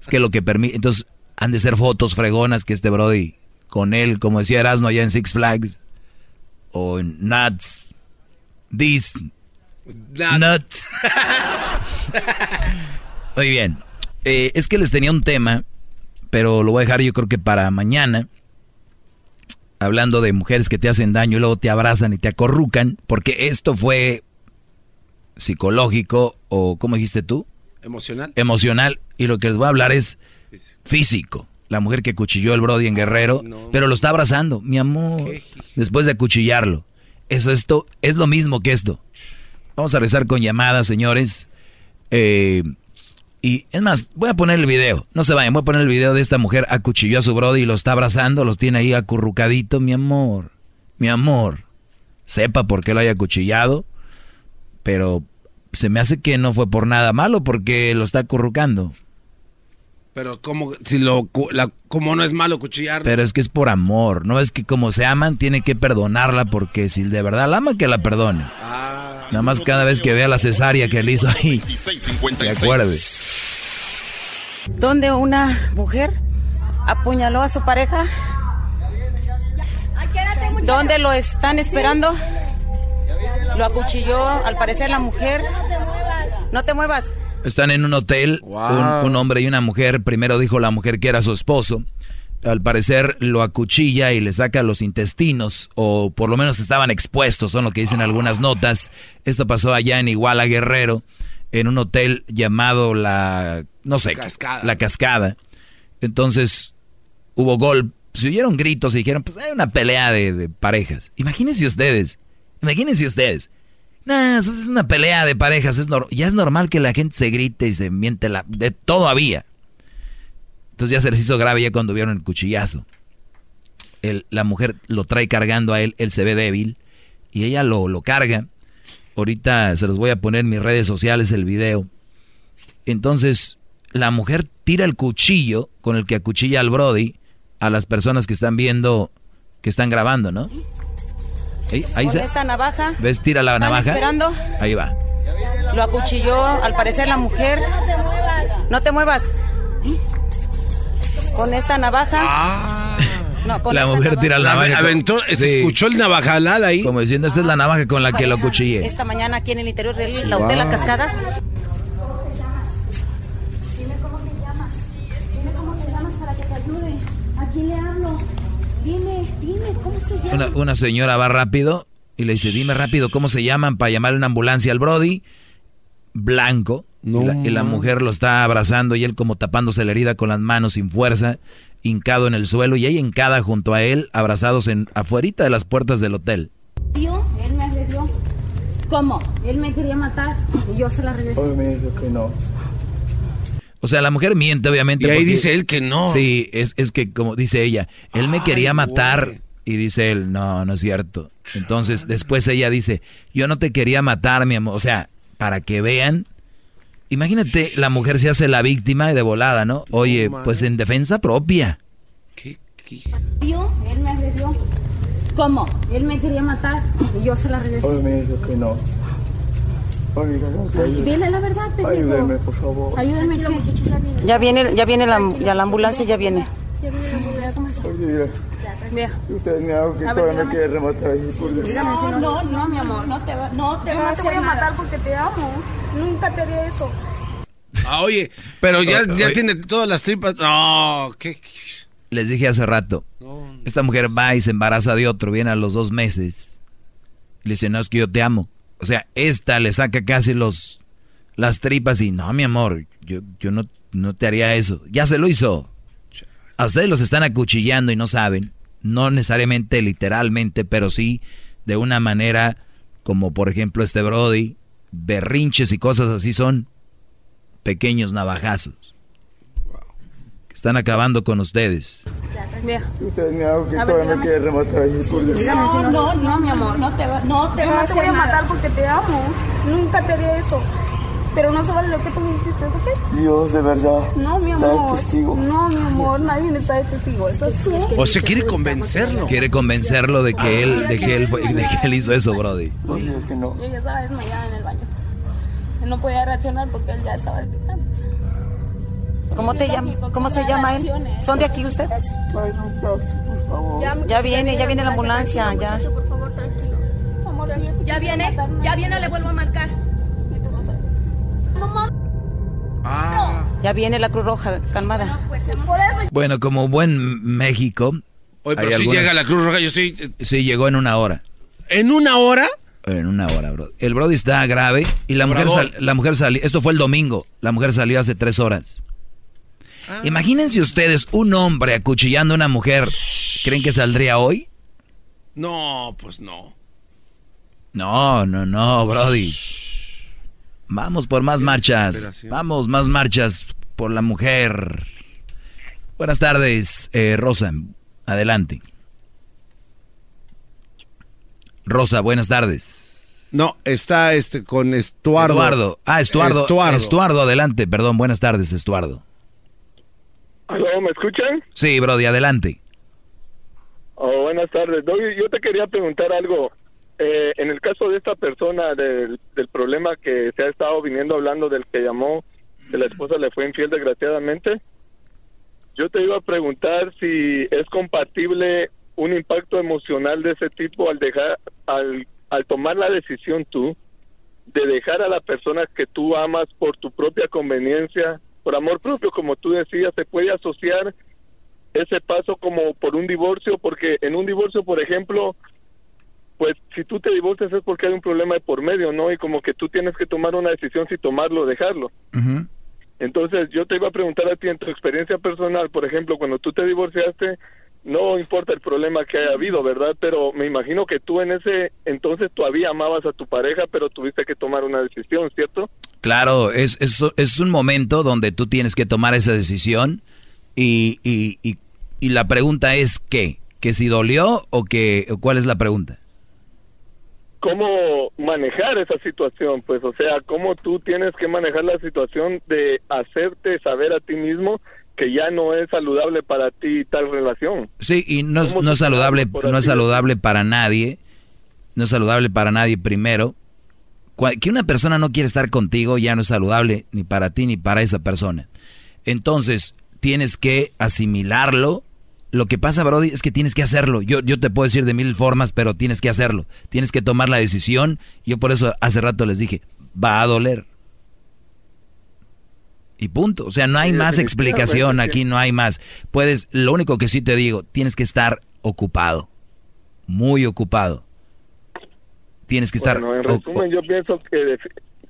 Es que lo que permite... Entonces han de ser fotos fregonas que este Brody con él, como decía Erasmo allá en Six Flags, o en Nuts, This, Nuts. Muy bien. Eh, es que les tenía un tema, pero lo voy a dejar yo creo que para mañana. Hablando de mujeres que te hacen daño y luego te abrazan y te acorrucan, porque esto fue psicológico o, ¿cómo dijiste tú? ¿Emocional? Emocional. Y lo que les voy a hablar es físico. La mujer que cuchilló el Brody en Guerrero, pero lo está abrazando, mi amor, después de acuchillarlo. Eso esto es lo mismo que esto. Vamos a rezar con llamadas, señores. Eh, y es más, voy a poner el video. No se vayan, voy a poner el video de esta mujer acuchilló a su Brody y lo está abrazando, los tiene ahí acurrucadito, mi amor. Mi amor. Sepa por qué lo haya acuchillado, pero se me hace que no fue por nada malo porque lo está acurrucando. Pero como si lo cu- la, como no es malo cuchillar. Pero es que es por amor, no es que como se aman tiene que perdonarla porque si de verdad la ama que la perdone. Nada más cada vez que vea la cesárea que le hizo ahí, se acuerde. donde una mujer apuñaló a su pareja, donde lo están esperando, lo acuchilló, al parecer la mujer. No te muevas. Están en un hotel, un, un hombre y una mujer. Primero dijo la mujer que era su esposo. Al parecer lo acuchilla y le saca los intestinos, o por lo menos estaban expuestos, son lo que dicen algunas notas. Esto pasó allá en Iguala Guerrero. en un hotel llamado la, no sé, Cascada. la cascada. Entonces hubo gol, se oyeron gritos y dijeron, pues hay una pelea de, de parejas. Imagínense ustedes, imagínense ustedes. Nah, eso es una pelea de parejas, es ya es normal que la gente se grite y se miente la, de todo había. Entonces ya se les hizo grave ya cuando vieron el cuchillazo. El- la mujer lo trae cargando a él, él se ve débil y ella lo, lo carga. Ahorita se los voy a poner en mis redes sociales el video. Entonces la mujer tira el cuchillo con el que acuchilla al Brody a las personas que están viendo, que están grabando, ¿no? Ahí, ahí Con se, esta navaja. ¿Ves? Tira la navaja. esperando. Ahí va. Lo acuchilló, al parecer, la mujer. No te muevas. Con esta navaja. No, con La esta mujer tira la navaja. aventó, se Sí. escuchó el navajalal ahí. Como diciendo, esta es la navaja con la que lo cuchillé. Esta mañana aquí en el interior de la hotel La Wow. Cascada. Dime cómo te llamas. Dime cómo te llamas para que te ayude. ¿A quién le hablo? Dime, dime, ¿cómo se llama? Una, una señora va rápido y le dice, dime rápido cómo se llaman para llamarle una ambulancia al Brody. Blanco. y, la, y la mujer lo está abrazando y él como tapándose la herida con las manos sin fuerza, hincado en el suelo y ella hincada junto a él, abrazados en afuerita de las puertas del hotel. Tío, él me agredió. ¿Cómo? Él me quería matar y yo se la regresé. me dijo que no. O sea, la mujer miente, obviamente. Y ahí porque- dice él que no. Sí, es, es que como dice ella, él me Ay, quería matar. Y dice él, no, no es cierto. Entonces, después ella dice, yo no te quería matar, mi amor. O sea, para que vean. Imagínate, la mujer se hace la víctima de volada, ¿no? Oye, pues en defensa propia. Tío, él me agredió. ¿Cómo? Él me quería matar y yo se la regresé. me dijo que no. Dile la verdad, pendejo. Ayúdeme, por favor. Ayúdame, ¿qué? Ya viene, ya viene la, ya la ambulancia, ya viene. Ya viene la ambulancia, ¿cómo está? Oye, Vea. usted me hago que todavía me quiere rematar ahí. por no, no, no, mi amor, no te va, no te no te voy a nada. matar porque te amo. Nunca te haré eso. Ah, oye, pero ya, ya oye. tiene todas las tripas. No, ¿qué? Les dije hace rato, esta mujer va y se embaraza de otro, viene a los dos meses. Le dice, no, es que yo te amo. O sea, esta le saca casi los las tripas y no, mi amor, yo, yo no, no te haría eso. Ya se lo hizo. A ustedes los están acuchillando y no saben. No necesariamente literalmente, pero sí de una manera como por ejemplo este Brody, berrinches y cosas así son pequeños navajazos. Que están acabando con ustedes. Vea. Usted me hago que todavía me dígame. quiere rematar no, no, no, mi amor, no te va, no te Yo va a no te voy a matar porque te amo. Nunca te haré eso. Pero no se vale lo que tú me hiciste, ¿ok? Dios, de verdad. No, mi Está de amor. testigo. No, mi amor, nadie está de testigo. Estás tú. O sea, quiere convencerlo. Quiere convencerlo de que él, de que él, fue- de que él hizo eso, Brody. Que. Yo ya estaba desmayada en el baño. Él no podía reaccionar porque él ya estaba gritando. ¿Cómo te llama? ¿Cómo se llama él? ¿Son de aquí ustedes? Ya viene, ya viene la ambulancia, ya. Por favor, tranquilo. Amor, Ya viene, ya viene, le vuelvo a marcar. Mames. Ya viene la Cruz Roja, calmada. Por eso Bueno, como buen México. Oye, pero si algunas- llega la Cruz Roja, yo estoy... Sí, llegó en una hora. ¿En una hora? En una hora, bro. El Brody está grave y la mujer, sal- la mujer salió. Esto fue el domingo. La mujer salió hace tres horas. Ah. Imagínense ustedes un hombre acuchillando a una mujer. ¿Creen que saldría hoy? No, pues no. No, no, no, Brody. Vamos por más marchas. Vamos, más marchas por la mujer. Buenas tardes, eh, Rosa. Adelante. Rosa, buenas tardes. No, está este con Estuardo. Eduardo. Ah, Estuardo. Estuardo. Estuardo, adelante. Perdón, buenas tardes, Estuardo. ¿Aló, me escuchan? Sí, Brody, adelante. Oh, buenas tardes. Yo te quería preguntar algo. Eh, en el caso de esta persona, del, del problema que se ha estado viniendo hablando del que llamó, que la esposa le fue infiel desgraciadamente, yo te iba a preguntar si es compatible un impacto emocional de ese tipo al dejar, al, al tomar la decisión tú de dejar a la persona que tú amas por tu propia conveniencia, por amor propio, como tú decías, se puede asociar ese paso como por un divorcio, porque en un divorcio, por ejemplo, pues si tú te divorcias es porque hay un problema de por medio, ¿no? Y como que tú tienes que tomar una decisión si tomarlo o dejarlo. Entonces, yo te iba a preguntar a ti en tu experiencia personal, por ejemplo, cuando tú te divorciaste, no importa el problema que haya habido, ¿verdad? Pero me imagino que tú en ese entonces todavía amabas a tu pareja, pero tuviste que tomar una decisión, ¿cierto? Claro, es, es, es un momento donde tú tienes que tomar esa decisión y, y, y, y la pregunta es ¿qué? ¿Que si dolió o que cuál es la pregunta? cómo manejar esa situación, pues, o sea, cómo tú tienes que manejar la situación de hacerte saber a ti mismo que ya no es saludable para ti tal relación. Sí, y no, no es saludable, no es saludable para nadie, no es saludable para nadie primero. Que una persona no quiere estar contigo ya no es saludable ni para ti ni para esa persona. Entonces, tienes que asimilarlo. Lo que pasa, Brody, es que tienes que hacerlo. Yo, yo te puedo decir de mil formas, pero tienes que hacerlo. Tienes que tomar la decisión. Yo por eso hace rato les dije, va a doler. Y punto. O sea, no hay Sí, más explicación aquí, no hay más. Puedes, lo único que sí te digo, tienes que estar ocupado. Muy ocupado. Tienes que estar... Bueno, en resumen, yo pienso que,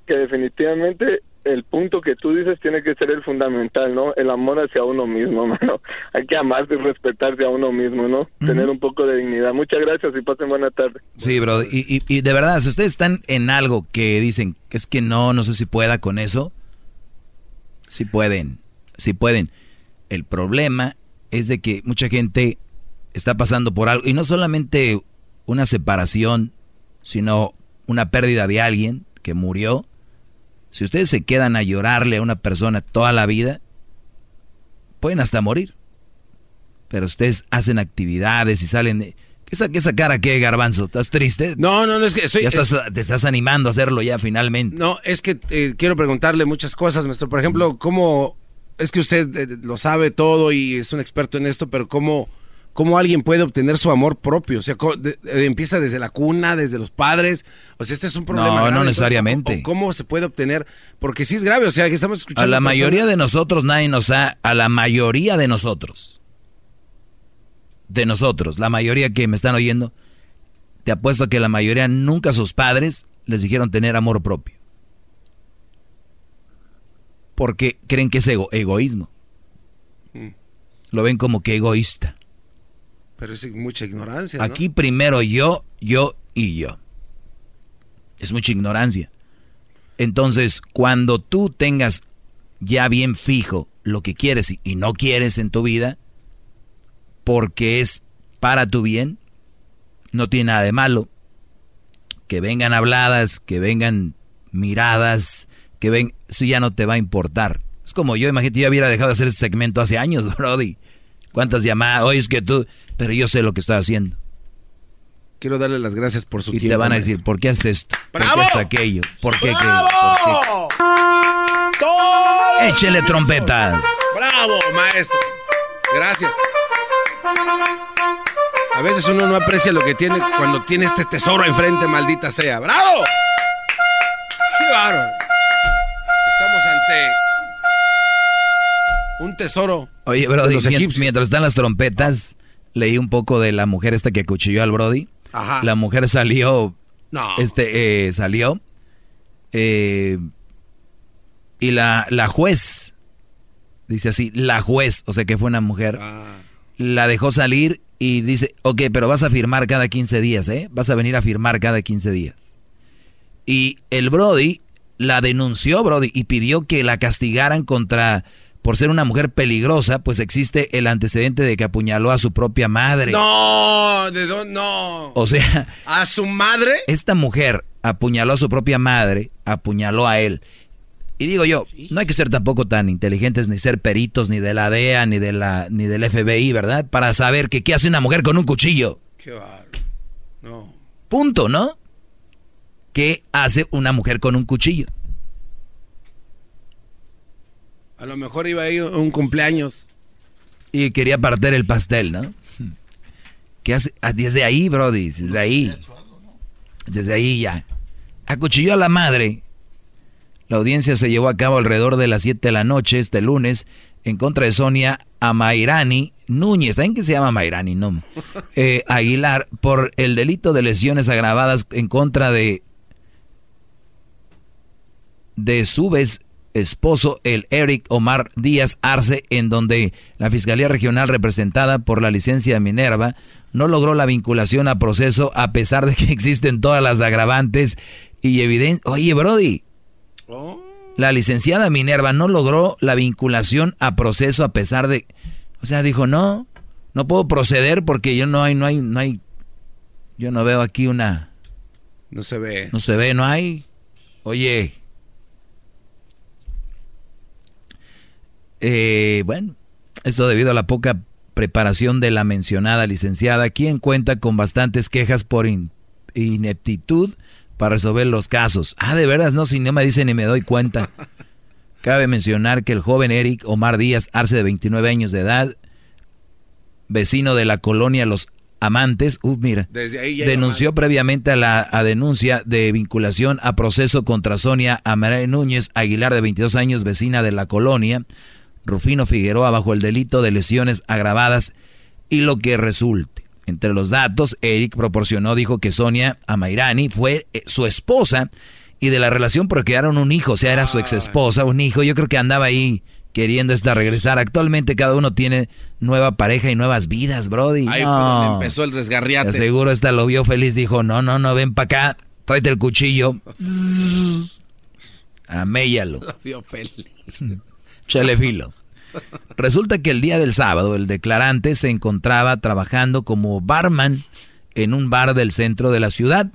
que definitivamente el punto que tú dices tiene que ser el fundamental, ¿no? El amor hacia uno mismo, mano. Hay que amarse y respetarse a uno mismo, ¿no? Tener un poco de dignidad. Muchas gracias y pasen buena tarde. Sí, bro. Y, y- y de verdad, si ustedes están en algo que dicen que es que no, no sé si pueda con eso, sí pueden, sí pueden. El problema es de que mucha gente está pasando por algo, y no solamente una separación, sino una pérdida de alguien que murió. Si ustedes se quedan a llorarle a una persona toda la vida, pueden hasta morir. Pero ustedes hacen actividades y salen de... ¿Qué esa, esa cara qué, Garbanzo? ¿Estás triste? No, no, no, es que estoy... Ya estás, te estás animando a hacerlo ya finalmente. No, es que eh, quiero preguntarle muchas cosas, maestro. Por ejemplo, ¿cómo es que usted eh, lo sabe todo y es un experto en esto, pero cómo, cómo alguien puede obtener su amor propio? O sea, de- eh, empieza desde la cuna, desde los padres. O sea, este es un problema. No, no necesariamente. ¿Cómo se puede obtener? Porque sí es grave, o sea, que estamos escuchando. A la personas- mayoría de nosotros nadie nos ha... A la mayoría de nosotros. De nosotros, la mayoría que me están oyendo, te apuesto que la mayoría nunca sus padres les dijeron tener amor propio. Porque creen que es ego- egoísmo. Mm. Lo ven como que egoísta. Pero es mucha ignorancia. ¿no? Aquí primero yo, yo y yo. Es mucha ignorancia. Entonces, cuando tú tengas ya bien fijo lo que quieres y- y no quieres en tu vida, porque es para tu bien, no tiene nada de malo. Que vengan habladas, que vengan miradas, que ven, eso ya no te va a importar. Es como yo, imagínate, yo hubiera dejado de hacer ese segmento hace años, Brody. ¿Cuántas llamadas? Oye, es que tú, pero yo sé lo que estoy haciendo. Quiero darle las gracias por su Y te tiempo. van a decir, ¿por qué haces esto? ¿Por qué haces aquello? ¿Por qué? ¡Bravo! ¡Todo! Échele trompetas. ¡Bravo, maestro! Gracias. A veces uno no aprecia lo que tiene cuando tiene este tesoro enfrente, maldita sea. ¡Bravo! ¡Qué bárbaro! Estamos ante un tesoro. Oye, Brody, de los mien- egipcios. mientras están las trompetas, leí un poco de la mujer esta que acuchilló al Brody. Ajá. La mujer salió, No. este, eh, salió, eh, y la, la juez, dice así, la juez, o sea que fue una mujer, Ah. la dejó salir y dice, ok, pero vas a firmar cada 15 días, ¿eh? Vas a venir a firmar cada 15 días. Y el Brody la denunció, Brody, y pidió que la castigaran contra, por ser una mujer peligrosa, pues existe el antecedente de que apuñaló a su propia madre. No, ¿de dónde? No. O sea, ¿A su madre? esta mujer apuñaló a su propia madre, apuñaló a él. Y digo yo, no hay que ser tampoco tan inteligentes, ni ser peritos, ni de la DEA, ni, de la, ni del FBI, ¿verdad? Para saber que qué hace una mujer con un cuchillo. Qué bárbaro. No. Punto, ¿no? ¿Qué hace una mujer con un cuchillo? A lo mejor iba a ir a un cumpleaños. Y quería partir el pastel, ¿no? ¿Qué hace? Ah, Desde ahí, Brody, desde ahí. Desde ahí ya. Acuchilló a la madre. La audiencia se llevó a cabo alrededor de las 7 de la noche este lunes en contra de Sonia Amairani, Núñez, ¿saben que se llama Mayrani? No. Eh, Aguilar, por el delito de lesiones agravadas en contra de de su vez esposo, el Eric Omar Díaz Arce, en donde la Fiscalía Regional representada por la licencia Minerva no logró la vinculación a proceso a pesar de que existen todas las agravantes y evidencia. Oye, Brody, la licenciada Minerva no logró la vinculación a proceso a pesar de... O sea, dijo, no, no puedo proceder porque yo no hay, no hay, no hay... Yo no veo aquí una... No se ve. No se ve, no hay. Oye. Eh, bueno, esto debido a la poca preparación de la mencionada licenciada, quien cuenta con bastantes quejas por ineptitud para resolver los casos. Ah, de veras, no, si no me dicen ni me doy cuenta. Cabe mencionar que el joven Eric Omar Díaz Arce, de 29 años de edad, vecino de la colonia Los Amantes, uh, mira, denunció previamente a la denuncia de vinculación a proceso contra Sonia Amaral Núñez Aguilar, de 22 años, vecina de la colonia, Rufino Figueroa, bajo el delito de lesiones agravadas y lo que resulte. Entre los datos, Eric proporcionó, dijo que Sonia Amairani fue eh, su esposa y de la relación procrearon un hijo, o sea, era su ex esposa, un hijo. Yo creo que andaba ahí queriendo esta regresar. Actualmente cada uno tiene nueva pareja y nuevas vidas, Brody. Ahí empezó el resgarriate. Seguro esta lo vio feliz, dijo, no, no, no, ven para acá, tráete el cuchillo. Améllalo. Lo vio feliz. Resulta que el día del sábado el declarante se encontraba trabajando como barman en un bar del centro de la ciudad,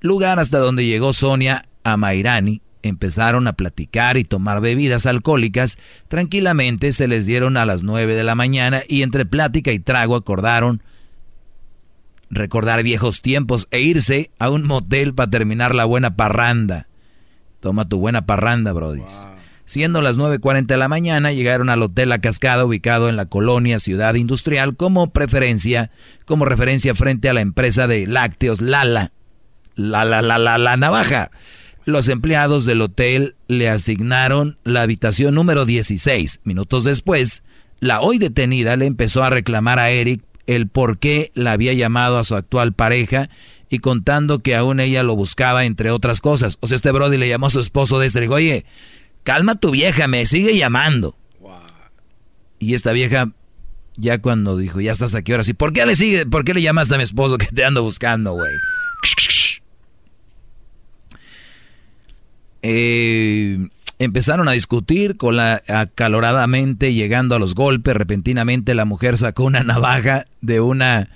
lugar hasta donde llegó Sonia Amairani. Empezaron a platicar y tomar bebidas alcohólicas. Tranquilamente se les dieron a las nueve de la mañana y entre plática y trago acordaron recordar viejos tiempos e irse a un motel para terminar la buena parranda. Toma tu buena parranda, Brody. Siendo las 9.40 de la mañana, llegaron al Hotel La Cascada, ubicado en la colonia Ciudad Industrial, como preferencia, como referencia frente a la empresa de lácteos Lala. La, la, la, la, la navaja. Los empleados del hotel le asignaron la habitación número 16. Minutos después, la hoy detenida le empezó a reclamar a Eric el por qué la había llamado a su actual pareja y contando que aún ella lo buscaba, entre otras cosas. O sea, este Brody le llamó a su esposo de este, le dijo, oye, calma tu vieja, me sigue llamando. Y esta vieja, ya cuando dijo, ya estás aquí ahora sí, ¿por qué le sigue, por qué le llamas a mi esposo que te ando buscando, güey? Eh, empezaron a discutir con la acaloradamente llegando a los golpes. Repentinamente la mujer sacó una navaja de una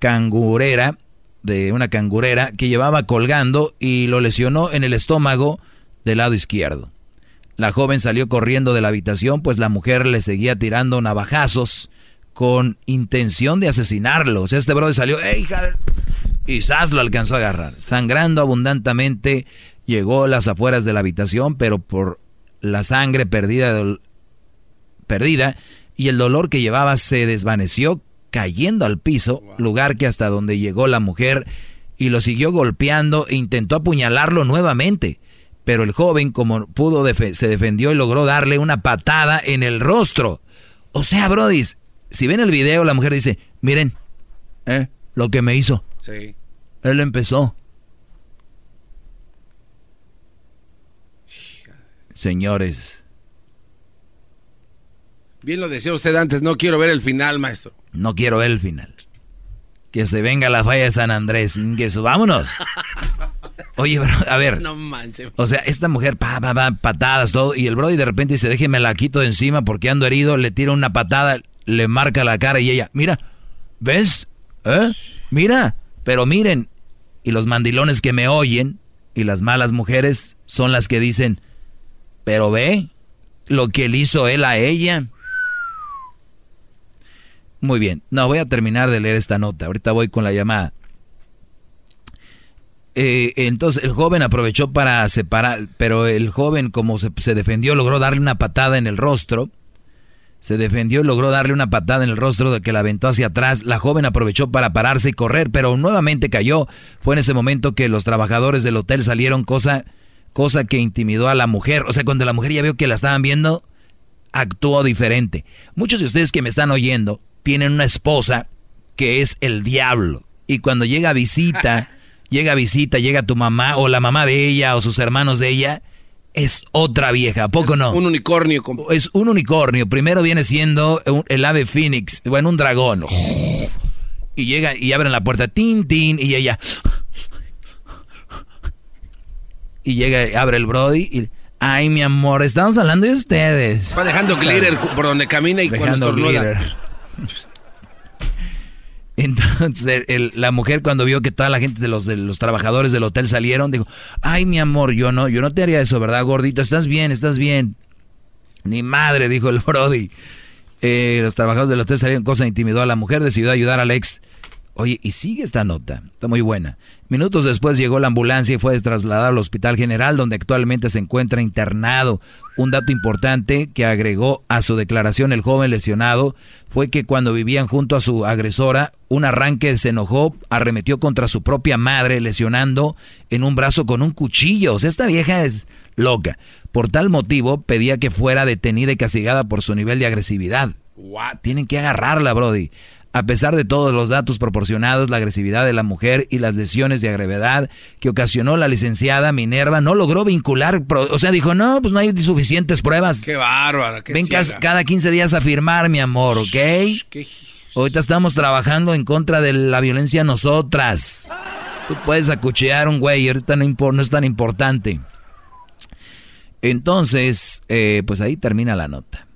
cangurera, de una cangurera que llevaba colgando y lo lesionó en el estómago del lado izquierdo. La joven salió corriendo de la habitación, pues la mujer le seguía tirando navajazos con intención de asesinarlo. O sea, este brother salió, ¡eh, hija! Y Sas lo alcanzó a agarrar. Sangrando abundantemente, llegó a las afueras de la habitación, pero por la sangre perdida, perdida y el dolor que llevaba se desvaneció cayendo al piso, lugar que hasta donde llegó la mujer y lo siguió golpeando e intentó apuñalarlo nuevamente pero el joven, como pudo, se defendió y logró darle una patada en el rostro. O sea, Brody, si ven el video, la mujer dice, miren, ¿eh? lo que me hizo. Sí. Él empezó. Señores. Bien lo decía usted antes, no quiero ver el final, maestro. No quiero ver el final. Que se venga la falla de San Andrés. Que vámonos. Oye, bro, a ver. No manches. O sea, esta mujer, pa, pa, pa, patadas, todo. Y el Brody de repente dice, déjeme la quito de encima porque ando herido. Le tira una patada, le marca la cara y ella, mira, ¿ves? ¿Eh? Mira. Pero miren. Y los mandilones que me oyen y las malas mujeres son las que dicen, pero ve lo que le hizo él a ella. Muy bien. No, voy a terminar de leer esta nota. Ahorita voy con la llamada. Eh, entonces el joven aprovechó para separar, pero el joven como se, defendió logró darle una patada en el rostro. Se defendió y logró darle una patada en el rostro de que la aventó hacia atrás. La joven aprovechó para pararse y correr, pero nuevamente cayó. Fue en ese momento que los trabajadores del hotel salieron, cosa, cosa que intimidó a la mujer. O sea, cuando la mujer ya vio que la estaban viendo, actuó diferente. Muchos de ustedes que me están oyendo tienen una esposa que es el diablo. Y cuando llega a visita, llega a visita, llega tu mamá o la mamá de ella o sus hermanos de ella, es otra vieja, ¿a poco no? Un unicornio. Es un unicornio. Primero viene siendo un- el ave fénix, bueno, un dragón. Y llega y abren la puerta, tin, tin, y ella... Y llega, abre el Brody y... Ay, mi amor, estamos hablando de ustedes. Va dejando glitter por donde camina y cuando Dejando estornuda. Entonces, la mujer cuando vio que toda la gente de los, de los trabajadores del hotel salieron, dijo, ay, mi amor, yo no, yo no te haría eso, ¿verdad, gordito? Estás bien, estás bien. Ni madre, dijo el Brody. Eh, los trabajadores del hotel salieron, cosa intimidó a la mujer, decidió ayudar al ex. Oye, y sigue esta nota, está muy buena. Minutos después llegó la ambulancia y fue trasladado al Hospital General, donde actualmente se encuentra internado. Un dato importante que agregó a su declaración el joven lesionado fue que cuando vivían junto a su agresora, un arranque se enojó, arremetió contra su propia madre, lesionando en un brazo con un cuchillo. O sea, esta vieja es loca. Por tal motivo, pedía que fuera detenida y castigada por su nivel de agresividad. Tienen que agarrarla, Brody. A pesar de todos los datos proporcionados, la agresividad de la mujer y las lesiones de gravedad que ocasionó la licenciada Minerva no logró vincular, o sea, dijo, no, pues no hay suficientes pruebas. Qué bárbara, qué Ven ciega. cada 15 días a firmar, mi amor, ¿ok? qué- Ahorita estamos trabajando en contra de la violencia nosotras. Tú puedes acuchillar a un güey, ahorita no, no es tan importante. Entonces, eh, pues ahí termina la nota.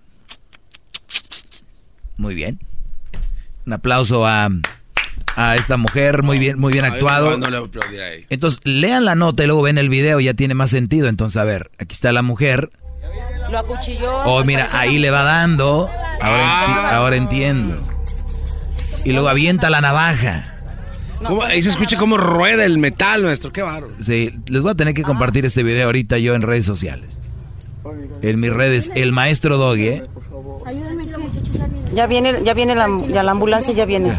Muy bien. Un aplauso a, a esta mujer, muy bien, muy bien actuado. Entonces, lean la nota y luego ven el video, ya tiene más sentido. Entonces, a ver, aquí está la mujer. Lo acuchilló. Oh, mira, ahí le va dando. Ahora, enti- ahora entiendo. Y luego avienta la navaja. ¿Cómo? Ahí se escucha cómo rueda el metal, nuestro. Qué bárbaro. Sí, les voy a tener que compartir este video ahorita yo en redes sociales. En mis redes, el maestro Doggy, ¿eh? Ya viene, ya viene la, ya la ambulancia, ya viene.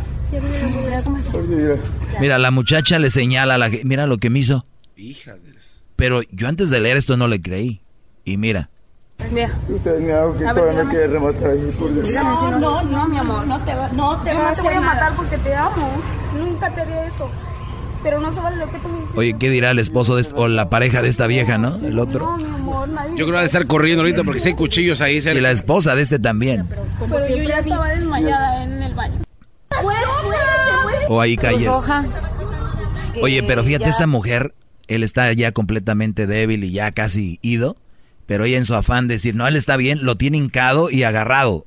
Mira, la muchacha le señala a la Mira lo que me hizo. Hija de... Pero yo antes de leer esto no le creí. Y mira. Mira. Usted me hago que A ver, todavía me dígame. quiere rematar ahí, por Dios. No, no, no, mi amor, no te va, no te Yo va no a te hacer voy a nada. matar porque te amo. Nunca te haría eso. Pero no se vale lo que tú me dices. Oye, ¿qué dirá el esposo de o la pareja de esta vieja, no? El otro. mi amor, nadie. Yo creo que va a estar corriendo ahorita porque si hay cuchillos ahí cerca. Y la esposa de este también. Pero yo ya estaba desmayada en el baño. O ahí cae. Roja. Oye, pero fíjate, esta mujer, él está ya completamente débil y ya casi ido. Pero ella en su afán de decir, no, él está bien, lo tiene hincado y agarrado.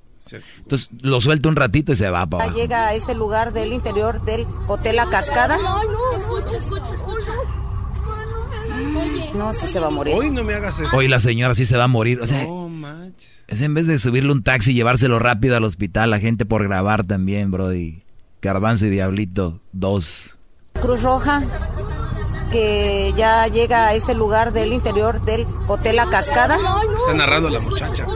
Entonces lo suelta un ratito y se va para abajo. Llega a este lugar del interior del Hotel La Cascada. No, no, escucha, escucha, escucha. No se va a morir. Hoy no me hagas eso. Hoy la señora sí se va a morir. O sea, No manches. es en vez de subirle un taxi y llevárselo rápido al hospital, la gente por grabar también, Brody. Garbanzo y Diablito, dos. Cruz Roja que ya llega a este lugar del interior del Hotel La Cascada. Está narrando la muchacha.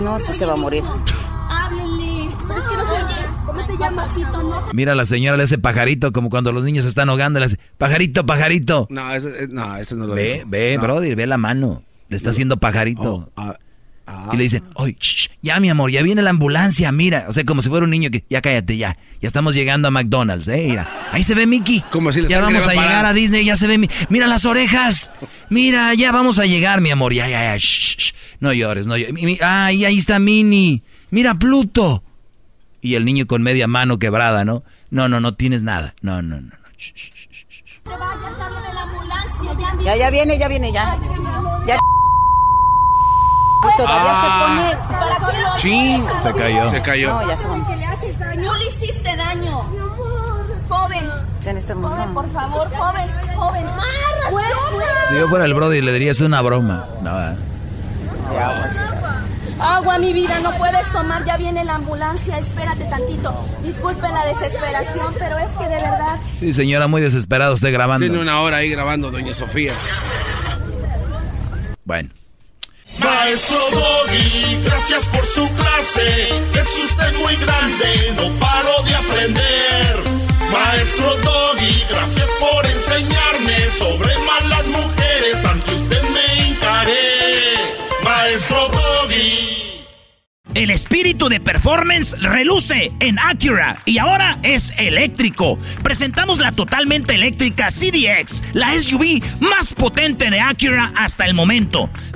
No sé si se va a morir. Es que no se oye. ¿Cómo te llamas, Cito? No. Mira, la señora le hace pajarito como cuando los niños se están ahogando, le hace pajarito, pajarito. No, eso, eh, no, eso no lo Ve, ve, No. Brody, ve la mano. Le está haciendo pajarito. Y le dicen, oye, shh, ya mi amor, ya viene la ambulancia, mira. O sea, como si fuera un niño que, ya cállate, ya. Ya estamos llegando a McDonald's, eh, mira. Ahí se ve Mickey. Como si ya vamos va a llegar a Disney, ya se ve mi... Mira las orejas. Mira, ya vamos a llegar, mi amor. Ya, ya, ya. shh, shh. No llores, no llores. Ay, ahí está Minnie. Mira, Pluto. Y el niño con media mano quebrada, ¿no? No, no, no tienes nada. No, no, no. Te vayas, ya viene la ambulancia. Ya viene. Ya, ya viene, ya viene, ya. Todavía Ah. se pone. ¿Para qué lo? Se cayó. Se cayó. No, ya se. No le hiciste daño. Joven. En este Joven, momento. por favor, joven, joven. Fuera, fuera. Si yo fuera el Brody le diría, es una broma. No, ¿eh? Agua, mi vida, no puedes tomar, ya viene la ambulancia, espérate tantito. Disculpe la desesperación, pero es que de verdad... Sí, señora, muy desesperado usted grabando. Tiene una hora ahí grabando, doña Sofía. Bueno. Maestro Doggy, gracias por su clase. Es usted muy grande, no paro de aprender. Maestro Doggy, gracias por enseñarme sobre malas mujeres. Ante usted me encaré. Maestro El espíritu de performance reluce en Acura y ahora es eléctrico. Presentamos la totalmente eléctrica CDX, la SUV más potente de Acura hasta el momento.